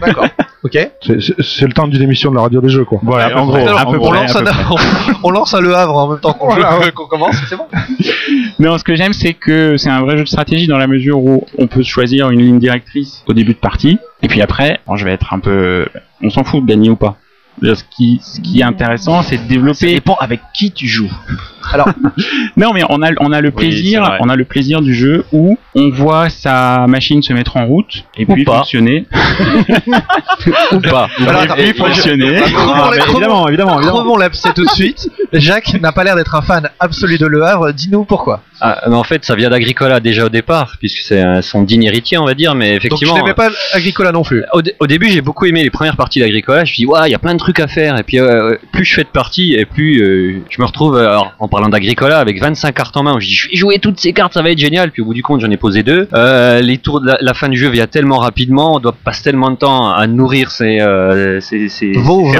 D'accord. [LAUGHS] Ok. C'est- le temps d'une émission de la radio des jeux, quoi. Voilà, en gros, on, lance à peu un, près. on, [LAUGHS] on lance un Le Havre en même temps qu'on Voilà, joue- qu'on commence, c'est bon. [LAUGHS] Non, ce que j'aime, c'est que c'est un vrai jeu de stratégie dans la mesure où on peut choisir une ligne directrice au début de partie, et puis après, je vais être un peu, on s'en fout de gagner ou pas. Ce qui, ce qui est intéressant, c'est de développer. dépend avec qui tu joues. [LAUGHS] Non, mais on a, on a le plaisir, on a le plaisir du jeu où on voit sa machine se mettre en route et Ou puis pas. fonctionner. [LAUGHS] Ou pas. Alors, attends, et il faut- fonctionner. Ah, évidemment, évidemment, évidemment. L'abcès tout de suite. Jacques n'a pas l'air d'être un fan absolu de Le Havre. Dis-nous pourquoi. Ah, mais en fait, ça vient d'Agricola déjà au départ, puisque c'est son digne héritier, on va dire, mais Donc tu effectivement. n'aimais pas Agricola non plus. Au, dé- au début, j'ai beaucoup aimé les premières parties d'Agricola. Je me suis dit, ouais, il y a plein de trucs à faire. Et puis, euh, plus je fais de parties, et plus euh, je me retrouve, euh, alors, en parlant d'Agricola, avec 25 cartes en main. où Je dis, je vais jouer toutes ces cartes, ça va être génial. Puis au bout du compte, j'en ai posé deux. Euh, les tours de la, la fin du jeu vient tellement rapidement, on doit passer tellement de temps à nourrir ces, euh, ces, ces Vos ces.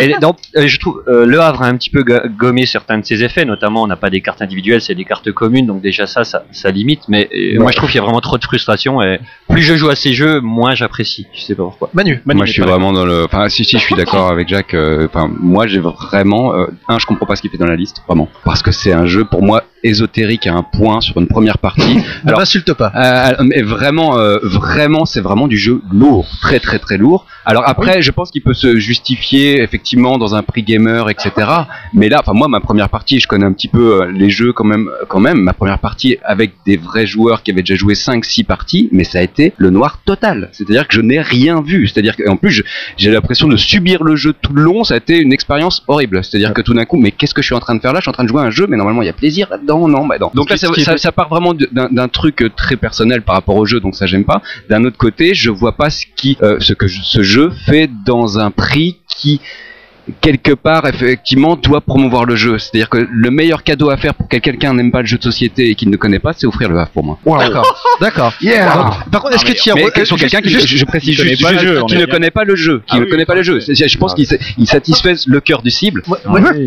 Et donc, euh, je trouve euh, le Havre a un petit peu gommé certains de ses effets, notamment on n'a pas des cartes individuelles, c'est des cartes communes, donc déjà ça, ça, ça limite. Mais euh, moi je trouve qu'il y a vraiment trop de frustration et plus je joue à ces jeux, moins j'apprécie. Je sais pas pourquoi. Manu. moi, je suis vraiment dans le. Enfin, si, si, je suis d'accord avec Jacques. euh, Enfin, moi, j'ai vraiment. euh, un, je comprends pas ce qu'il fait dans la liste, vraiment, parce que c'est un jeu pour moi ésotérique à un point sur une première partie. [LAUGHS] Alors- m'insulte pas. Euh, mais vraiment, euh, vraiment, c'est vraiment du jeu lourd, très très très lourd. Alors après, je pense qu'il peut se justifier effectivement dans un prix gamer, etc. Mais là, enfin moi, ma première partie, je connais un petit peu euh, les jeux quand même, quand même. Ma première partie avec des vrais joueurs qui avaient déjà joué 5-6 parties, mais ça a été le noir total. C'est-à-dire que je n'ai rien vu. C'est-à-dire qu'en plus, j'ai l'impression de subir le jeu tout le long. Ça a été une expérience horrible. C'est-à-dire que tout d'un coup, mais qu'est-ce que je suis en train de faire là je suis en train de jouer à un jeu, mais normalement il y a plaisir là-dedans, non, bah non. Donc là, ça, ça- ça part vraiment d'un truc euh, très personnel par rapport au jeu, donc ça j'aime pas. D'un autre côté, je vois pas ce qui, euh, ce que je- ce jeu fait dans un prix qui quelque part effectivement doit promouvoir le jeu. C'est-à-dire que le meilleur cadeau à faire pour que quelqu'un n'aime pas le jeu de société et qu'il ne connaît pas, c'est offrir le Havre pour moi. D'accord, d'accord. [LAUGHS] Yeah. Donc, par contre, est-ce que tu as sur quelqu'un qui, juste- je, je précise juste, pas le juste jeu, on qui est ne bien. connaît pas le jeu, qui Ah ne oui, connaît pas le jeu. Je pense qu'il sa- il satisfait le cœur du cible.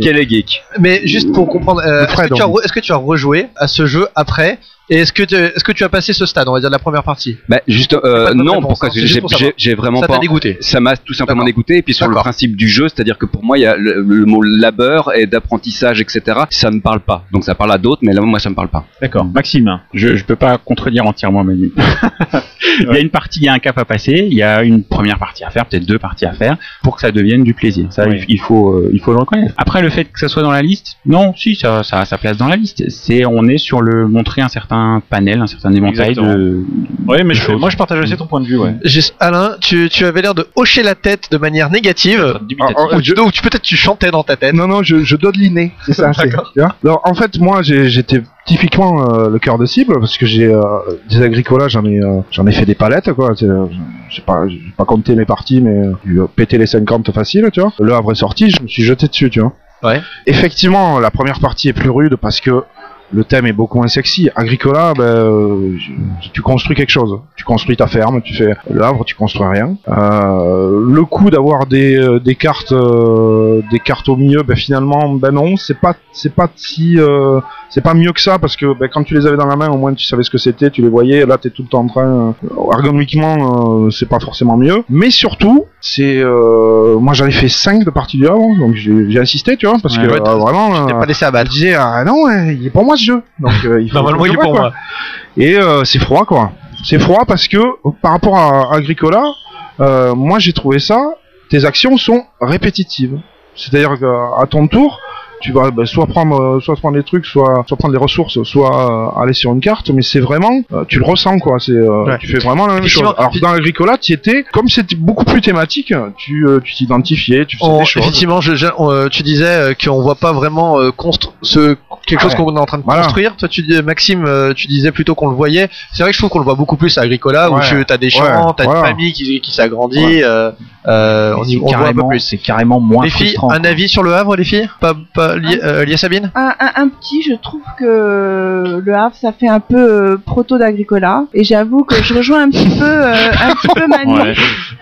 Quel est geek Mais juste pour comprendre, euh, est-ce que, est-ce que tu as rejoué à ce jeu après Et est-ce que, tu- est-ce que tu as passé ce stade, on va dire, de la première partie? Bah juste euh, non, réponse, pourquoi hein, c'est j'ai juste pour j'ai- savoir. j'ai vraiment Ça pas t'a dégoûté ça m'a tout simplement D'accord. dégoûté et puis sur le principe du jeu c'est-à-dire que pour moi il y a le, le mot labeur et d'apprentissage etc ça me parle pas donc ça parle à d'autres mais là moi ça me parle pas D'accord. Maxime, je, je peux pas contredire entièrement Manu. [LAUGHS] il y a une partie, il y a un cap à passer, il y a une première partie à faire, peut-être deux parties à faire, pour que ça devienne du plaisir. Ça, Oui. il, il faut, euh, il faut le reconnaître. Après, le fait que ça soit dans la liste, non, si, ça, ça a sa place dans la liste. C'est, on est sur le montrer un certain panel, un certain éventail de. Oui, mais je- moi je partage aussi ton point de vue, ouais. Alain, tu, tu avais l'air de hocher la tête de manière négative. Ah, Ou tu, tu- peut-être tu chantais dans ta tête. Non, non, je, je dodelinais, c'est ça. Alors, en fait, moi, j'ai- j'étais typiquement euh, le cœur de cible parce que j'ai euh, des agricolas, j'en ai, euh, j'en ai fait des palettes, quoi. J'ai pas, pas compté mes parties, mais euh, j'ai pété les 50 facile, tu vois. Le Havre est sorti, je me suis jeté dessus, tu vois. Ouais. Effectivement, la première partie est plus rude parce que le thème est beaucoup moins sexy. Agricola, ben, euh, je- tu construis quelque chose. Tu construis ta ferme, tu fais le Havre, tu construis rien. Euh, le coup d'avoir des, euh, des cartes, euh, des cartes au milieu, ben finalement, ben non, c'est pas, c'est pas si, euh, c'est pas mieux que ça parce que ben, quand tu les avais dans la main, au moins tu savais ce que c'était, tu les voyais. Là, t'es tout le temps en train. ergonomiquement, c'est pas forcément mieux. Mais surtout, c'est, moi j'en ai fait 5 de parties du Havre, donc j'ai insisté, tu vois, parce Ouais, que ouais, vraiment. Euh, pas laissé je abattre. disais ah non ouais, il est pour moi ce jeu. Donc euh, il faut Normalement, il est pour moi. et euh, c'est froid quoi. C'est froid parce que par rapport à Agricola euh, moi j'ai trouvé ça tes actions sont répétitives. C'est à dire qu'à ton tour tu vas bah, soit prendre euh, soit prendre des trucs soit soit prendre des ressources soit euh, aller sur une carte mais c'est vraiment euh, tu le ressens quoi c'est euh, Ouais. tu fais vraiment la même chose alors que dans Agricola tu étais comme c'était beaucoup plus thématique tu euh, tu t'identifiais tu faisais On- des choses effectivement, je, je- on, tu disais qu'on voit pas vraiment ce quelque chose Ouais. qu'on est en train de Voilà. construire. Toi, tu dis, Maxime, tu disais plutôt qu'on le voyait. C'est vrai que je trouve qu'on le voit beaucoup plus à Agricola, où tu as des champs, t'as Voilà. une famille qui, qui s'agrandit. Euh, euh, on, y- C'est on le voit un peu carrément, plus. c'est carrément moins Les filles, frustrant. un avis sur le Havre, les filles? Pas, pas lié, euh, lié à Sabine? Un, un- un petit, je trouve que le Havre, ça fait un peu euh, proto d'Agricola. Et j'avoue que je rejoins un petit peu, euh, un petit peu [LAUGHS] Manu. Ouais.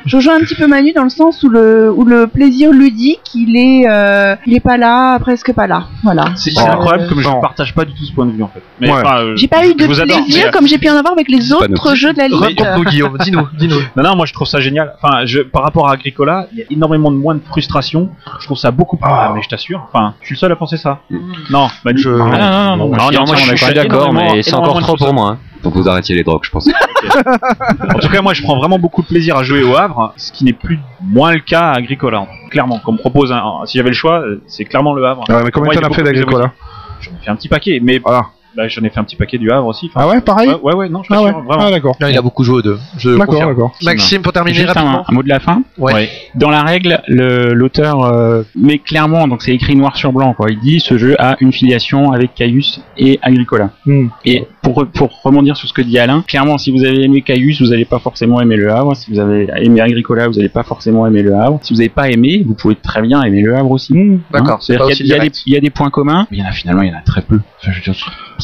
Je rejoins un petit peu Manu dans le sens où le, où le plaisir ludique, il est, euh, il est pas là, presque pas là. Voilà. C'est Oh, incroyable comme je non. partage pas du tout ce point de vue en fait. Mais, Ouais. enfin, euh, J'ai pas eu de adore, plaisir comme j'ai pu en avoir avec les autres jeux de la. Raconte-nous, Guillaume, dis-nous, dis-nous. Non, non, moi je trouve ça génial. Enfin, je, par rapport à Agricola, il y a énormément de moins de frustration. Je trouve ça beaucoup plus. Ah. Mais je t'assure. Enfin, je suis le seul à penser ça. Non, bah, Je- Ah, non, non, non, non, Non, moi, je suis d'accord, mais c'est encore trop pour moi. hein. donc vous arrêtiez les drogues je pense [LAUGHS] En tout cas, moi, je prends vraiment beaucoup de plaisir à jouer au Havre, ce qui n'est plus moins le cas à Agricola. Clairement, qu'on me propose, un, un- si j'avais le choix, euh, c'est clairement le Havre. Ouais, mais combien t'en as fait d'Agricola J'en ai fait un petit paquet, mais voilà bah, j'en ai fait un petit paquet du Havre aussi. Enfin, ah ouais pareil ouais, ouais, ouais, non, je ah ouais vraiment. ah d'accord il a beaucoup joué aux deux. Je d'accord confirme. d'accord Maxime, pour terminer Juste un, rapidement. un mot de la fin. Ouais. Ouais. Dans la règle, le- l'auteur euh, met clairement, donc c'est écrit noir sur blanc, quoi. Il dit ce jeu a une filiation avec Caius et Agricola. Hmm. Et pour, pour rebondir sur ce que dit Alain, clairement, si vous avez aimé Caius, vous n'allez pas forcément aimer le Havre. Si vous avez aimé Agricola, vous n'allez pas forcément aimer le Havre. Si vous n'avez pas aimé, vous pouvez très bien aimer le Havre aussi. D'accord, Hein c'est pas C'est-à-dire qu'il y, a- il y a des- direct. il y a des points communs, mais il y en a finalement, il y en a très peu.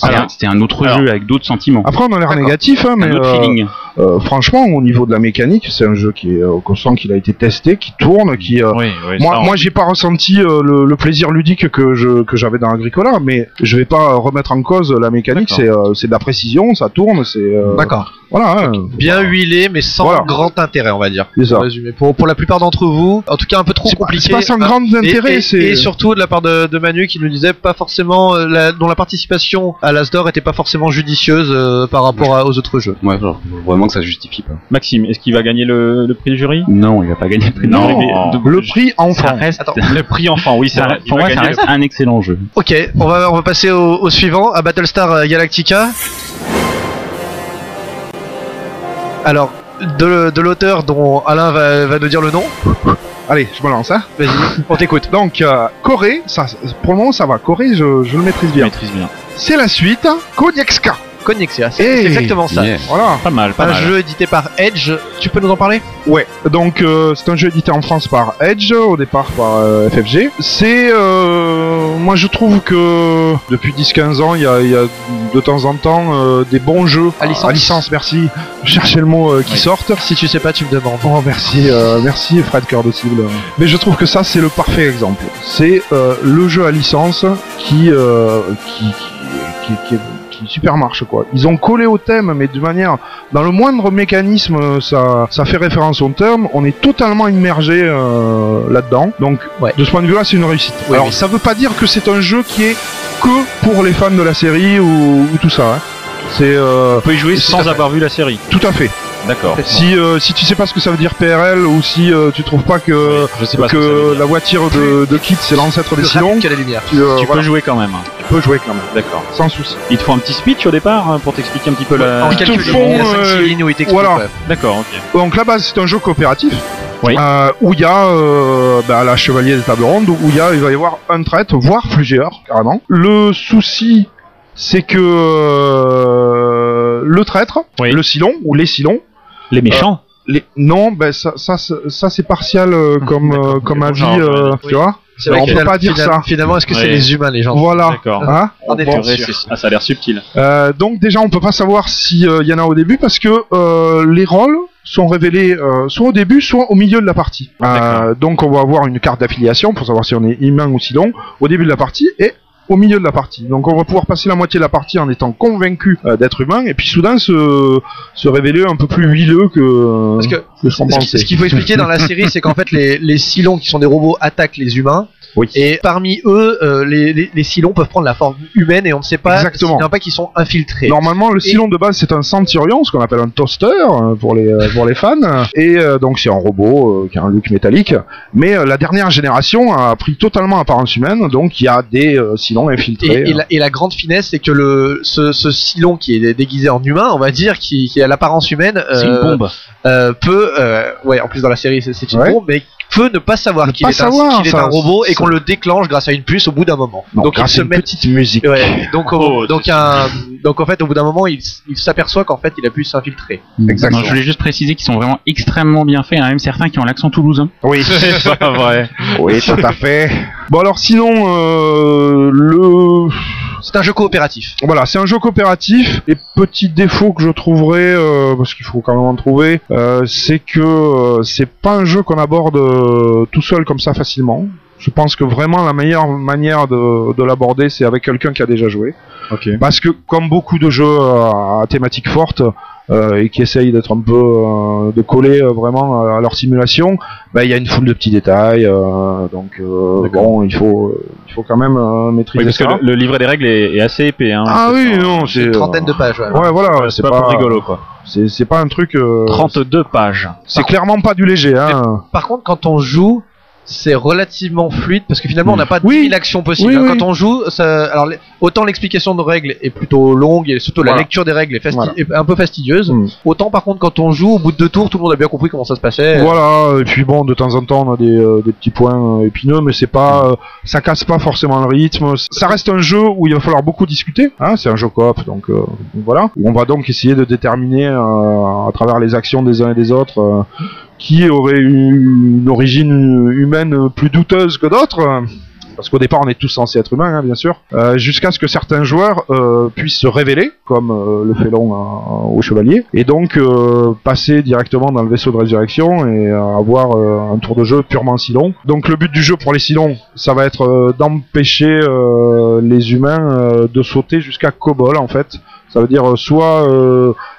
Un- C'était un autre alors- jeu avec d'autres sentiments. Après, on a l'air D'accord. négatif, hein, mais un autre euh, feeling. euh, franchement, au niveau de la mécanique, c'est un jeu qui est, euh, qu'on sent qu'il a été testé, qui tourne, qui. euh, Oui, oui, moi, moi, j'ai pas ressenti euh, le, le plaisir ludique que je que j'avais dans Agricola, mais je vais pas remettre en cause la mécanique. D'accord. C'est euh, c'est de la précision, ça tourne, c'est. euh, D'accord. Voilà. hein. Bien huilé, mais sans Voilà. grand intérêt, on va dire. C'est ça. Pour résumer. Pour, pour la plupart d'entre vous, en tout cas un peu trop C'est pas, compliqué. c'est pas sans grand Et, intérêt, et- c'est. et surtout de la part de, de Manu qui nous disait pas forcément euh, la- dont la participation à l'Asdor était pas forcément judicieuse euh, par rapport à- aux autres jeux. ouais genre, vraiment que ça se justifie pas Maxime, est-ce qu'il va gagner le, le prix du jury? Non, il va pas gagner le prix. Non, du jury. mais- le prix ça enfant. reste, Attends. Le prix enfant, oui, c'est ça, il pour va moi, ça gagner reste un excellent jeu. Ok, on va on va passer au, au suivant, à Battlestar Galactica. Alors, de, de l'auteur dont Alain va, va nous dire le nom. Allez, je me lance, hein. Vas-y, on t'écoute. Donc, euh, Corée, ça, pour le moment, ça va. Corée, je, je le maîtrise Je bien. maîtrise bien. C'est la suite, Koniexka. Connexia, c'est Hey. exactement ça. Yeah. Voilà. Pas mal, pas Un mal. jeu édité par Edge, tu peux nous en parler? Ouais, donc euh, c'est un jeu édité en France par Edge, au départ par euh, FFG. C'est, euh, moi je trouve que depuis 10-15 ans, il y a, il y a de temps en temps euh, des bons jeux À licence. merci. Je cherchais le mot euh, qui Oui. sortent. Si tu sais pas, tu me demandes. Oh merci, euh, merci Fred Cœur de cible. Mais je trouve que ça c'est le parfait exemple. C'est euh, le jeu à licence qui, euh, qui, qui, qui, qui, qui super marche quoi. Ils ont collé au thème mais de manière dans le moindre mécanisme euh, ça, ça fait référence au terme. On est totalement immergé euh, là-dedans. Donc Ouais. de ce point de vue-là c'est une réussite. Alors oui. ça veut pas dire que c'est un jeu qui est que pour les fans de la série ou, ou tout ça. hein. C'est euh, On peut y jouer sans avoir vu la série. tout à fait. D'accord. Si, euh, si tu sais pas ce que ça veut dire PRL ou si euh, tu trouves pas que, Je sais pas ce que ça que veut dire. la voiture de, de Kit c'est l'ancêtre des Plus Silons, rapide que la lumière. tu, euh, Tu voilà, peux jouer quand même. tu peux jouer quand même, D'accord. sans souci. Il te faut un petit speech au départ hein, pour t'expliquer un petit peu la. En Ils te font, lignes, il y a 5 euh, lignes où il t'explique. voilà. ouais. D'accord, ok. Donc la base c'est un jeu coopératif Oui. euh, où il y a euh, bah, la chevalier des tables rondes où il y a il va y avoir un traite voire plusieurs carrément. Le souci c'est que euh, le traître, Oui. le silon ou les silons, Les méchants. les non ben ça ça c'est- ça c'est partial euh, [LAUGHS] comme euh, comme avis euh, ouais. tu vois. Vrai on peut pas dire ça. Finalement, est-ce que c'est les humains, les gens? Voilà. D'accord. Hein? On est sûr. c'est- Ah, ça a l'air subtil. Euh, donc déjà on peut pas savoir s'il y en a au début parce que euh, les rôles sont révélés euh, soit au début soit au milieu de la partie. Euh, donc on va avoir une carte d'affiliation pour savoir si on est humain ou si long au début de la partie et au milieu de la partie. Donc on va pouvoir passer la moitié de la partie en étant convaincu euh, d'être humain et puis soudain se, se révéler un peu plus huileux que, Parce que que ce qu'on pensait. ce qu'il faut expliquer dans la [LAUGHS] série, c'est qu'en fait, les, les Silons qui sont des robots attaquent les humains. Oui. Et parmi eux, euh, les, les, les Silons peuvent prendre la forme humaine et on ne sait pas Exactement. s'il n'y en a pas qui sont infiltrés. Normalement, le silon de base c'est un centurion, ce qu'on appelle un toaster euh, pour les euh, pour les fans, et euh, donc c'est un robot euh, qui a un look métallique. Mais euh, la dernière génération a pris totalement apparence humaine, donc il y a des euh, silons infiltrés. Et, et la, et la grande finesse, c'est que le ce, ce Silon qui est déguisé en humain, on va dire, qui, qui a l'apparence humaine, C'est une bombe. peut, euh, ouais, en plus dans la série c'est c'est une Ouais. bombe, mais peut ne pas savoir qu'il est, un, qu'il est un robot et qu'on le déclenche grâce à une puce au bout d'un moment. Non, donc il grâce se à une met petite musique. Ouais, donc, Oh, donc, un, donc en fait, au bout d'un moment, il, s- il s'aperçoit qu'en fait, il a pu s'infiltrer. Exactement. Non, je voulais juste préciser qu'ils sont vraiment extrêmement bien faits. Il y en a même certains qui ont l'accent toulousain. Oui, [LAUGHS] C'est pas vrai. oui, tout à fait. Bon alors sinon, euh, le C'est un jeu coopératif. Voilà, c'est un jeu coopératif. Et petit défaut que je trouverais, euh, parce qu'il faut quand même en trouver, euh, c'est que euh, c'est pas un jeu qu'on aborde euh, tout seul comme ça facilement. Je pense que vraiment la meilleure manière de, de l'aborder, c'est avec quelqu'un qui a déjà joué. Ok. Parce que comme beaucoup de jeux à thématique forte et qui essayent d'être un peu euh, de coller euh, vraiment à leur simulation, bah, il y a une foule de petits détails. euh, donc euh, bon, il faut euh, il faut quand même euh, maîtriser Oui, parce que ça. le, le livret des règles est, est assez épais. Hein, Ah oui, non, C'est une trentaine de pages. ouais. Ouais, voilà, c'est pas, rigolo quoi. C'est c'est pas un truc. euh, 32 pages. C'est clairement pas du léger, hein. Par contre, quand on joue, c'est relativement fluide parce que finalement, on n'a pas Oui. 10 000 actions possibles. Oui, hein. oui. Quand on joue, ça, alors autant l'explication de règles est plutôt longue et surtout la lecture des règles est, fasti- Voilà. est un peu fastidieuse. Mm. Autant par contre, quand on joue, au bout de deux tours, tout le monde a bien compris comment ça se passait. Voilà, et puis bon, de temps en temps, on a des, euh, des petits points euh, épineux, mais c'est pas, euh, ça casse pas forcément le rythme. Ça reste un jeu où il va falloir beaucoup discuter. Hein, c'est un jeu coop, donc euh, voilà. On va donc essayer de déterminer à travers les actions des uns et des autres qui aurait eu une origine humaine plus douteuse que d'autres. Parce qu'au départ, on est tous censés être humains, hein, bien sûr, euh, jusqu'à ce que certains joueurs euh, puissent se révéler, comme euh, le félon euh, au chevalier, et donc passer directement dans le vaisseau de résurrection et avoir un tour de jeu purement silon. Donc le but du jeu pour les silons, ça va être d'empêcher les humains de sauter jusqu'à Kobol, en fait. Ça veut dire soit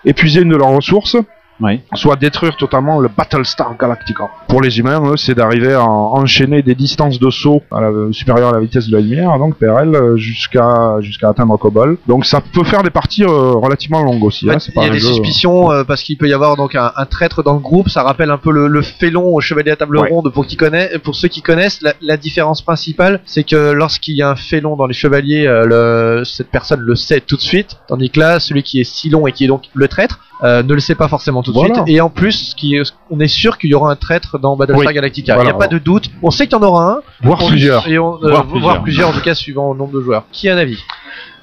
épuiser une de leurs ressources, Oui. soit détruire totalement le Battlestar Galactica. Pour les humains, c'est d'arriver à en- enchaîner des distances de saut à la, supérieures à la vitesse de la lumière, donc PRL, euh, jusqu'à jusqu'à atteindre Kobol. Donc ça peut faire des parties euh, relativement longues aussi. Hein, il y a des jeu- suspicions euh, parce qu'il peut y avoir donc un, un traître dans le groupe. Ça rappelle un peu le, le félon au chevalier à table Ouais. ronde. Pour qui connaît, pour ceux qui connaissent, la, la différence principale, c'est que lorsqu'il y a un félon dans les chevaliers, le, cette personne le sait tout de suite, tandis que là, celui qui est si long et qui est donc le traître, euh, ne le sait pas forcément tout de Voilà. suite. Et en plus, ce qui est- on est sûr qu'il y aura un traître dans Battlestar Oui. Galactica. Il Voilà. n'y a pas de doute. On sait qu'il y en aura un. Voire plusieurs. Et on, euh, Voire voire, plusieurs. plusieurs. en tout cas, suivant le nombre de joueurs. Qui a un avis?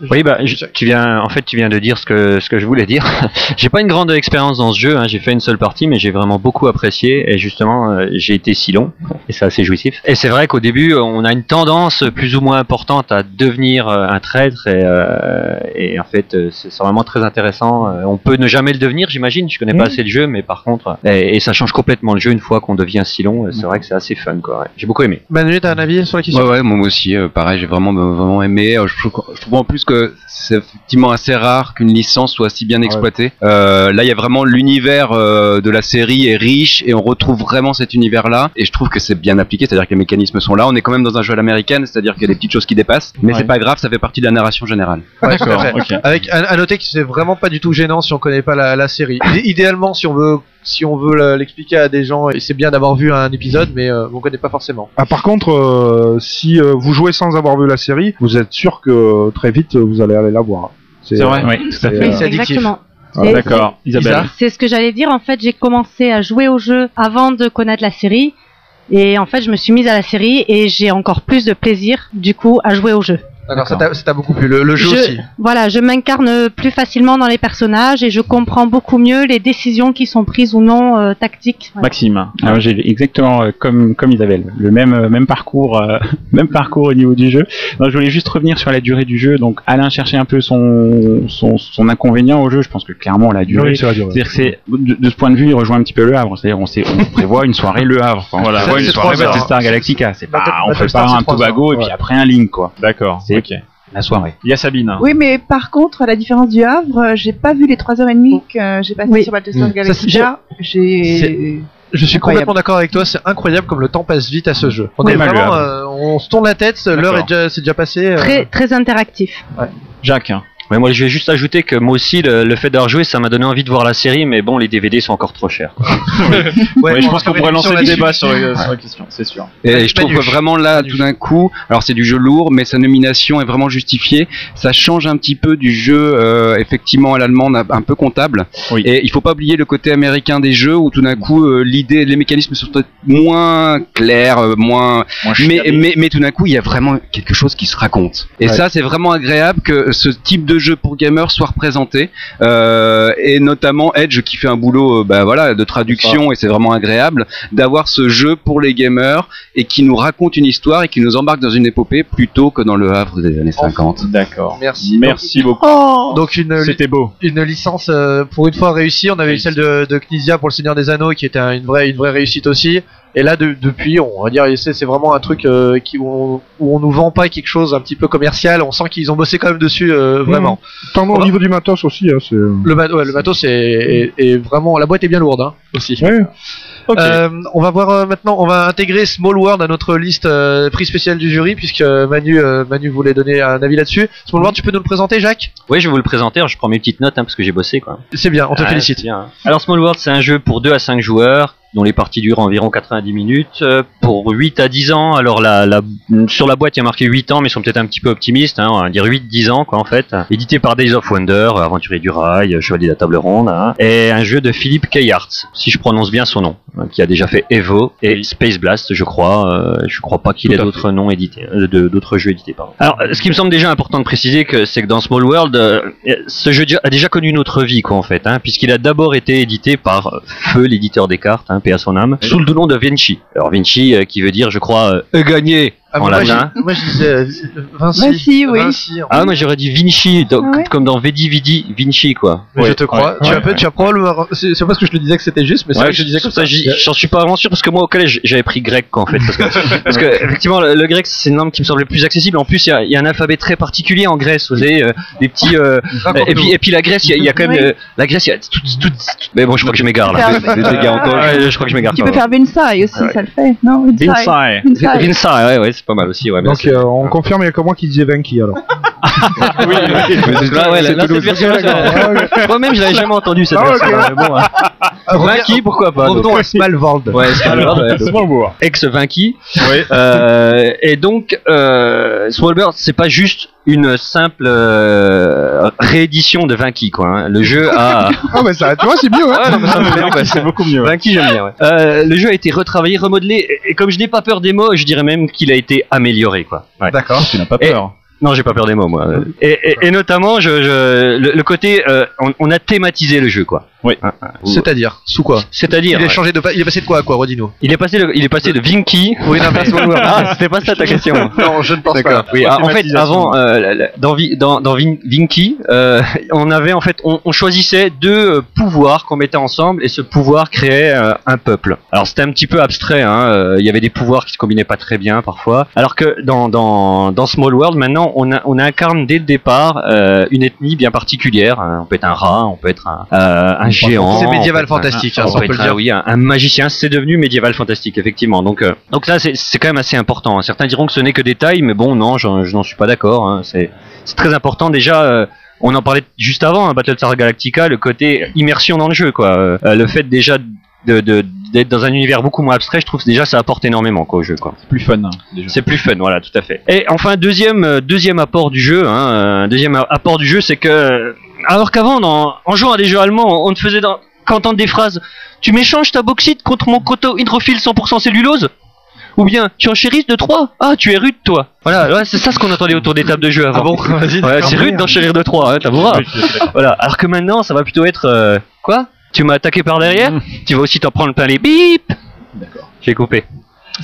Oui, bah, je- tu viens, en fait, tu viens de dire ce que, ce que je voulais dire. [LAUGHS] j'ai pas une grande expérience dans ce jeu, hein, j'ai fait une seule partie, mais j'ai vraiment beaucoup apprécié, et justement, euh, j'ai été si long, et c'est assez jouissif. Et c'est vrai qu'au début, on a une tendance plus ou moins importante à devenir euh, un traître, et, euh, et en fait, c'est vraiment très intéressant. On peut ne jamais le devenir, j'imagine, je connais pas assez le jeu, mais par contre, et, et ça change complètement le jeu une fois qu'on devient si long, c'est vrai que c'est assez fun, quoi. ouais. J'ai beaucoup aimé. Manu, t'as un avis sur la question? Ouais, ouais, moi aussi, euh, pareil, j'ai vraiment, vraiment aimé. Je trouve, je trouve en plus que c'est effectivement assez rare qu'une licence soit si bien exploitée. Euh, là, il y a vraiment l'univers euh, de la série est riche et on retrouve vraiment cet univers-là. Et je trouve que c'est bien appliqué, c'est-à-dire que les mécanismes sont là. On est quand même dans un jeu à l'américaine, c'est-à-dire qu'il y a des petites choses qui dépassent, mais Ouais. c'est pas grave, ça fait partie de la narration générale. Ok. Avec à, à noter que c'est vraiment pas du tout gênant si on connaît pas la, la série. Idé- Idéalement, si on veut, si on veut l'expliquer à des gens, et c'est bien d'avoir vu un épisode, mais euh, on connaît pas forcément. Ah, par contre, euh, si euh, vous jouez sans avoir vu la série, vous êtes sûr que très vite vous allez aller la voir. C'est vrai Oui, tout à fait. euh, C'est addictif. Ah, D'accord, Isabelle. Isa C'est ce que j'allais dire. En fait, j'ai commencé à jouer au jeu avant de connaître la série. Et en fait, je me suis mise à la série et j'ai encore plus de plaisir, du coup, à jouer au jeu. D'accord, ça t'a ça t'a beaucoup plu. Le, le jeu Je- aussi. Voilà, je m'incarne plus facilement dans les personnages et je comprends beaucoup mieux les décisions qui sont prises ou non euh, tactiques. Voilà. Maxime. Alors j'ai exactement euh, comme comme Isabelle, le même euh, même parcours euh, [LAUGHS] même parcours au niveau du jeu. Donc, je voulais juste revenir sur la durée du jeu. Donc Alain cherchait un peu son son, son inconvénient au jeu. Je pense que clairement la durée. oui, c'est la durée. C'est-à-dire que c'est de, de ce point de vue, il rejoint un petit peu le Havre. C'est-à-dire on sait on prévoit une soirée le Havre. Enfin, Voilà. on prévoit une soirée Battlestar hein. Galactica. C'est pas Battle- on fait Battlestar, pas un Tobago et puis après un ligne quoi. D'accord, C'est- ok. La soirée. Il y a Sabine. Oui, mais par contre, à la différence du Havre, j'ai pas vu les 3h30 que j'ai passé Oui. sur Battlestar Mm. Galactica. J'ai. Je suis Incroyable. complètement d'accord avec toi. C'est incroyable comme le temps passe vite à ce jeu. On Oui, est mal vraiment, le euh, on se tourne la tête. L'heure est déjà, c'est déjà passé. euh, Très, très interactif. Jacques. Ouais, moi, je vais juste ajouter que moi aussi, le, le fait d'avoir joué, ça m'a donné envie de voir la série, mais bon, les DVD sont encore trop chers. [LAUGHS] ouais, Ouais, je pense qu'on pourrait lancer le débat sur, la- sur la question, c'est sûr. Et je trouve que vraiment là, tout d'un coup, alors c'est du jeu lourd, mais sa nomination est vraiment justifiée. Ça change un petit peu du jeu, euh, effectivement, à l'allemande, un peu comptable. Oui. Et il faut pas oublier le côté américain des jeux où tout d'un coup, euh, l'idée, les mécanismes sont peut-être moins clairs, euh, moins. Moi, je Mais, mais, mais tout d'un coup, il y a vraiment quelque chose qui se raconte. Et Ouais. ça, c'est vraiment agréable que ce type de jeu pour gamers soit représenté. Euh, et notamment Edge qui fait un boulot, euh, bah voilà, de traduction, et c'est vraiment agréable d'avoir ce jeu pour les gamers et qui nous raconte une histoire et qui nous embarque dans une épopée plutôt que dans le Havre des années 50. D'accord. Merci. Merci beaucoup. Oh Donc une, C'était beau. une licence euh, pour une fois réussie. On avait eu celle de, de Knizia pour le Seigneur des Anneaux qui était un- une vraie une vraie réussite aussi. Et là de- depuis, on va dire c'est c'est vraiment un truc euh, qui où on, où on nous vend pas quelque chose un petit peu commercial. On sent qu'ils ont bossé quand même dessus euh, vraiment. Tant au niveau du matos aussi, hein, c'est. Le, ma- ouais, le matos est, est, est vraiment la boîte est bien lourde hein, aussi. Ouais. Ok. Euh, on va voir euh, maintenant, on va intégrer Small World à notre liste euh, prix spécial du jury puisque Manu euh, Manu voulait donner un avis là-dessus. Small World, tu peux nous le présenter, Jacques? Oui, je vais vous le présenter. alors Je prends mes petites notes hein, parce que j'ai bossé, quoi. C'est bien, on te félicite. bien. Alors Small World, c'est un jeu pour 2 à 5 joueurs dont les parties durent environ 90 minutes euh, pour 8 à 10 ans. Alors la, la, sur la boîte, il y a marqué 8 ans, mais ils sont peut-être un petit peu optimistes, hein, on va dire 8-10 ans quoi en fait. Édité par Days of Wonder, euh, Aventurier du Rail, euh, Chevalier de la Table Ronde, hein. et un jeu de Philippe Kayarts, si je prononce bien son nom, hein, qui a déjà fait Evo et Space Blast, je crois. Euh, je crois pas qu'il ait d'autres noms édités, euh, d'autres jeux édités. Pardon. Alors, ce qui me semble déjà important de préciser, que c'est que dans Small World, euh, ce jeu a déjà connu une autre vie, quoi, en fait, hein, puisqu'il a d'abord été édité par Feu, l'éditeur des cartes, hein, paix à son âme, sous le nom de Vinci. Alors Vinci, euh, qui veut dire, je crois, euh, gagner Ah, en moi, latin. moi je disais euh, Vinci. Vinci, oui. Vinci, en Ah, moi j'aurais dit Vinci, donc, Ah ouais comme dans Vedi Vidi Vinci, quoi. Mais je te crois. ouais, tu, as, tu as probablement. C'est parce que je te disais que c'était juste, mais c'est Ouais, vrai que je disais comme ça. J'en suis pas vraiment sûr parce que moi au collège j'avais pris grec quoi, en fait parce que, [LAUGHS] parce que effectivement le, le grec c'est une langue qui me semble le plus accessible. En plus il y a, il y a un alphabet très particulier en Grèce, vous savez, euh, des petits. euh, et puis et puis la Grèce il y a, il y a quand même Oui. euh, la Grèce il y a tout, tout- tout- mais bon je crois que je m'égare là. Je crois que je m'égare. Tu peux faire Vinsai aussi, ça le fait. Non, Vinsai. Ouais ouais c'est pas mal aussi ouais. mais Donc euh, on confirme, il y a que moi qui disais Venki alors. [LAUGHS] oui, Parce que là, ouais, là, là, cette version-là, je- Moi-même, je l'avais jamais entendu cette Ah, ok. version. mais bon, hein. Vinci, pourquoi pas Revenons donc. à Smalvold. Ouais, Smalbird, ouais, [LAUGHS] donc, ex-Vinci. Euh, et donc, euh, Smallbird, c'est pas juste une simple euh, réédition de Vinci, quoi. hein. Le jeu a. [LAUGHS] Ah, mais ça, tu vois, c'est mieux, hein. Ouais, non, mais ça [LAUGHS] me fait bien, quoi. c'est beaucoup mieux. ouais. Vinci, j'aime bien. Ouais. Euh, le jeu a été retravaillé, remodelé, et, et comme je n'ai pas peur des mots, je dirais même qu'il a été amélioré, quoi. Ouais. D'accord. Tu n'as pas Et- peur. Non, j'ai pas peur des mots, moi. Et, et- et notamment, je, je- le, le côté, euh, on, on a thématisé le jeu, quoi. Oui. Hein, hein. C'est-à-dire, sous quoi C'est-à-dire, Il est ouais. changé de, pa- il est passé de quoi à quoi, Rodino il est passé, de, il est passé de Vinci. Oui, non, mais [LAUGHS] ah, c'était pas ça ta question. [LAUGHS] non, je ne pense pas. Oui, La ah, en fait, avant, euh, la- la- dans, Vi- dans, dans Vin- Vinci, euh, on avait en fait, on, on choisissait deux euh, pouvoirs qu'on mettait ensemble et ce pouvoir créait euh, un peuple. Alors c'était un petit peu abstrait, hein, euh, il y avait des pouvoirs qui se combinaient pas très bien parfois. Alors que dans, dans, dans Small World, maintenant, on, a, on incarne dès le départ euh, une ethnie bien particulière. hein. On peut être un rat, on peut être un, euh, un géant. C'est médiéval un- fantastique, un- hein, on ça, on peut le un- dire. oui, un, un magicien, c'est devenu médiéval fantastique, effectivement. Donc, euh, donc ça, c'est quand même assez important. Certains diront que ce n'est que détail, mais bon, non, je n'en suis pas d'accord. hein. C'est c'est très important. Déjà, euh, on en parlait juste avant, hein, Battlestar Galactica, le côté immersion dans le jeu, quoi. Euh, le fait déjà de de- d'être dans un univers beaucoup moins abstrait, je trouve que déjà ça apporte énormément quoi, au jeu. Quoi. Plus fun. hein. C'est plus fun, voilà, tout à fait. Et enfin, deuxième, euh, deuxième apport du jeu, hein, euh, deuxième apport du jeu, c'est que, alors qu'avant, en jouant à des jeux allemands, on ne faisait qu'entendre des phrases Tu m'échanges ta bauxite contre mon coteau hydrophile 100% cellulose? Ou bien, tu enchérisses de 3 Ah, tu es rude, toi Voilà, ouais, c'est ça ce qu'on entendait autour des tables de jeu avant. Ah bon Vas-y. Ouais, c'est rude d'enchérir de 3, hein, t'avoueras. Voilà, alors que maintenant, ça va plutôt être euh, Quoi? Tu m'as attaqué par derrière Tu vas aussi t'en prendre plein les bip D'accord. J'ai coupé.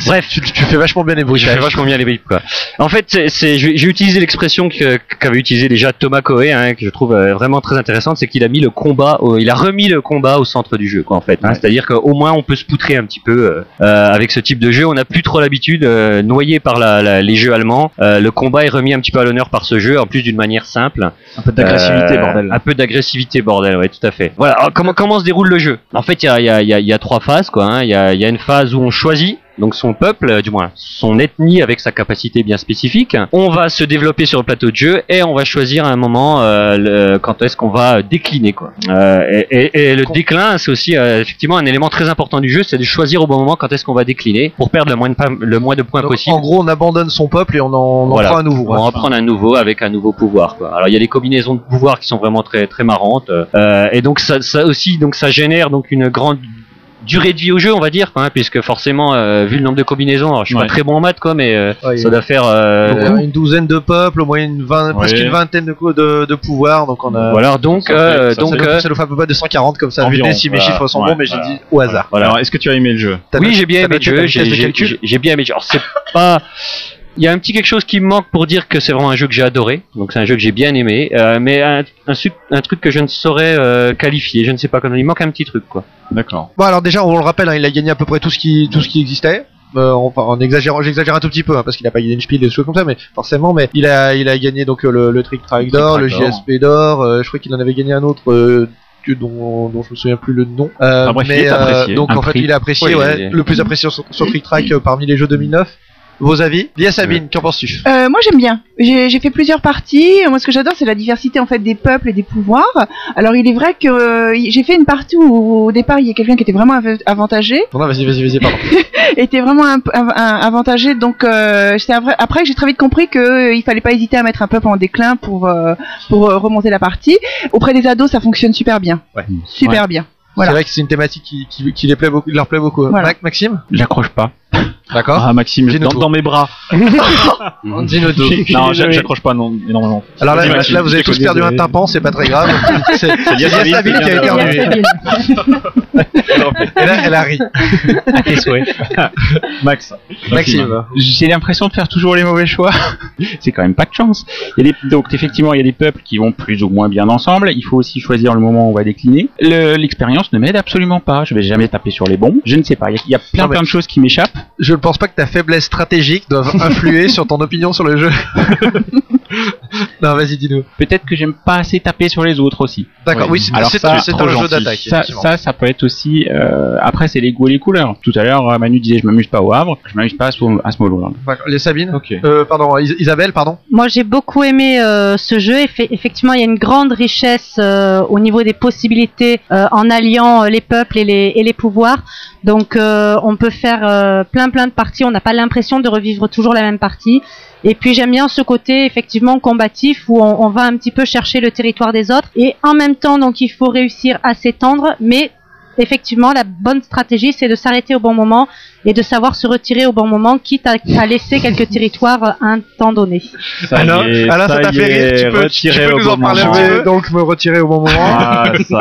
Bref, Tu, tu fais vachement bien les je bruitages. fais vachement bien les bips quoi. En fait, c'est, j'ai utilisé l'expression qu'avait utilisé déjà Thomas Coe, hein, que je trouve euh, vraiment très intéressante, c'est qu'il a mis le combat, au- il a remis le combat au centre du jeu, quoi, en fait. hein. Ouais. C'est-à-dire qu'au moins on peut se poutrer un petit peu euh, euh, avec ce type de jeu. On n'a plus trop l'habitude, euh, noyé par la, la- les jeux allemands. Euh, le combat est remis un petit peu à l'honneur par ce jeu, en plus d'une manière simple. Un peu d'agressivité, Euh, bordel. Un peu d'agressivité, bordel, ouais, tout à fait. Voilà, alors, comment, comment se déroule le jeu? En fait, il y a, y, a, y, a, il y a trois phases, quoi. hein. Il y, a, il y a une phase où on choisit donc son peuple, euh, du moins son ethnie avec sa capacité bien spécifique. On va se développer sur le plateau de jeu et on va choisir à un moment euh, le- quand est-ce qu'on va décliner quoi. Euh, et, et- et le déclin, c'est aussi euh, effectivement un élément très important du jeu, c'est de choisir au bon moment quand est-ce qu'on va décliner pour perdre le moins de, le moins de points Donc, possible. en gros, on abandonne son peuple et on en, on en prend un nouveau. On en prendre un nouveau avec un nouveau pouvoir. Quoi. Alors il y a des combinaisons de pouvoirs qui sont vraiment très très marrantes euh, et donc ça, ça aussi donc ça génère donc une grande durée de vie au jeu on va dire hein, puisque forcément euh, vu le nombre de combinaisons alors je suis Ouais. pas très bon en maths quoi mais euh, Ouais, ça doit faire euh, Donc, une douzaine de peuples, au moins une vingt, Ouais. presque une vingtaine de, co- de, de pouvoirs. Donc on a. voilà donc Ça fait- euh, ça donc Ça, nous, euh, ça nous fait un peu pas de 140 comme ça. Environ, si mes voilà. chiffres sont Ouais, bons, mais j'ai dit au hasard. voilà. Alors, est-ce que tu as aimé le jeu? Oui j'ai bien aimé le jeu j'ai bien aimé alors c'est pas il y a un petit quelque chose qui me manque pour dire que c'est vraiment un jeu que j'ai adoré donc c'est un jeu que j'ai bien aimé euh, mais un, un, su- un truc que je ne saurais euh, qualifier je ne sais pas comment il manque un petit truc quoi D'accord. Bon alors déjà on le rappelle, hein, il a gagné à peu près tout ce qui tout ce qui existait. Euh, en, en exagérant, j'exagère un tout petit peu hein, parce qu'il a pas gagné une spiel des choses comme ça, mais forcément, mais il a il a gagné donc euh, le, le Trick Track d'or, le JSP d'or. euh, je crois qu'il en avait gagné un autre euh, que dont, dont je me souviens plus le nom. Euh, Enfin, bref, il mais est apprécié. donc Un en fait il est apprécié, Ouais, ouais, il est- le plus apprécié sur, sur Trick Track euh, parmi les jeux 2009. Vos avis Lia Sabine, qu'en penses-tu Euh, moi j'aime bien. J'ai j'ai fait plusieurs parties. Moi ce que j'adore c'est la diversité en fait des peuples et des pouvoirs. Alors il est vrai que euh, j'ai fait une partie où au départ il y a quelqu'un qui était vraiment av- avantagé, Non, non, vas-y, vas-y, vas-y, pardon. [LAUGHS] était vraiment un- un- un- avantagé. Donc euh, c'est vrai- après j'ai très vite compris que euh, il fallait pas hésiter à mettre un peuple en déclin pour euh, pour euh, remonter la partie. Auprès des ados ça fonctionne super bien. Ouais. Super bien. Voilà. C'est vrai que c'est une thématique qui, qui, qui les plaît beaucoup, leur plaît beaucoup. Voilà. Mac- Maxime? J'accroche pas. D'accord. Ah, Maxime, Dis-nous dans, dans mes bras. [LAUGHS] Dis-nous tout. non, j'a- j'accroche pas non, énormément. Alors là, Vas-y, là, Maxime, vous avez tous perdu un tympan, c'est pas très grave. [LAUGHS] C'est c'est Sabine Sabine qui a vient éternué. Et là, elle a ri. [LAUGHS] À tes souhaits. Max. Maxime. J'ai l'impression de faire toujours les mauvais choix. c'est quand même pas de chance. Il y a des, donc effectivement, il y a des peuples qui vont plus ou moins bien ensemble. Il faut aussi choisir le moment où on va décliner. Le- L'expérience ne m'aide absolument pas. Je vais jamais taper sur les bons. Je ne sais pas. Il y a, il y a plein Non, mais- plein de choses qui m'échappent. Je ne pense pas que ta faiblesse stratégique doive influer sur ton opinion sur le jeu. [LAUGHS] Non, vas-y, dis-nous. Peut-être que j'aime pas assez taper sur les autres aussi. D'accord, oui, c'est un jeu d'attaque. Ça, ça, ça peut être aussi. euh, après, c'est les goûts et les couleurs. Tout à l'heure, euh, Manu disait je m'amuse pas au Havre, je m'amuse pas à, Small- à. Les Sabine Ok. euh, Pardon, Is- Isabelle, pardon Moi, j'ai beaucoup aimé euh, ce jeu. Effe- effectivement, il y a une grande richesse euh, au niveau des possibilités euh, en alliant euh, les peuples et les, et les pouvoirs. Donc, euh, on peut faire euh, plein plein de parties. On n'a pas l'impression de revivre toujours la même partie. Et puis, j'aime bien ce côté effectivement combatif où on, on va un petit peu chercher le territoire des autres. Et en même temps, donc, il faut réussir à s'étendre, mais effectivement, la bonne stratégie, c'est de s'arrêter au bon moment et de savoir se retirer au bon moment, quitte à, à laisser quelques territoires euh, à un temps donné. Ça Alors, y est, alors, ça t'a y fait rire, est, tu peux- tu peux au nous en parler moment. Je vais donc me retirer au bon moment. Ah, [LAUGHS] ça,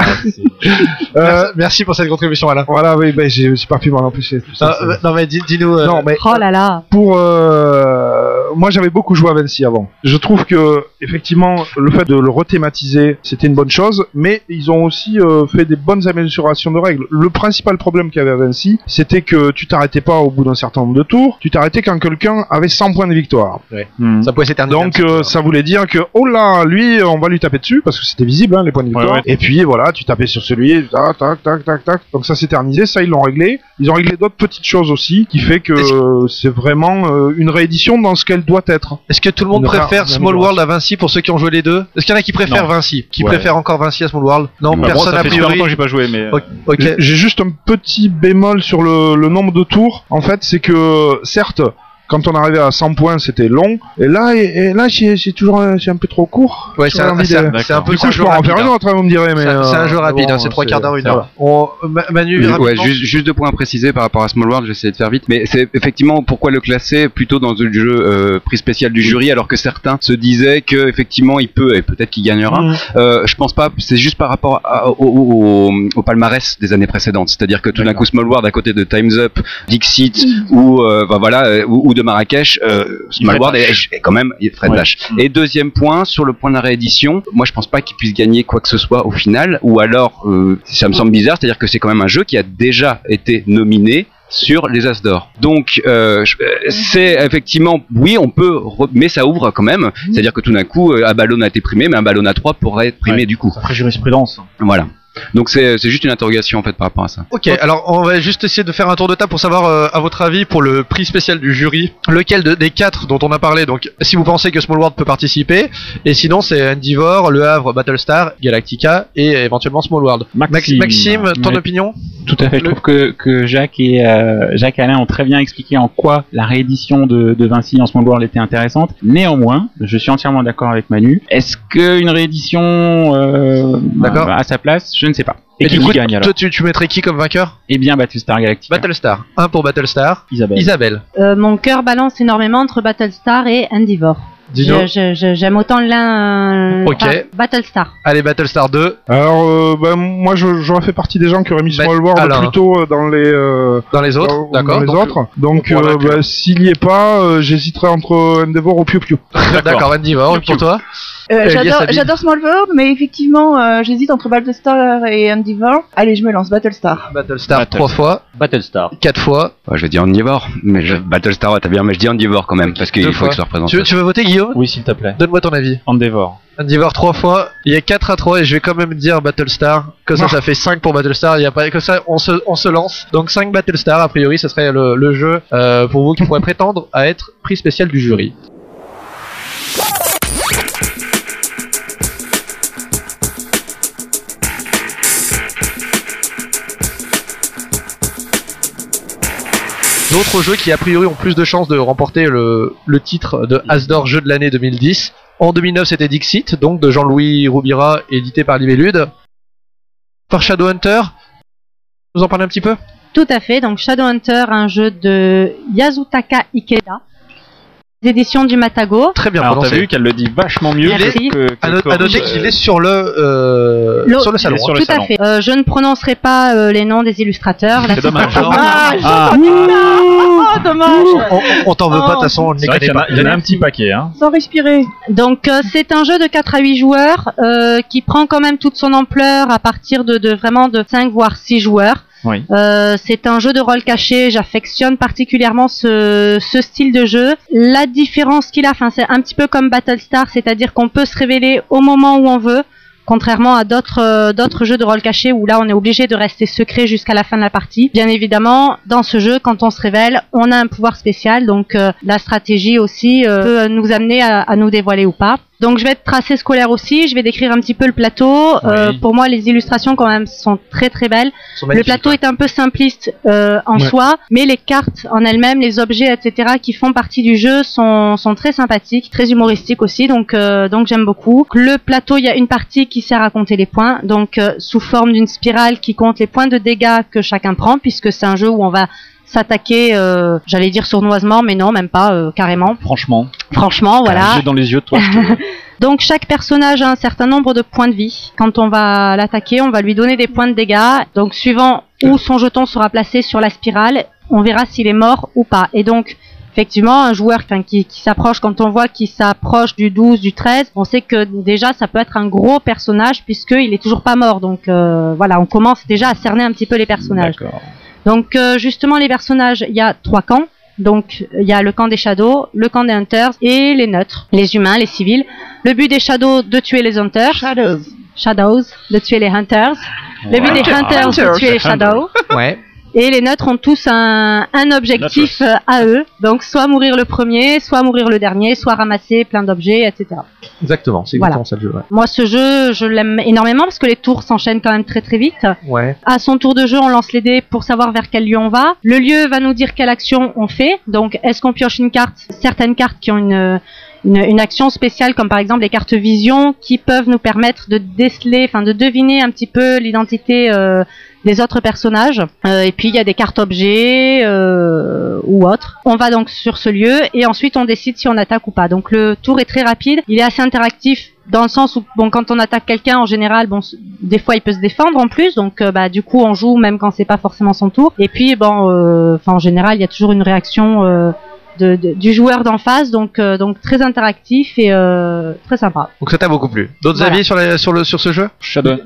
Euh, Merci, pour cette contribution, Alain. voilà, oui, ben j'ai pas pu m'en empêcher. tout ça, Non, euh, mais dis- dis-nous. euh, non, mais Oh là là pour euh, moi j'avais beaucoup joué à Vinci avant. Je trouve que effectivement le fait de le rethématiser c'était une bonne chose, mais ils ont aussi euh, fait des bonnes améliorations de règles. Le principal problème qu'il y avait à Vinci, c'était que tu t'arrêtais pas au bout d'un certain nombre de tours, tu t'arrêtais quand quelqu'un avait 100 points de victoire. Hmm. Ça pouvait s'éterniser. Donc euh, ça voulait dire que oh là, lui on va lui taper dessus parce que c'était visible hein, les points de victoire. Ouais, ouais. Et puis voilà, tu tapais sur celui, tac tac tac tac tac. Donc ça s'éternisait, ça ils l'ont réglé. Ils ont réglé d'autres petites choses aussi qui fait que c'est vraiment euh, une réédition dans ce qu'elle doit être. Est-ce que tout le monde préfère Small. World à Vinci pour ceux qui ont joué les deux Est-ce qu'il y en a qui préfèrent Non. Vinci Qui Ouais. préfèrent encore Vinci à Small World Non, Bah, bon, personne ça a fait super priori. longtemps que j'ai pas joué, mais. euh, ok. J'ai- J'ai juste un petit bémol sur le, le nombre de tours. En fait, c'est que certes, quand on arrivait à 100 points, c'était long. Et là, et, et là, c'est toujours un- c'est un peu trop court. Ouais, c'est un, de- peu Du c'est coup, un je jeu peux en rapide. faire une hein. autre, hein, vous me direz. mais C'est un- euh, jeu rapide, bon, hein, c'est trois quarts d'heure, une c'est- heure. On- Ma- Manu, Ouais, juste, juste deux points à préciser par rapport à Small World, j'essaie de faire vite, mais c'est effectivement pourquoi le classer plutôt dans le jeu euh, prix spécial du jury, alors que certains se disaient que effectivement il peut et peut-être qu'il gagnera. Mhm. Euh, je pense pas, c'est juste par rapport à- au, au- au- au palmarès des années précédentes, c'est-à-dire que tout d'un coup Small World à côté de Times Up, Dixit ou euh, bah voilà euh, ou, ou de Marrakech, euh, Small Fred World est, est quand même Fred Ouais. Dash. Et deuxième point sur le point de la réédition, moi je pense pas qu'il puisse gagner quoi que ce soit au final, ou alors euh, ça me semble bizarre, c'est-à-dire que c'est quand même un jeu qui a déjà été nominé sur les As d'or. Donc euh, euh, c'est effectivement oui on peut mais ça ouvre quand même, c'est-à-dire que tout d'un coup euh, un ballon a été primé mais un ballon à 3 pourrait être primé Ouais. du coup. Après jurisprudence. Voilà. Donc c'est c'est juste une interrogation en fait par rapport à ça. Ok, alors on va juste essayer de faire un tour de table pour savoir, euh, à votre avis, pour le prix spécial du jury, lequel de- des quatre dont on a parlé, donc si vous pensez que Small World peut participer, et sinon c'est Endeavor, Le Havre, Battlestar, Galactica et éventuellement Small World. Max- Maxime, ton Ouais. opinion? Tout à fait. Je Le- trouve que, que Jacques et euh, Jacques et Alain ont très bien expliqué en quoi la réédition de, de Vinci en Small World était intéressante. Néanmoins, je suis entièrement d'accord avec Manu. Est-ce qu'une réédition euh, D'accord. à sa place? Je ne sais pas. Et, qui du coup, gagne alors toi tu, tu mettrais qui comme vainqueur? Eh bien, Battlestar Galactica. Battlestar. Un pour Battlestar. Isabelle. Isabelle. Euh, Mon cœur balance énormément entre Battlestar et Endeavor. Dino. Je- je- je- J'aime autant l'un. euh, Ok. Battlestar. Allez, Battlestar 2, Alors, euh, ben, moi, je- j'aurais fait partie des gens qui auraient mis Small World Alain. plutôt euh, dans les euh, dans les autres, dans- d'accord dans les donc, autres. Donc, pourra euh, ben, s'il y est pas, euh, j'hésiterais entre Endeavor ou Piu Piu. [LAUGHS] D'accord, Endeavor, pour toi? Euh, Elias j'adore, Small World, mais effectivement, euh, j'hésite entre Battlestar et Endeavor. Allez, je me lance Battlestar. Battlestar Battle- 3 fois, Battlestar. 4 fois. Ouais, je vais dire Endeavor, mais je, Battlestar ouais, t'as bien, mais je dis Endeavor quand même parce qu'il Deux faut fois. que ça représente. Tu, tu veux voter Guillaume Oui, s'il te plaît. Donne-moi ton avis. Endeavor. Endeavor 3 fois, il y a 4 à 3 et je vais quand même dire Battlestar. Que ça, ça fait 5 pour Battlestar. Il y a pas que ça, on se, on se lance. Donc 5 Battlestar, a priori, ce serait le, le jeu euh, pour vous qui pourrait [LAUGHS] prétendre à être prix spécial du jury. D'autres jeux qui a priori ont plus de chances de remporter le, titre de Asdor Jeu de l'année 2010. En 2009 c'était Dixit, donc de Jean-Louis Roubira, édité par Libellude. Par Shadowhunter, vous en parlez un petit peu? Tout à fait. Donc Shadowhunter, un jeu de Yazutaka Ikeda. Éditions du Matago. Très bien Alors t'as vu qu'elle le dit vachement mieux Merci. que, que À, no- à Corinne. noter qu'il est sur le, euh, Le- sur le salon. il sur hein. le Tout à fait. Euh, je ne prononcerai pas euh, les noms des illustrateurs. C'est dommage. Dommage Ah, Oh, dommage On, t'en veut pas, de toute façon, on vrai y en a, pas. il y en a un petit paquet. Hein. Sans respirer. Donc euh, c'est un jeu de 4 à 8 joueurs euh, qui prend quand même toute son ampleur à partir de, de vraiment de 5 voire 6 joueurs. Euh, c'est un jeu de rôle caché. J'affectionne particulièrement ce, ce style de jeu. La différence qu'il a, enfin, c'est un petit peu comme Battlestar, c'est-à-dire qu'on peut se révéler au moment où on veut. Contrairement à d'autres euh, d'autres jeux de rôle caché où là on est obligé de rester secret jusqu'à la fin de la partie. Bien évidemment, dans ce jeu, quand on se révèle, on a un pouvoir spécial, donc euh, la stratégie aussi euh, peut nous amener à nous dévoiler ou pas. Donc je vais être tracé scolaire aussi, je vais décrire un petit peu le plateau. Euh, pour moi, les illustrations quand même sont très très belles. Le plateau est un peu simpliste euh, en Ouais. soi, mais les cartes en elles-mêmes, les objets, etc., qui font partie du jeu sont, sont très sympathiques, très humoristiques aussi, donc, euh, donc j'aime beaucoup. Le plateau, il y a une partie qui sert à compter les points, donc sous forme d'une spirale qui compte les points de dégâts que chacun prend, puisque c'est un jeu où on va s'attaquer, euh, j'allais dire sournoisement, mais non, même pas euh, carrément. Franchement, Franchement, voilà. jeu dans les yeux, toi. je te- [LAUGHS] Donc chaque personnage a un certain nombre de points de vie. Quand on va l'attaquer, on va lui donner des points de dégâts. Donc suivant où son jeton sera placé sur la spirale, on verra s'il est mort ou pas. Et donc effectivement, un joueur qui s'approche, quand on voit qu'il s'approche du 12, du 13, on sait que déjà ça peut être un gros personnage puisqu'il est toujours pas mort. Donc euh, voilà, on commence déjà à cerner un petit peu les personnages. D'accord. Donc euh, justement les personnages, il y a trois camps. Donc il y a le camp des shadows, le camp des hunters et les neutres, les humains, les civils. Le but des shadows de tuer les hunters. Shadows. Shadows, de tuer les hunters. Le but des hunters de tuer les shadows. Ouais. Et les neutres ont tous un, un objectif euh, à eux. Donc soit mourir le premier, soit mourir le dernier, soit ramasser plein d'objets, etc. Exactement, c'est Voilà. exactement ça le jeu. Ouais. Moi ce jeu, je l'aime énormément parce que les tours s'enchaînent quand même très très vite. ouais. À son tour de jeu, on lance les dés pour savoir vers quel lieu on va. Le lieu va nous dire quelle action on fait. Donc, est-ce qu'on pioche une carte? Certaines cartes qui ont une, une, une action spéciale, comme par exemple les cartes vision, qui peuvent nous permettre de déceler, enfin de deviner un petit peu l'identité euh, des autres personnages. Euh, et puis, il y a des cartes objets euh, ou autres. On va donc sur ce lieu et ensuite on décide si on attaque ou pas. Donc, le tour est très rapide. Il est assez interactif dans le sens où bon quand on attaque quelqu'un en général bon des fois il peut se défendre en plus donc euh, bah du coup on joue même quand c'est pas forcément son tour et puis bon euh, enfin en général il y a toujours une réaction euh, de, de- du joueur d'en face donc euh, donc très interactif et euh, très sympa Donc ça t'a beaucoup plu. D'autres Voilà. avis sur, la- sur, le, sur ce jeu? Shadow,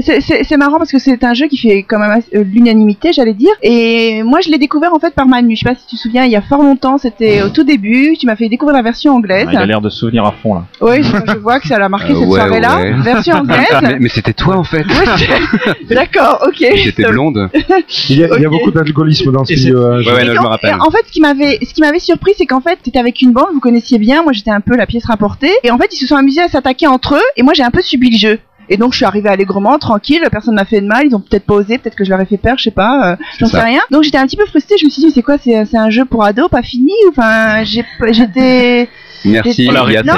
c'est- marrant parce que c'est un jeu qui fait quand même euh, l'unanimité, j'allais dire. Et moi, je l'ai découvert en fait par Manu. Je sais pas si tu te souviens, il y a fort longtemps, c'était au tout début. Tu m'as fait découvrir la version anglaise. Ah, il a l'air de se souvenir à fond là. Oui, je, je vois que ça l'a marqué Euh, [LAUGHS] cette ouais, soirée-là. ouais. Version [LAUGHS] mais anglaise. mais c'était toi en fait. [LAUGHS] D'accord, ok. J'étais blonde. Il y a, il y a Ok. beaucoup d'alcoolisme dans ce Et milieu. hein, Ouais, je- ouais, Et non, je quand- me rappelle. en fait, ce qui m'avait, ce qui m'avait surpris, c'est qu'en fait, c'était avec une bande, vous connaissiez bien. Moi, j'étais un peu la pièce rapportée. Et en fait, ils se sont amusés à s'attaquer entre eux. Et moi, j'ai un peu subi le jeu. Et donc, je suis arrivée allègrement, tranquille. Personne m'a fait de mal. Ils ont peut-être pas osé. Peut-être que je leur ai fait peur. Je sais pas. euh, J'en sais rien. Donc, j'étais un petit peu frustrée. Je me suis dit, c'est quoi C'est c'est un jeu pour ados, pas fini Enfin, j'étais. Merci. Non, mais attends.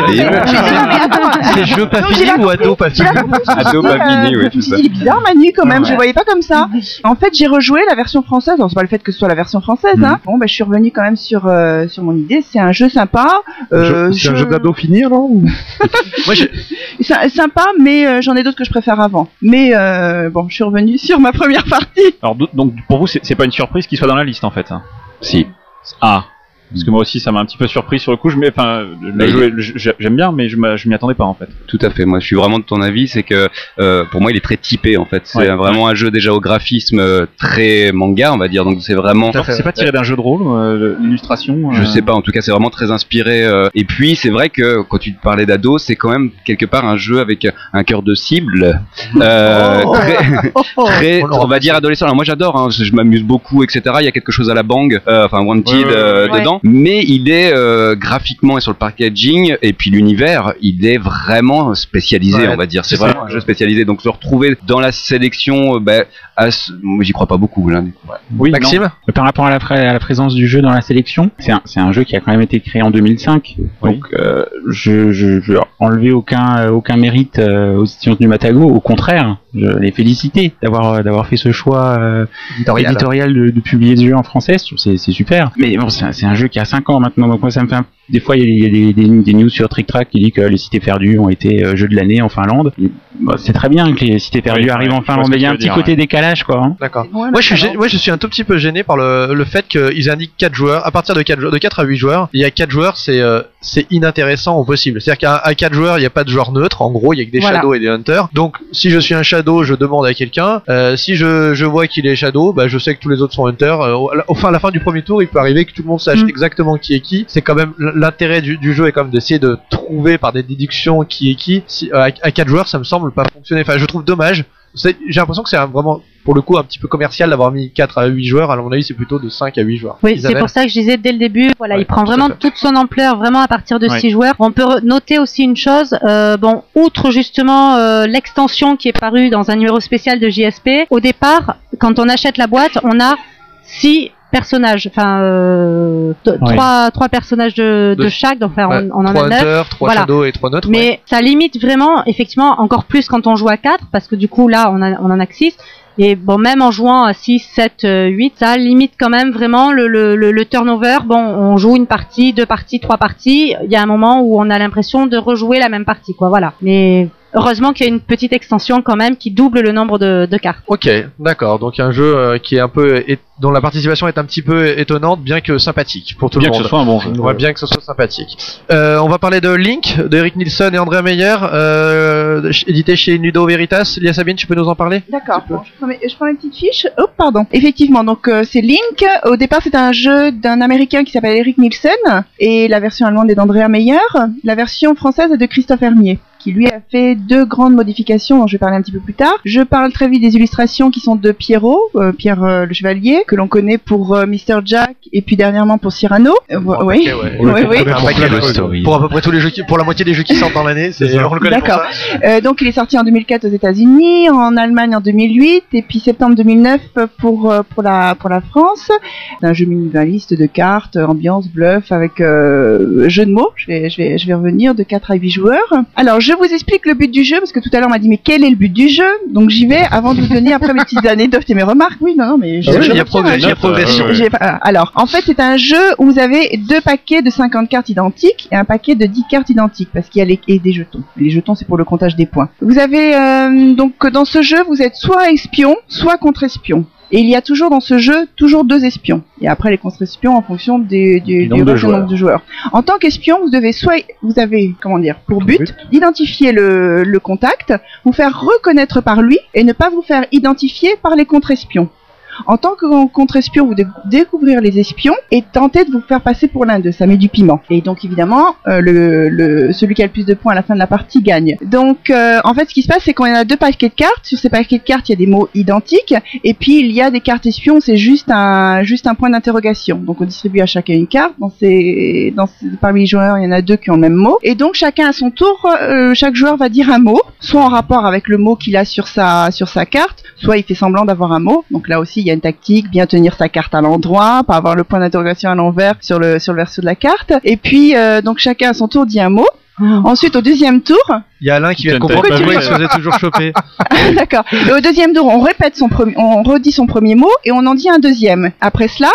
C'est jeu pas fini ou ado pas fini Ado pas fini, oui, ça. il est bizarre Manu quand même, je le voyais pas comme ça. En fait, j'ai rejoué la version française. Alors, c'est pas le fait que ce soit la version française, hein. Bon, bah, je suis revenue quand même sur, euh, sur mon idée. C'est un jeu sympa. Euh, C'est un je- jeu d'ado fini alors [LAUGHS] Moi, je- Sympa, mais euh, j'en ai d'autres que je préfère avant. Mais bon, je suis revenue [LAUGHS] sur ma première partie. Alors do- donc pour vous c'est c'est pas une surprise qu'il soit dans la liste en fait. hein? Si. Ah. Parce que moi aussi ça m'a un petit peu surpris sur le coup. Je mets, enfin, le jeu, j'aime bien, mais je je m'y attendais pas en fait. Tout à fait. Moi, je suis vraiment de ton avis. C'est que euh, pour moi, il est très typé en fait. C'est Ouais. vraiment un jeu déjà au graphisme euh, très manga, on va dire. Donc c'est vraiment. C'est pas tiré d'un jeu de rôle, euh, l'illustration. Je euh, sais pas, en tout cas c'est vraiment très inspiré. euh, Et puis c'est vrai que quand tu parlais d'ado, c'est quand même quelque part un jeu avec un cœur de cible, euh, [LAUGHS] Oh. très, très, [LAUGHS] On va dire adolescent. Alors moi j'adore, hein, je m'amuse beaucoup, etc. Il y a quelque chose à la bang, euh, enfin Wanted Ouais, ouais, ouais, mais il est euh, graphiquement et sur le packaging et puis l'univers, il est vraiment spécialisé, Ouais, on va dire. C'est vraiment un jeu spécialisé. Donc se retrouver dans la sélection, euh, ben, à ce- moi j'y crois pas beaucoup. Là, non. Maxime? Par rapport à la, pré- à la présence du jeu dans la sélection, c'est un, c'est un jeu qui a quand même été créé en 2005. Oui. Donc, euh, je, je, je enlever aucun, euh, aucun mérite euh, aux éditions du Matago. Au contraire, je les féliciter d'avoir, euh, d'avoir fait ce choix euh, éditorial de, de publier ce jeu en français. C'est, super. Mais bon, c'est un, c'est un jeu qui a 5 ans maintenant. Donc moi, ça me fait un Des fois, il y a, des- il y a des, des- des news sur Trick Track qui dit que les cités perdues ont été euh, jeux de l'année en Finlande. Bah, c'est très bien que les cités perdues Oui, arrivent en Finlande, mais il y a un petit dire, côté décalage, quoi. hein. D'accord. Ouais, Moi je, suis alors. gê- moi je suis un tout petit peu gêné par le, le fait qu'ils indiquent 4 joueurs. À partir de 4, joueurs- de 4 à 8 joueurs, il y a 4 joueurs, c'est euh, c'est inintéressant au possible. C'est-à-dire qu'à à 4 joueurs, il n'y a pas de joueur neutre. En gros, il y a que des Voilà. shadows et des hunters. Donc si je suis un shadow, je demande à quelqu'un. Euh, si je, je vois qu'il est shadow, bah, je sais que tous les autres sont hunters. Euh, au, au fin, à la fin du premier tour, il peut arriver que tout le monde sache Mm. exactement qui est qui. C'est quand même l'intérêt du, du jeu est quand même d'essayer de trouver par des déductions qui est qui. Si, euh, à, à 4 joueurs, ça me semble pas fonctionner. Enfin, je trouve dommage. J'ai l'impression que c'est vraiment, pour le coup, un petit peu commercial d'avoir mis 4 à 8 joueurs. À mon avis, c'est plutôt de 5 à 8 joueurs. Oui, c'est pour ça que je disais dès le début, voilà, Ouais, il prend tout vraiment toute son ampleur, vraiment à partir de Ouais. 6 joueurs. On peut noter aussi une chose, euh, bon, outre justement euh, l'extension qui est parue dans un numéro spécial de JSP, au départ, quand on achète la boîte, on a 6 personnages, enfin euh, trois, trois personnages de, de De- chaque, donc enfin, Ouais, on, on en trois a 9. hunters, 3 Voilà. shadows et 3 neutres. ouais. Mais ça limite vraiment, effectivement, encore plus quand on joue à 4, parce que du coup, là, on, a, on en a que 6. Et bon, même en jouant à 6, 7, euh, 8, ça limite quand même vraiment le, le, le, le turnover. Bon, on joue une partie, deux parties, trois parties. Il y a un moment où on a l'impression de rejouer la même partie, quoi. Voilà. Mais heureusement qu'il y a une petite extension quand même qui double le nombre de, de cartes. Ok, d'accord. Donc un jeu euh, qui est un peu dont la participation est un petit peu étonnante, bien que sympathique pour tout Bien le que monde. ce soit un bon jeu. On voit bien que ce soit sympathique. Euh, on va parler de Link, de Eric Nilsson et Andrea Meyer, euh, édité chez Nudo Veritas. Lia Sabine, tu peux nous en parler D'accord. Bon, je, prends mes, je prends mes petites fiches. Oh, pardon. Effectivement, donc euh, c'est Link. Au départ, c'est un jeu d'un Américain qui s'appelle Eric Nielsen et la version allemande est d'Andrea Meyer. La version française est de Christophe Hermier qui lui a fait deux grandes modifications dont je vais parler un petit peu plus tard. Je parle très vite des illustrations qui sont de Pierrot, euh, Pierre euh, le Chevalier, que l'on connaît pour euh, Mr. Jack et puis dernièrement pour Cyrano. Euh, oui. Ouais. Oui, oui. Pour à peu près tous les jeux qui, pour la moitié des jeux qui sortent dans l'année, c'est on le connaît D'accord. Euh, donc il est sorti en 2004 aux États-Unis, en Allemagne en 2008 et puis septembre 2009 pour pour la pour la France. Un jeu minimaliste de cartes, ambiance, bluff avec euh, jeu de mots. Je vais je vais je vais revenir de 4 à 8 joueurs. Alors je vous explique le but du jeu parce que tout à l'heure on m'a dit mais quel est le but du jeu? Donc j'y vais avant de vous donner après mes petites anecdotes et mes remarques. Oui non non mais je, Ah oui, je il y a retiens, progrès- il y a je- progression. ouais. j'ai- voilà. Alors, en fait, c'est un jeu où vous avez deux paquets de 50 cartes identiques et un paquet de 10 cartes identiques parce qu'il y a les, et des jetons. Les jetons, c'est pour le comptage des points. Vous avez euh, donc dans ce jeu, vous êtes soit espion, soit contre-espion. Et il y a toujours dans ce jeu toujours deux espions. Et après les contre-espions en fonction des, du, Du nombre du nombre de joueurs. En tant qu'espion, vous devez soit vous avez comment dire pour but d'identifier le, le contact, vous faire reconnaître par lui et ne pas vous faire identifier par les contre-espions. En tant que contre-espion, vous devez découvrir les espions et tenter de vous faire passer pour l'un d'eux. Ça met du piment. Et donc évidemment, euh, celui qui a le plus de points à la fin de la partie gagne. Donc euh, en fait, ce qui se passe, c'est qu'on a deux paquets de cartes. Sur ces paquets de cartes, il y a des mots identiques. Et puis il y a des cartes espions. C'est juste un point d'interrogation. Donc on distribue à chacun une carte. Dans ces, parmi les joueurs, il y en a deux qui ont le même mot. Et donc chacun à son tour, euh, chaque joueur va dire un mot, soit en rapport avec le mot qu'il a sur sa carte, soit il fait semblant d'avoir un mot. Donc là aussi, une tactique, bien tenir sa carte à l'endroit, pas avoir le point d'interrogation à l'envers sur le sur le verso de la carte. Et puis euh, donc chacun à son tour dit un mot. Ensuite, au deuxième tour, Il y a Alain qui vient de comprendre tu pourquoi il se faisait toujours choper. [LAUGHS] D'accord. Et au deuxième tour, on répète son premier, on redit son premier mot et on en dit un deuxième. Après cela,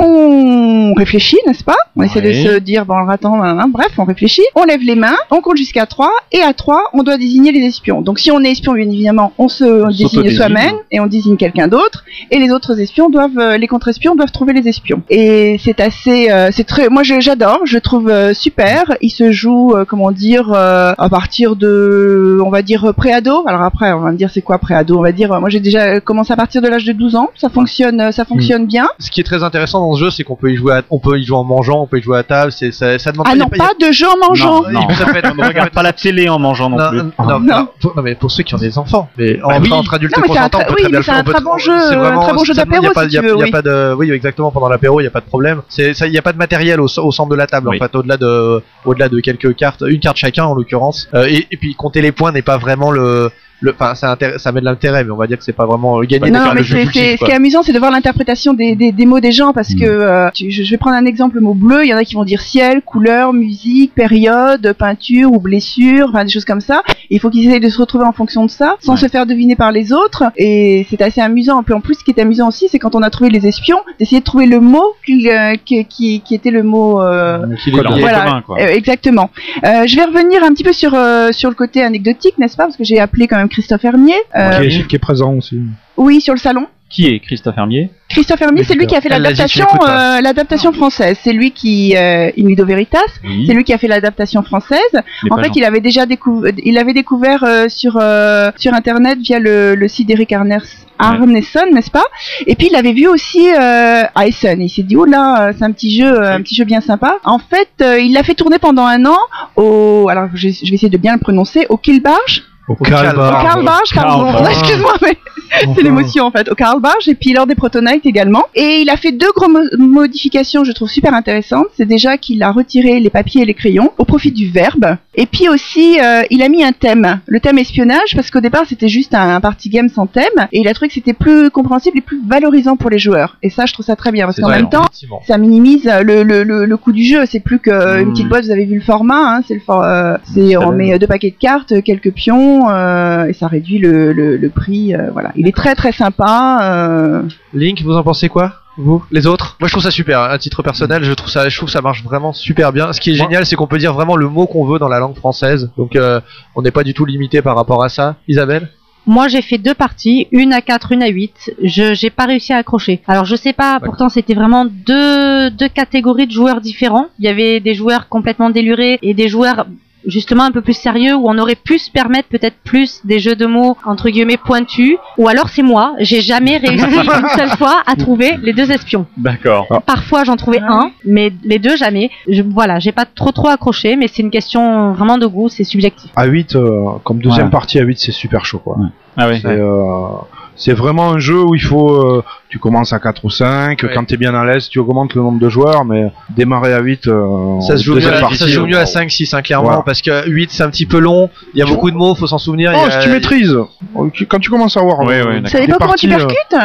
on réfléchit, n'est-ce pas On essaie de se dire, bon, alors attends, hein, hein, bref, on réfléchit. On lève les mains, on compte jusqu'à 3 et à 3, on doit désigner les espions. Donc si on est espion, bien évidemment, on se désigne soi-même et on désigne quelqu'un d'autre. Et les autres espions doivent, euh, les contre-espions doivent trouver les espions. Et c'est assez, euh, c'est très, moi j'adore, je trouve euh, super. Il se joue, euh, comment dire, à partir de, on va dire préado. Alors après, on va me dire c'est quoi préado? On va dire, moi j'ai déjà commencé à partir de l'âge de 12 ans. Ça fonctionne, ça fonctionne bien. Ce qui est très intéressant dans ce jeu, c'est qu'on peut y jouer, à, on peut y jouer en mangeant, on peut y jouer à table. C'est ça, ça demande Ah non, pas de jeu en mangeant. Non, ça peut être- On ne regarde pas la télé en mangeant non, Non, plus. non, non, Non. alors, pour, non, mais pour ceux qui ont des enfants, mais en, Bah oui. entre adultes Non, mais c'est un consentants, très- on peut oui, très bien mais c'est le faire, un très tr- bon jeu, c'est un vraiment- très bon jeu d'apéro, il y a- pas de, oui, exactement, pendant l'apéro, il n'y a pas de problème. C'est, ça, il n'y a pas de matériel au, au centre de la table, en fait, au-delà de, au-delà de quelques cartes, une carte chacun, en l'occurrence. Euh, et, et puis, compter les points n'est pas vraiment le, le, enfin, ça, ça met de l'intérêt, mais on va dire que c'est pas vraiment euh, gagné de non, mais c'est, ce qui est amusant, c'est de voir l'interprétation des, des, des mots des gens, parce Mm. que euh, tu- je, je vais prendre un exemple, le mot bleu, il y en a qui vont dire ciel, couleur, musique, période, peinture ou blessure, enfin des choses comme ça. Et il faut qu'ils essayent de se retrouver en fonction de ça, sans Ouais. se faire deviner par les autres. Et c'est assez amusant. Puis en plus, ce qui est amusant aussi, c'est quand on a trouvé les espions, d'essayer de trouver le mot qui, euh, qui, qui, qui était le mot. euh, est Voilà, commun, quoi. euh, exactement. Euh, je vais revenir un petit peu sur euh, sur le côté anecdotique, n'est-ce pas? Parce que j'ai appelé quand même Christophe Hermier. Euh, qui, est, qui est présent aussi. Oui, sur le salon. Qui est Christophe Hermier? Christophe Hermier, c'est lui qui a fait l'adaptation, euh, française. C'est lui qui, euh, In Lido Veritas, Oui. c'est lui qui a fait l'adaptation française. mais En fait, il avait déjà découvert, il avait découvert euh, sur euh, sur internet via le, le site d'Eric Arners, Arneson, n'est-ce pas? Et puis il avait vu aussi euh, à Essen. Et il s'est dit oh là, c'est un petit jeu, un petit jeu bien sympa. En fait, euh, il l'a fait tourner pendant un an au, alors je, je vais essayer de bien le prononcer, au Kilbarge. Au. Au Karl Barge, pardon. Karl Excuse-moi, mais c'est l'émotion en fait. Au Karl Barge et puis lors des Protonites également. Et il a fait deux grosses mo- modifications, je trouve super intéressantes. C'est déjà qu'il a retiré les papiers et les crayons au profit du verbe. Et puis aussi, euh, il a mis un thème, le thème espionnage, parce qu'au départ c'était juste un, un party game sans thème. Et il a trouvé que c'était plus compréhensible et plus valorisant pour les joueurs. Et ça, je trouve ça très bien parce qu'en même temps, ça minimise le, le, le, le coût du jeu. C'est plus que Hmm. une petite boîte. Vous avez vu le format. Hein, c'est le for- euh, c'est on met deux paquets de cartes, quelques pions, euh, et ça réduit le, le, le prix. euh, voilà. Il est très très sympa. euh, Link, vous en pensez quoi vous, les autres? Moi, je trouve ça super. hein, À titre personnel, je trouve ça, je trouve que ça marche vraiment super bien. Ce qui est Moi- génial, c'est qu'on peut dire vraiment le mot qu'on veut dans la langue française. Donc, euh, on n'est pas du tout limité par rapport à ça. Isabelle? Moi, j'ai fait deux parties, une à 4, une à 8. Je j'ai pas réussi à accrocher. Alors, je sais pas, pourtant c'était vraiment deux deux catégories de joueurs différents. Il y avait des joueurs complètement délurés et des joueurs justement un peu plus sérieux où on aurait pu se permettre peut-être plus des jeux de mots entre guillemets pointus ou alors c'est moi j'ai jamais réussi [LAUGHS] une seule fois à trouver les deux espions D'accord. parfois j'en trouvais un mais les deux jamais je, voilà j'ai pas trop trop accroché mais c'est une question vraiment de goût c'est subjectif À 8, euh, comme deuxième Ouais. partie à 8, c'est super chaud quoi. Ouais. Ah oui. C'est, vraiment un jeu où il faut. euh, tu commences à 4 ou 5, Ouais. quand t'es bien à l'aise, tu augmentes le nombre de joueurs, mais démarrer à 8. euh, Ça se joue mieux, deuxième à, partie, ça se joue mieux euh, à 5, 6, hein, clairement, Voilà. parce que 8 c'est un petit peu long, il y a Tu- beaucoup de mots, faut s'en souvenir. il y Oh, a- si tu maîtrises, quand tu commences à voir. Ouais, ouais, Vous d'accord. savez des pas comment tu euh, percutes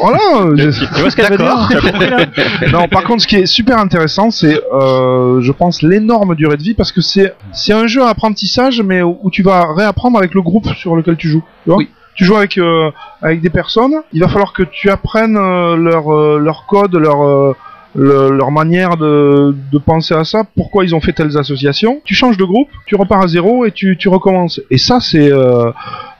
Voilà. je- Tu vois ce qu'elle veut dire [LAUGHS] [LAUGHS] non, par contre, ce qui est super intéressant, c'est, euh, je pense, l'énorme durée de vie parce que c'est, c'est un jeu à apprentissage, mais où, où tu vas réapprendre avec le groupe sur lequel tu joues. Tu vois? Oui. Tu joues avec euh, avec des personnes. Il va falloir que tu apprennes euh, leur euh, leur code, leur le- leur manière de, de penser à ça, pourquoi ils ont fait telles associations. Tu changes de groupe, tu repars à zéro et tu, tu recommences. Et ça, c'est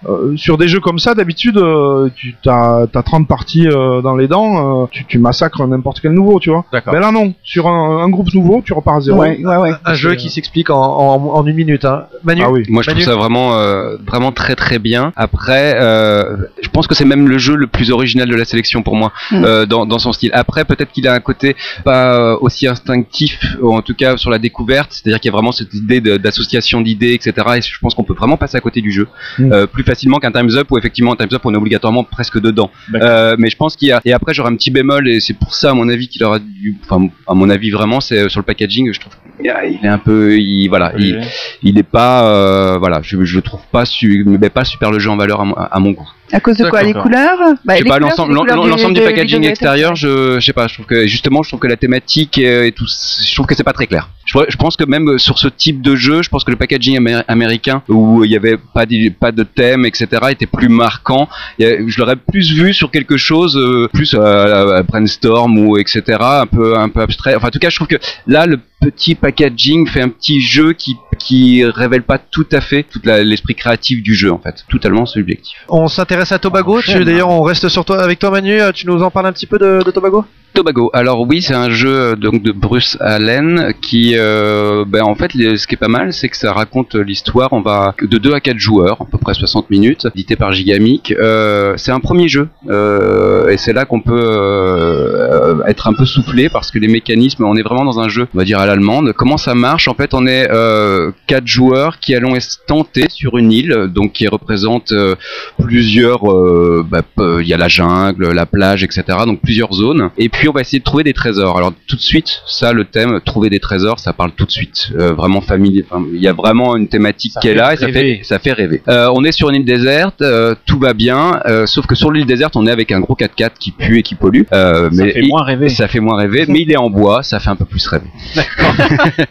euh, sur des jeux comme ça, d'habitude, euh, tu as, 30 parties euh, dans les dents, euh, tu, tu massacres n'importe quel nouveau, tu vois. D'accord. Mais là, non. Sur un, un groupe nouveau, tu repars à zéro. Ouais, ouais, ouais. Un jeu qui s'explique en, en, en une minute. Hein. Manu Ah oui. Moi, je Manu trouve ça vraiment, euh, vraiment très très bien. Après, euh, je pense que c'est même le jeu le plus original de la sélection pour moi, Mm. euh, dans, dans son style. Après, peut-être qu'il a un côté pas aussi instinctif, ou en tout cas sur la découverte. C'est-à-dire qu'il y a vraiment cette idée de- d'association d'idées, etc. Et je pense qu'on peut vraiment passer à côté du jeu Mm. euh, plus facilement qu'un Times Up où effectivement un Times Up on est obligatoirement presque dedans. Euh, mais je pense qu'il y a. Et après, j'aurais un petit bémol et c'est pour ça à mon avis qu'il aura dû. Enfin, à mon avis vraiment, c'est euh, sur le packaging. Je trouve il est un peu. Il, voilà. Oui, il, il est pas euh, voilà je je le trouve pas su, ne met pas super le jeu en valeur à mon goût À cause de quoi Les couleurs? Bah, je sais pas l'ensemble du packaging extérieur je je sais pas je trouve que justement je trouve que la thématique et, et tout je trouve que c'est pas très clair. Je, pense que même sur ce type de jeu je pense que le packaging amé- américain où il y avait pas de thème etc était plus marquant. Je l'aurais plus vu sur quelque chose euh, plus euh, à brainstorm ou etc un peu un peu abstrait. Enfin en tout cas je trouve que là le petit packaging fait un petit jeu qui qui révèle pas tout à fait tout l'esprit créatif du jeu en fait totalement subjectif On s'intéresse à Tobago. D'ailleurs, on reste sur toi avec toi, Manu. Euh, Tu nous en parles un petit peu de, de Tobago? Tobago. Alors oui, c'est un jeu euh, donc de Bruce Allen qui, euh, ben, en fait, ce qui est pas mal, c'est que ça raconte l'histoire. On va de 2 à 4 joueurs, à peu près 60 minutes, édité par Gigamic. Euh, c'est un premier jeu euh, et c'est là qu'on peut euh, être un peu soufflé parce que les mécanismes, on est vraiment dans un jeu, on va dire à l'allemande. Comment ça marche? En fait, on est euh, quatre joueurs qui allons tenter sur une île, donc qui représente euh, plusieurs. euh, bah, Il y a la jungle, la plage, etc. Donc plusieurs zones. Et puis on va essayer de trouver des trésors. Alors tout de suite, ça, le thème trouver des trésors, ça parle tout de suite. Euh, vraiment familier. Enfin, Il y a vraiment une thématique Ça qui est là et ça fait, ça fait rêver. On est sur une île déserte, tout va bien, sauf que sur l'île déserte, on est avec un gros 4x4 qui pue et qui pollue. Euh, Ça mais fait moins rêver. ça fait moins rêver, mais il est en bois, ça fait un peu plus rêver. [LAUGHS]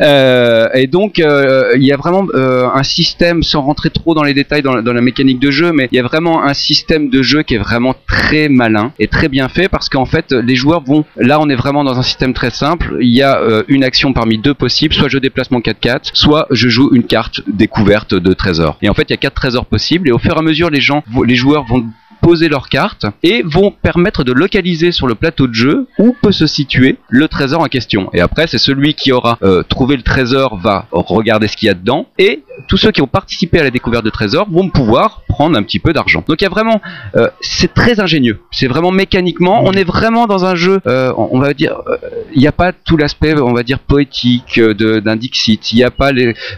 Euh, et donc, euh, il y a vraiment euh, un système, sans rentrer trop dans les détails dans, dans la mécanique de jeu, mais il y a vraiment un système de jeu qui est vraiment très malin et très bien fait parce qu'en fait, les joueurs vont. Là, on est vraiment dans un système très simple. Il y a une action parmi deux possibles soit je déplace mon 4x4, soit je joue une carte découverte de trésors. Et en fait, il y a quatre trésors possibles, et au fur et à mesure, les gens, les joueurs vont poser leurs cartes et vont permettre de localiser sur le plateau de jeu où peut se situer le trésor en question. Et après, c'est celui qui aura euh, trouvé le trésor va regarder ce qu'il y a dedans et tous ceux qui ont participé à la découverte de trésor vont pouvoir prendre un petit peu d'argent. Donc il y a vraiment, euh, c'est très ingénieux. C'est vraiment mécaniquement, on est vraiment dans un jeu, euh, on va dire, euh, il n'y a pas tout l'aspect, on va dire poétique d'un Dixit. Il n'y a pas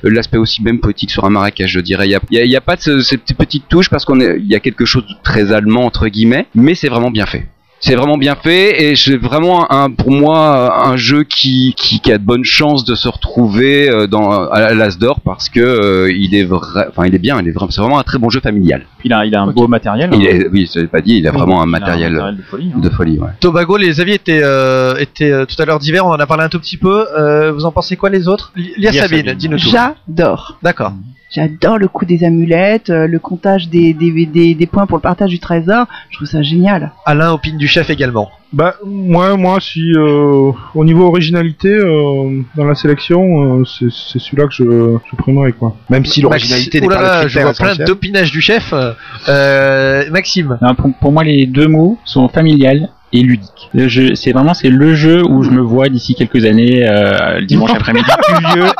l'aspect aussi même poétique sur un Marrakech, je dirais. Il n'y a, pas de ce- cette petite touche parce qu'on il y a quelque chose de très allemand entre guillemets, mais c'est vraiment bien fait. C'est vraiment bien fait et c'est vraiment un, pour moi un jeu qui, qui, qui a de bonnes chances de se retrouver euh, dans à l'Asdor parce que euh, il est vrai, enfin il est bien, il est vraiment, c'est vraiment un très bon jeu familial. Il a, il a un beau matériel. Il est, oui, je l'ai pas dit, il a vraiment un matériel de folie. hein. de folie. Ouais. Tobago, les avis étaient, euh, étaient tout à l'heure divers, on en a parlé un tout petit peu. Euh, vous en pensez quoi les autres? Lia Sabine. dis-nous tout. J'adore. D'accord. J'adore le coup des amulettes, euh, le comptage des, des, des, des points pour le partage du trésor. Je trouve ça génial. Alain opine du chef également. Bah, moi, moi, si euh, au niveau originalité euh, dans la sélection, euh, c'est c'est celui-là que je, je primerais quoi. Même si l'originalité n'est Maxime- pas le je vois plein essentiel. d'opinage du chef. Euh, Maxime. Non, pour, pour moi, les deux mots sont familial et ludique. Le jeu, c'est vraiment c'est le jeu où je me vois d'ici quelques années, euh, le dimanche [LAUGHS] après-midi, plus vieux.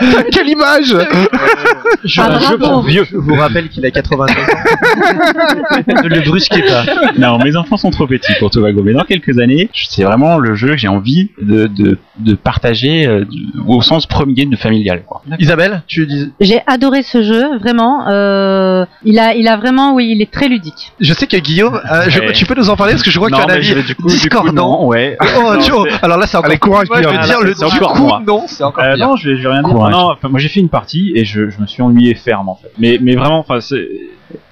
[LAUGHS] Quelle image [LAUGHS] Je, Ah, je- bravo. je vous rappelle qu'il a 82 ans. [LAUGHS] ne le brusquez pas. Non, mes enfants sont trop petits pour Tobago, mais dans quelques années, c'est vraiment le jeu que j'ai envie de, de, de partager euh, au sens premier de familial. Quoi. Isabelle, tu dis. J'ai adoré ce jeu, vraiment. Euh, il a, il a vraiment, oui, il est très ludique. Je sais que Guillaume, euh, je- Ouais. tu peux nous en parler parce que je vois que tu as un avis je vais du coup, du coup, discordant. non, ouais. Oh, tu alors là, c'est encore Allez, courage, je dire le du coup, non, c'est encore Euh, non, je vais rien dire. Non, moi j'ai fait une partie et je, me suis ennuyé ferme en fait. Mais, mais vraiment,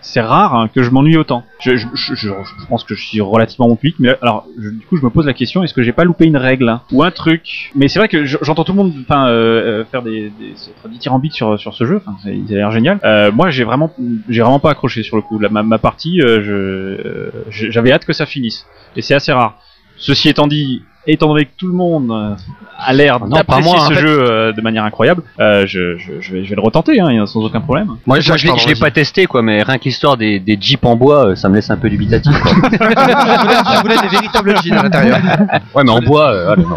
c'est, rare hein, que je m'ennuie autant. Je, je, je, pense que je suis relativement bon public, mais alors, du coup, je me pose la question est-ce que j'ai pas loupé une règle hein, ou un truc? Mais c'est vrai que je- j'entends tout le monde, euh, euh, faire des, des, être dithyrambique sur sur ce jeu. Enfin, il a l'air génial. Euh, moi, j'ai vraiment, vraiment pas accroché sur le coup. Ma, partie, euh, j'avais hâte que ça finisse, et c'est assez rare. Ceci étant dit, étant donné que tout le monde euh, a l'air d'apprécier en ce fait. jeu euh, de manière incroyable, euh, je, je, je vais, je vais le retenter, hein, sans aucun problème. Moi, je je l'ai pas testé, quoi, mais rien que l'histoire des, des jeeps en bois, euh, ça me laisse un peu dubitatif. Quoi. [LAUGHS] je voulais des véritables jeans à l'intérieur. ouais, mais en bois, euh, non.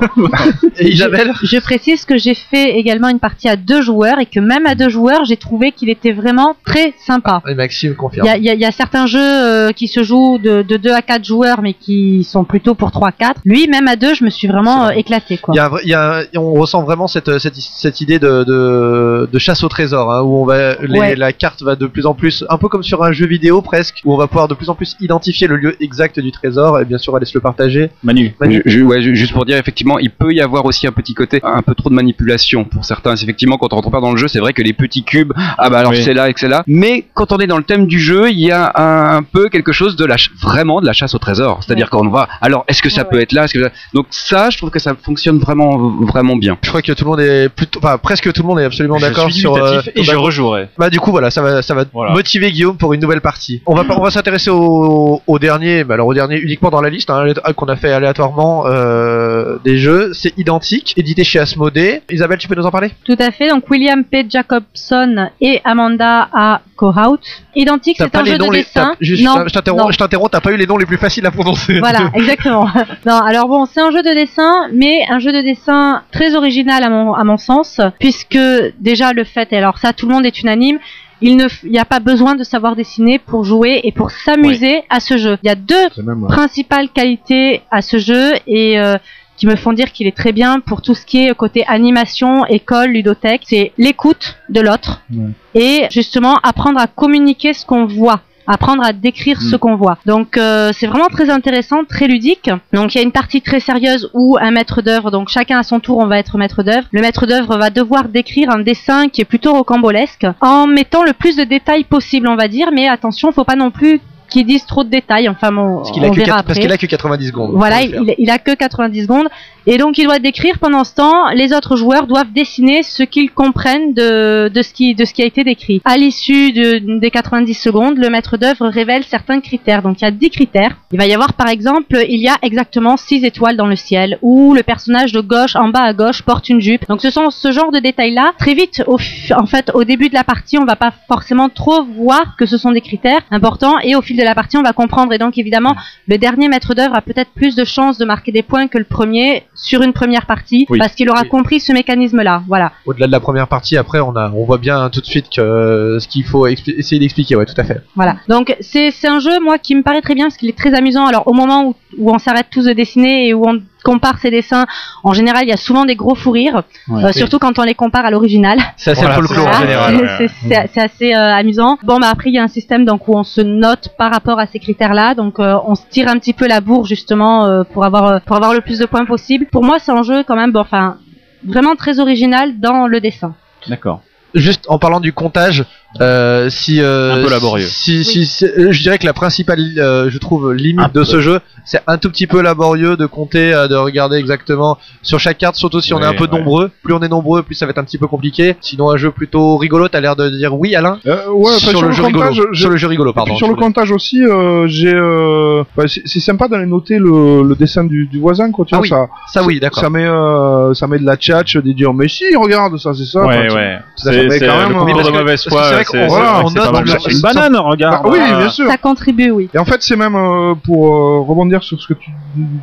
Et Isabelle Je précise que j'ai fait également une partie à deux joueurs et que même à deux joueurs, j'ai trouvé qu'il était vraiment très sympa. Et Maxime confirme. il y a- il y a certains jeux euh, qui se jouent de, de 2 à 4 joueurs, mais qui sont plutôt pour 3-4. Lui, même à deux, je me suis vraiment euh, éclaté. Quoi. Il y a, un vrai- y a un- on ressent vraiment cette, cette, cette idée de, de, de chasse au trésor, hein, où on va, les- Ouais. la carte va de plus en plus, un peu comme sur un jeu vidéo presque, où on va pouvoir de plus en plus identifier le lieu exact du trésor, et bien sûr, elle laisse le partager. Manu. Manu. Je- je- ouais, ju- juste pour dire, effectivement, il peut y avoir aussi un petit côté, un peu trop de manipulation pour certains. Effectivement, quand on rentre pas dans le jeu, c'est vrai que les petits cubes, ah bah alors Oui. c'est là et que c'est là. Mais quand on est dans le thème du jeu, il y a un, un peu quelque chose de la, vraiment de la chasse au trésor. C'est-à-dire qu'on va, alors est-ce que ça Ouais, peut être là est-ce que ça- Donc ça, je trouve que ça fonctionne vraiment, vraiment bien. Je crois que tout le monde est plutôt, enfin, presque tout le monde est absolument d'accord sur, euh, et je Tobago. rejouerai. Bah du coup voilà ça va ça va Voilà. motiver Guillaume pour une nouvelle partie. On va pas- on va s'intéresser au, au dernier bah alors au dernier uniquement dans la liste hein, qu'on a fait aléatoirement euh, des jeux. C'est identique édité chez Asmodée. Isabelle tu peux nous en parler? Tout à fait. Donc William P. Jacobson et Amanda A. Kohout. Identique, c'est un jeu de les dessin. juste non, je t'interromps non. je t'interromps t'as pas eu les noms les plus faciles à prononcer. Voilà, [LAUGHS] exactement. non, alors bon, c'est un jeu de dessin, mais un jeu de dessin très original à mon, à mon sens, puisque déjà le fait, et alors ça, tout le monde est unanime, il f- n'y a pas besoin de savoir dessiner pour jouer et pour s'amuser à ce jeu. Il y a deux principales qualités à ce jeu et euh, qui me font dire qu'il est très bien pour tout ce qui est côté animation, école, ludothèque. C'est l'écoute de l'autre Ouais. et justement apprendre à communiquer ce qu'on voit apprendre à décrire ce qu'on voit. Donc euh, c'est vraiment très intéressant, très ludique. Donc il y a une partie très sérieuse où un maître d'œuvre, donc chacun à son tour, on va être maître d'œuvre. Le maître d'œuvre va devoir décrire un dessin qui est plutôt rocambolesque en mettant le plus de détails possible, on va dire. Mais attention, faut pas non plus qu'ils disent trop de détails. Enfin, bon, Parce qu'il a, on parce qu'il a que 90 secondes. Voilà, il, il a que 90 secondes. Et donc, il doit décrire pendant ce temps, les autres joueurs doivent dessiner ce qu'ils comprennent de, de, ce qui, de ce qui a été décrit. À l'issue de- des 90 secondes, le maître d'œuvre révèle certains critères. Donc, il y a 10 critères. Il va y avoir, par exemple, il y a exactement 6 étoiles dans le ciel, ou le personnage de gauche, en bas à gauche, porte une jupe. Donc, ce sont ce genre de détails-là. Très vite, au, en fait, au début de la partie, on va pas forcément trop voir que ce sont des critères importants, et au fil de la partie, on va comprendre. Et donc, évidemment, le dernier maître d'œuvre a peut-être plus de chances de marquer des points que le premier sur une première partie Oui. parce qu'il aura Oui. compris ce mécanisme-là. Voilà. Au-delà de la première partie, après, on, a, on voit bien tout de suite que euh, ce qu'il faut essayer d'expliquer, ouais, tout à fait. Voilà. Donc c'est c'est un jeu moi qui me paraît très bien parce qu'il est très amusant. Alors au moment où, où on s'arrête tous de dessiner et où on compare ses dessins, en général il y a souvent des gros fous rires, Ouais. euh, surtout quand on les compare à l'original. C'est assez Voilà, folklore en général. ouais. C'est- c'est c'est assez euh, amusant. Bon, bah après il y a un système donc où on se note par rapport à ces critères-là, donc euh, on se tire un petit peu la bourre justement euh, pour avoir euh, pour avoir le plus de points possible. Pour moi, c'est un jeu quand même, bon, enfin vraiment très original dans le dessin. D'accord. Juste en parlant du comptage, euh, si euh, Un peu laborieux. Si, si, si- euh, je dirais que la principale, euh, je trouve, limite de ce jeu, c'est un tout petit peu laborieux de compter, euh, de regarder exactement sur chaque carte, surtout si on est un peu ouais. nombreux. Plus on est nombreux, plus ça va être un petit peu compliqué. Sinon, un jeu plutôt rigolo. T'as l'air de dire oui, Alain? Euh, ouais, sur, le jeu comptage, rigolo. Sur le jeu rigolo, Et pardon. puis sur le comptage aussi, euh, j'ai, euh, enfin, c'est sympa d'aller noter le, le dessin du, du voisin, quoi. Tu Ah vois, oui, ça, Ça oui, d'accord. ça met, euh, ça met de la tchatch, de dire mais si, regarde ça, c'est ça. Ouais, ouais. ça C'est quand le même, parce de mauvaise foi. C'est vrai qu'on- voilà, note une banane, regarde. Bah oui, bien sûr. Ça contribue, oui. Et en fait, c'est même euh, pour euh, rebondir sur ce que tu,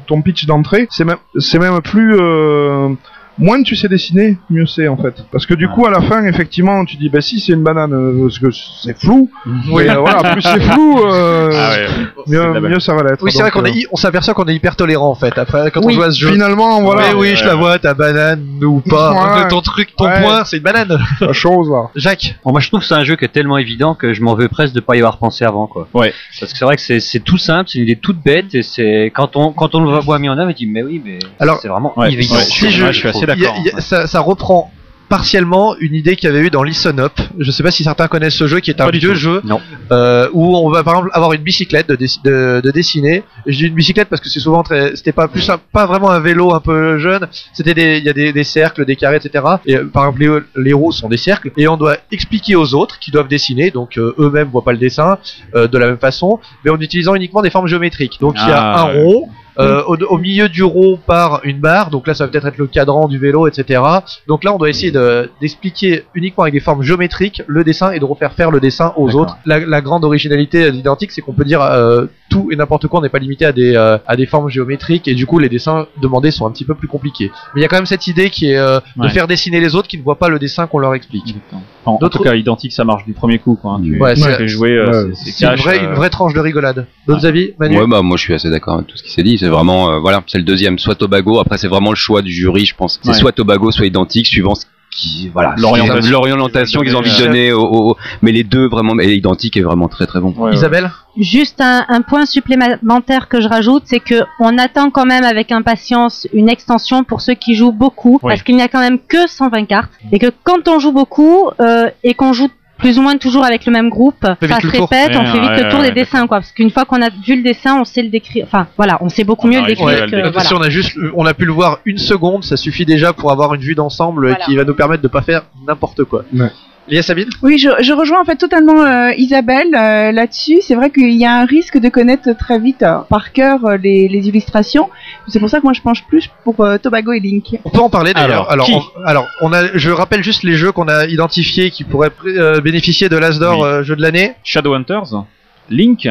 ton pitch d'entrée, c'est même, c'est même plus. Moins tu sais dessiner, mieux c'est en fait. Parce que du coup, à la fin, effectivement, tu dis bah si c'est une banane, euh, parce que c'est flou. Oui. Mais euh, voilà, plus c'est flou, euh, Ah ouais. mieux, ça va l'être. Oui, c'est vrai qu'on euh, est, on s'aperçoit qu'on est hyper tolérant en fait. Après, quand on Oui. joue à ce jeu. Finalement, voilà, Mais oui, je la vois, ta banane ou pas. Ouais. Ton truc, ton Ouais. point, c'est une banane. la chose là. Jacques. Bon, moi je trouve que c'est un jeu qui est tellement évident que je m'en veux presque de pas y avoir pensé avant quoi. Ouais. Parce que c'est vrai que c'est tout simple, c'est une idée toute bête et c'est quand on quand on le voit mis en œuvre, on dit mais oui mais Alors, c'est vraiment Ouais, évident. ouais, si je, je- suis assez d'accord. ça, ça reprend partiellement une idée qu'il y avait eu dans Listen Up. Je sais pas si certains connaissent ce jeu qui est un vieux jeu Non. euh, où on va par exemple avoir une bicyclette de, dessi- de, de dessiner. Je dis une bicyclette parce que c'est souvent très, c'était pas plus un- pas vraiment un vélo un peu jeune. C'était des, il y a des, des cercles, des carrés, etc. Et euh, par exemple les, les roues sont des cercles et on doit expliquer aux autres qui doivent dessiner. Donc euh, eux-mêmes voient pas le dessin euh, de la même façon, mais en utilisant uniquement des formes géométriques. Donc il y a Ah, un ouais. rond. Euh, au, au milieu du rond part une barre, donc là ça va peut-être être le cadran du vélo, etc. Donc là on doit essayer de- d'expliquer uniquement avec des formes géométriques le dessin et de refaire faire le dessin aux autres. La, la grande originalité d'identique c'est qu'on peut dire euh, tout et n'importe quoi, on n'est pas limité à des, euh, à des formes géométriques et du coup les dessins demandés sont un petit peu plus compliqués. Mais il y a quand même cette idée qui est euh, de Ouais. faire dessiner les autres qui ne voient pas le dessin qu'on leur explique. En, en D'autres- tout cas, identique, ça marche du premier coup. Quoi. hein. Ouais, c'est- jouer, euh, ouais, c'est- c'est C'est une euh, une vraie tranche de rigolade. D'autres avis, Manu? Ouais, bah moi je suis assez d'accord avec tout ce qui s'est dit. C'est vraiment, euh, voilà, c'est le deuxième, soit Tobago. Après, c'est vraiment le choix du jury, je pense. C'est Ouais. soit Tobago, soit identique, suivant ce qui, voilà, L'orientation. l'orientation qu'ils ont envie de donner. Au, au- mais les deux vraiment, et identique est vraiment très très bon. ouais, ouais. Isabelle Juste un, un point supplémentaire que je rajoute, c'est que on attend quand même avec impatience une extension pour ceux qui jouent beaucoup, Oui. parce qu'il n'y a quand même que 120 cartes, et que quand on joue beaucoup euh, et qu'on joue plus ou moins toujours avec le même groupe, fait ça se répète, on fait vite ouais, le tour ouais, des dessins, quoi. Parce qu'une fois qu'on a vu le dessin, on sait le décrire. Enfin, voilà, on sait beaucoup On mieux le décrire que voilà. Si on a juste, on a pu le voir une seconde, ça suffit déjà pour avoir une vue d'ensemble Voilà. qui va nous permettre de pas faire n'importe quoi. Ouais. Lia Sabine? Oui, je, je rejoins en fait totalement euh, Isabelle euh, là-dessus. C'est vrai qu'il y a un risque de connaître très vite euh, par cœur euh, les, les illustrations. C'est pour ça que moi je penche plus pour euh, Tobago et Link. On peut en parler d'ailleurs. Alors, Alors, qui? on, alors, on a, je rappelle juste les jeux qu'on a identifiés qui pourraient euh, bénéficier de l'Asdor Oui. euh, jeu de l'année. Shadowhunters, Link,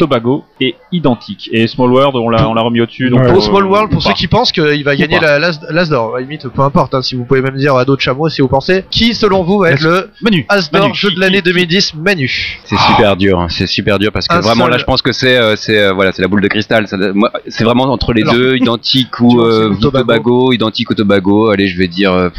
Tobago et Identique. Et Small World, on l'a on l'a remis au-dessus. donc, Ouais. Pour euh, Small World, pour ou ceux pas. qui pensent qu'il va gagner la l'As- à la limite, peu importe. hein, si vous pouvez même dire à d'autres chameaux si vous pensez. Qui, selon vous, va être le Manu. Asdor Manu, jeu qui- de l'année qui- 2010 Manu C'est super dur, hein, c'est super dur parce que Un vraiment seul. là, je pense que c'est, euh, c'est, euh, voilà, c'est la boule de cristal. Ça- moi, C'est vraiment entre les Alors, deux, identique ou vois, c'est euh, le Tobago. Tobago, identique ou Tobago. Allez, je vais dire. euh,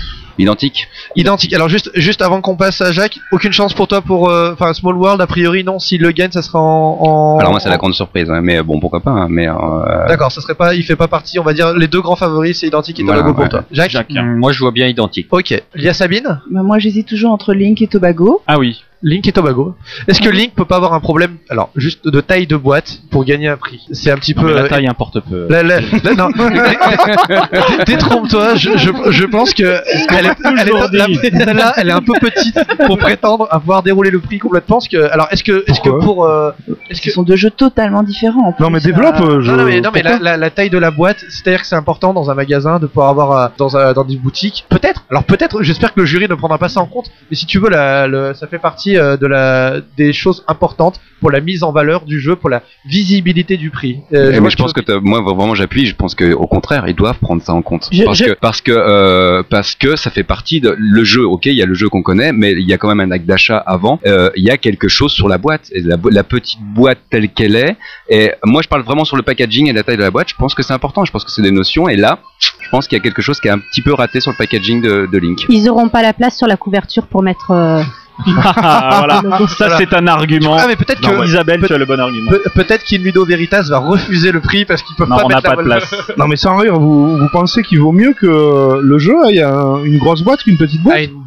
Identique. Identique. Alors juste, juste avant qu'on passe à Jacques, aucune chance pour toi pour, euh, enfin Small World a priori non. S'il le gagne, ça sera en. en- Alors moi c'est la grande surprise, hein, mais bon pourquoi pas. hein, mais euh, D'accord, ça serait pas, il fait pas partie. On va dire les deux grands favoris, c'est identique et Voilà, Tobago pour ouais. toi. Jacques. Hum, Moi, je vois bien identique. Ok. Il y a Sabine? Bah, moi, j'hésite toujours entre Link et Tobago. Ah oui. Link et Tobago. Est-ce que Link peut pas avoir un problème, alors juste de taille de boîte pour gagner un prix? C'est un petit Non, peu. mais euh, la taille importe peu. La- la- la- non, Dé- [LAUGHS] détrompe-toi, je, je, je pense que elle est, elle est- la- celle-là, elle est un peu petite pour [LAUGHS] prétendre avoir déroulé le prix complètement. Parce que, alors, est-ce que, est-ce que pour, euh, est-ce que Ce sont deux jeux totalement différents. en Non, mais développe. euh, euh, je... non, non, mais, non, mais la, la, la taille de la boîte, c'est-à-dire que c'est important dans un magasin de pouvoir avoir euh, dans, un- dans des boutiques. Peut-être. Alors peut-être. J'espère que le jury ne prendra pas ça en compte. Mais si tu veux, la, le- ça fait partie euh, de la des choses importantes pour la mise en valeur du jeu, pour la visibilité du prix. Euh, Eh, mais je pense que moi vraiment j'appuie. Je pense que au contraire ils doivent prendre ça en compte Je- parce je- que parce que euh, parce que ça fait partie de le jeu. Ok, il y a le jeu qu'on connaît, mais il y a quand même un acte d'achat avant. Euh, Il y a quelque chose sur la boîte et la, petite boîte telle qu'elle est. Et moi je parle vraiment sur le packaging et la taille de la boîte. Je pense que c'est important. Je pense que c'est des notions. Et là, je pense qu'il y a quelque chose qui est un petit peu raté sur le packaging de, de Link. Ils auront pas la place sur la couverture pour mettre. euh, voilà. [LAUGHS] Ça, Voilà. c'est un argument. Ah, mais peut-être que. Isabelle, tu as le bon argument. Pe- Peut-être qu'Inludo Veritas va refuser le prix parce qu'ils peuvent Non, pas on mettre pas la de place. Non, mais sans rire, vous, vous pensez qu'il vaut mieux que le jeu aille à un- une grosse boîte qu'une petite boîte? À une boîte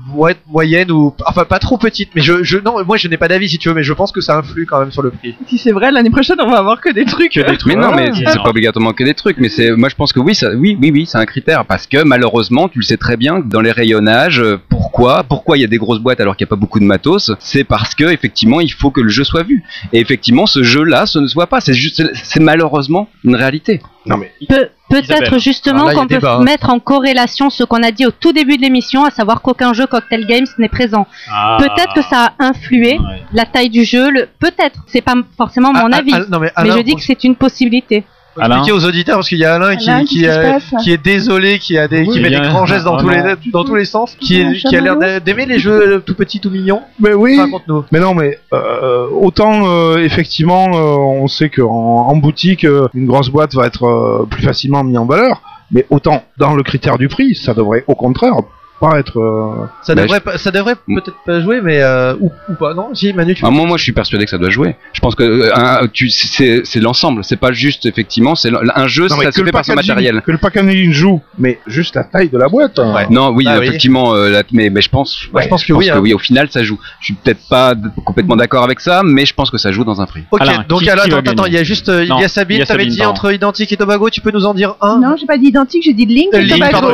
moyenne ou enfin pas trop petite mais je, je non moi je n'ai pas d'avis si tu veux mais je pense que ça influe quand même sur le prix Si c'est vrai, l'année prochaine, on va avoir que des trucs. Que des trucs. Mais non, mais Ah. c'est pas obligatoirement que des trucs. Mais c'est, moi, je pense que oui, ça, oui, oui, oui, c'est un critère parce que malheureusement, tu le sais très bien, dans les rayonnages, euh, pourquoi, pourquoi il y a des grosses boîtes alors qu'il n'y a pas beaucoup de matos C'est parce que effectivement, il faut que le jeu soit vu. Et effectivement, ce jeu-là, ce ne se voit pas. C'est juste, c'est- malheureusement une réalité. Peut- Peut-être justement qu'on peut hein. mettre en corrélation ce qu'on a dit au tout début de l'émission, à savoir qu'aucun jeu Cocktail Games n'est présent. Ah. Peut-être que ça a influé Ouais. la taille du jeu. Le... Peut-être, c'est pas forcément mon Ah, avis, ah, non mais, je dis que c'est une possibilité. Alain. expliquer aux auditeurs parce qu'il y a Alain qui, Alain, qui, qu'est-ce qui a- se passe qui est désolé qui a des Oui, qui met des grands gestes dans tous les dans tous les sens qui, Un est- qui a l'air d'aimer les jeux tout petits tout mignons. Mais oui. Raconte-nous. Mais non, mais euh, autant euh, effectivement, euh, on sait qu'en en boutique, euh, une grosse boîte va être euh, plus facilement mise en valeur, mais autant dans le critère du prix, ça devrait au contraire pas être. euh, ça devrait pas- ça devrait peut-être pas jouer mais euh, ou, ou pas non si Manu tu Ah, moi, moi, je suis persuadé que ça doit jouer. Je pense que euh, un- tu, c'est, c'est l'ensemble. C'est pas juste effectivement. C'est un jeu, non, ça se fait par son matériel. Que le packaging joue, mais juste la taille de la boîte. hein. Ouais. Non, oui, Ah oui. effectivement, euh, la- mais, mais je pense, je pense que oui, hein. au final, ça joue. Je suis peut-être pas complètement d'accord avec ça, mais je pense que ça joue dans un prix. ok donc qui- alors, attends il y a juste il y a Sabine t'avais dit entre Identique et Tobago tu peux nous en dire un? Non, j'ai pas dit identique, j'ai dit Link et Tobago.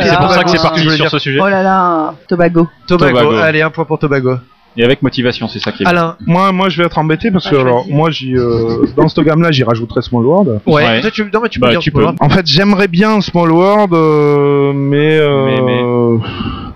C'est pour ça que c'est je parti sur ce sujet. Oh là là, Tobago. Tobago. Tobago. allez un point pour Tobago Et avec motivation, c'est ça qui est. Alain Moi, moi, je vais être embêté parce que Ah, alors, moi, j'y, euh, dans cette gamme-là, j'y rajouterais Small World. ouais, Ouais. Toi, tu non mais tu peux Bah, dire tu ce peux. En fait, j'aimerais bien Small World, euh, mais, euh, Mais- mais-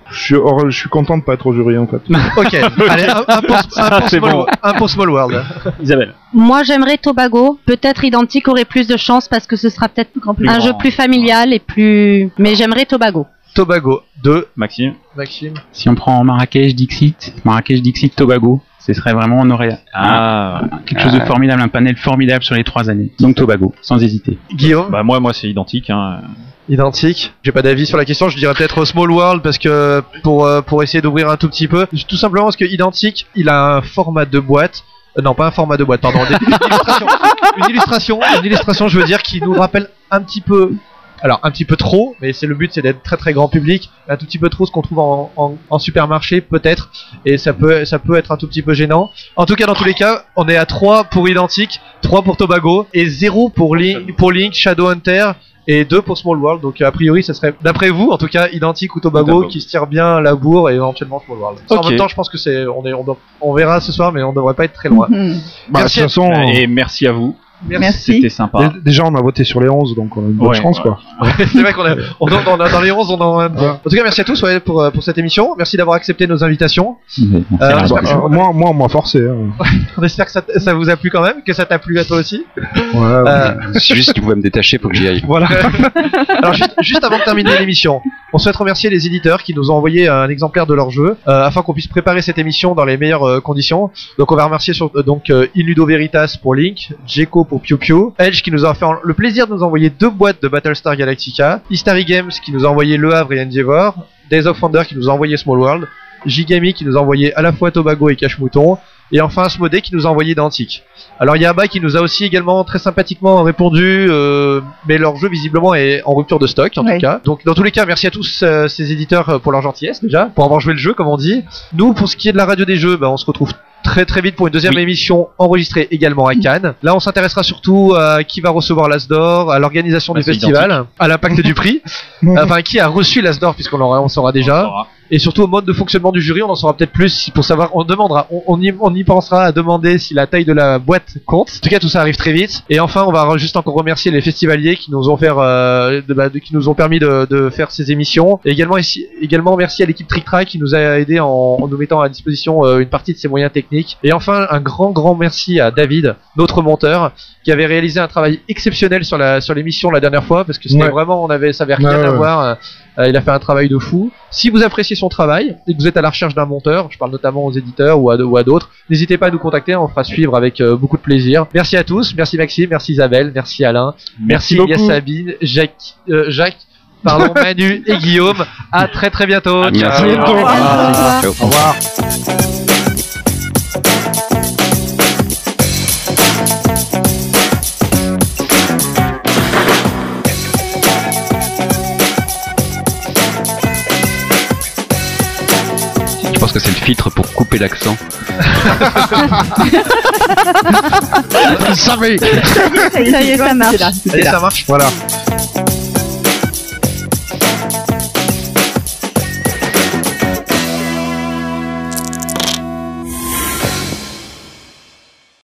Je, suis, hors- je suis content de pas être au jury en fait. [LAUGHS] ok allez un, un pour, [LAUGHS] un pour c'est Small, bon. un pour Small World [LAUGHS] Isabelle. Moi, j'aimerais Tobago. Peut-être Identique aurait plus de chance parce que ce sera peut-être Plus un grand. jeu plus familial et plus. Mais j'aimerais Tobago. Tobago 2 Maxime. Maxime Si on prend Marrakech, Dixit, Marrakech, Dixit, Tobago, ce serait vraiment, on aurait Ah. quelque chose de formidable, un panel formidable sur les trois années. Donc Tobago, sans hésiter. Guillaume Bah moi, moi, c'est identique. Hein. Identique. J'ai pas d'avis sur la question. Je dirais peut-être Small World parce que pour euh, pour essayer d'ouvrir un tout petit peu. Tout simplement parce que Identique, il a un format de boîte. euh, non, pas un format de boîte, pardon. Des- Une illustration. [LAUGHS] Une illustration. Une illustration, je veux dire, qui nous rappelle un petit peu. Alors un petit peu trop, mais c'est le but, c'est d'être très très grand public, un tout petit peu trop ce qu'on trouve en, en, en supermarché peut-être, et ça peut ça peut être un tout petit peu gênant. En tout cas, dans tous les cas, on est à 3 pour Identique, 3 pour Tobago et 0 pour Link, pour Link Shadowhunter et 2 pour Small World. Donc a priori, ça serait d'après vous, en tout cas, Identique ou Tobago, qui se tire bien la bourre et éventuellement Small World. En même temps, je pense que c'est on est on, doit- on verra ce soir, mais on devrait pas être très loin. Mhm. Bah, de Merci. toute façon, Et merci à vous. Merci. C'était sympa. dé- déjà, on a voté sur les 11, donc on a une bonne Ouais, chance ouais. quoi. c'est vrai qu'on a, [LAUGHS] on, a- dans les 11, on en a En tout cas, merci à tous ouais, pour, euh, pour cette émission. Merci d'avoir accepté nos invitations. Euh, Bah, que, euh, moi, moi, on m'a forcé. hein. on espère que ça, ça vous a plu quand même, que ça t'a plu à toi aussi. Ouais, Euh, [LAUGHS] C'est juste que vous pouvez me détacher pour que j'y aille. Voilà. [LAUGHS] Alors juste, juste avant de terminer l'émission, on souhaite remercier les éditeurs qui nous ont envoyé un exemplaire de leur jeu euh, afin qu'on puisse préparer cette émission dans les meilleures euh, conditions. Donc on va remercier sur, euh, donc euh, Illudo Veritas pour Link, Jeco pour Piu Piu, Edge qui nous a fait le plaisir de nous envoyer deux boîtes de Battlestar Galactica, Istari Games qui nous a envoyé Le Havre et Endeavor, Days of Thunder qui nous a envoyé Small World, Gigami qui nous a envoyé à la fois Tobago et Cache Mouton, et enfin Asmodee qui nous a envoyé Dantic. Alors il y a Abba qui nous a aussi également très sympathiquement répondu, euh, mais leur jeu visiblement est en rupture de stock en tout cas. Donc dans tous les cas, merci à tous euh, ces éditeurs euh, pour leur gentillesse déjà, pour avoir joué le jeu comme on dit. Nous pour ce qui est de la radio des jeux, bah, on se retrouve très très vite pour une deuxième Oui. émission enregistrée également à Cannes. Là on s'intéressera surtout à qui va recevoir l'Asdor, à l'organisation Bah, du festival, à l'impact du prix, [LAUGHS] enfin qui a reçu l'Asdor puisqu'on on saura déjà et surtout au mode de fonctionnement du jury, on en saura peut-être plus pour savoir. On demandera, on, on y, on y pensera à demander si la taille de la boîte compte. En tout cas, tout ça arrive très vite. Et enfin, on va juste encore remercier les festivaliers qui nous ont fait, euh, de- bah, de- qui nous ont permis de, de faire ces émissions. Et également, ici, également merci à l'équipe Trick Track qui nous a aidé en, en nous mettant à disposition euh, une partie de ses moyens techniques. Et enfin, un grand grand merci à David, notre monteur, qui avait réalisé un travail exceptionnel sur la sur l'émission la dernière fois parce que c'était Ouais. vraiment, on avait, ça avait rien Ouais, à ouais. voir. Euh, il a fait un travail de fou. Si vous appréciez son travail et que vous êtes à la recherche d'un monteur, je parle notamment aux éditeurs ou à, d'autres, n'hésitez pas à nous contacter, on fera suivre avec euh, beaucoup de plaisir. Merci à tous, merci Maxime, merci Isabelle, merci Alain, merci. Elia Sabine, Jacques, euh, Jacques, pardon, [LAUGHS] Manu et Guillaume. À très très bientôt. À Ciao. bientôt. Au revoir. Ciao. Au revoir. Que c'est le filtre pour couper l'accent. Vous le savez. Ça y est, ça marche. Allez, ça marche. Voilà.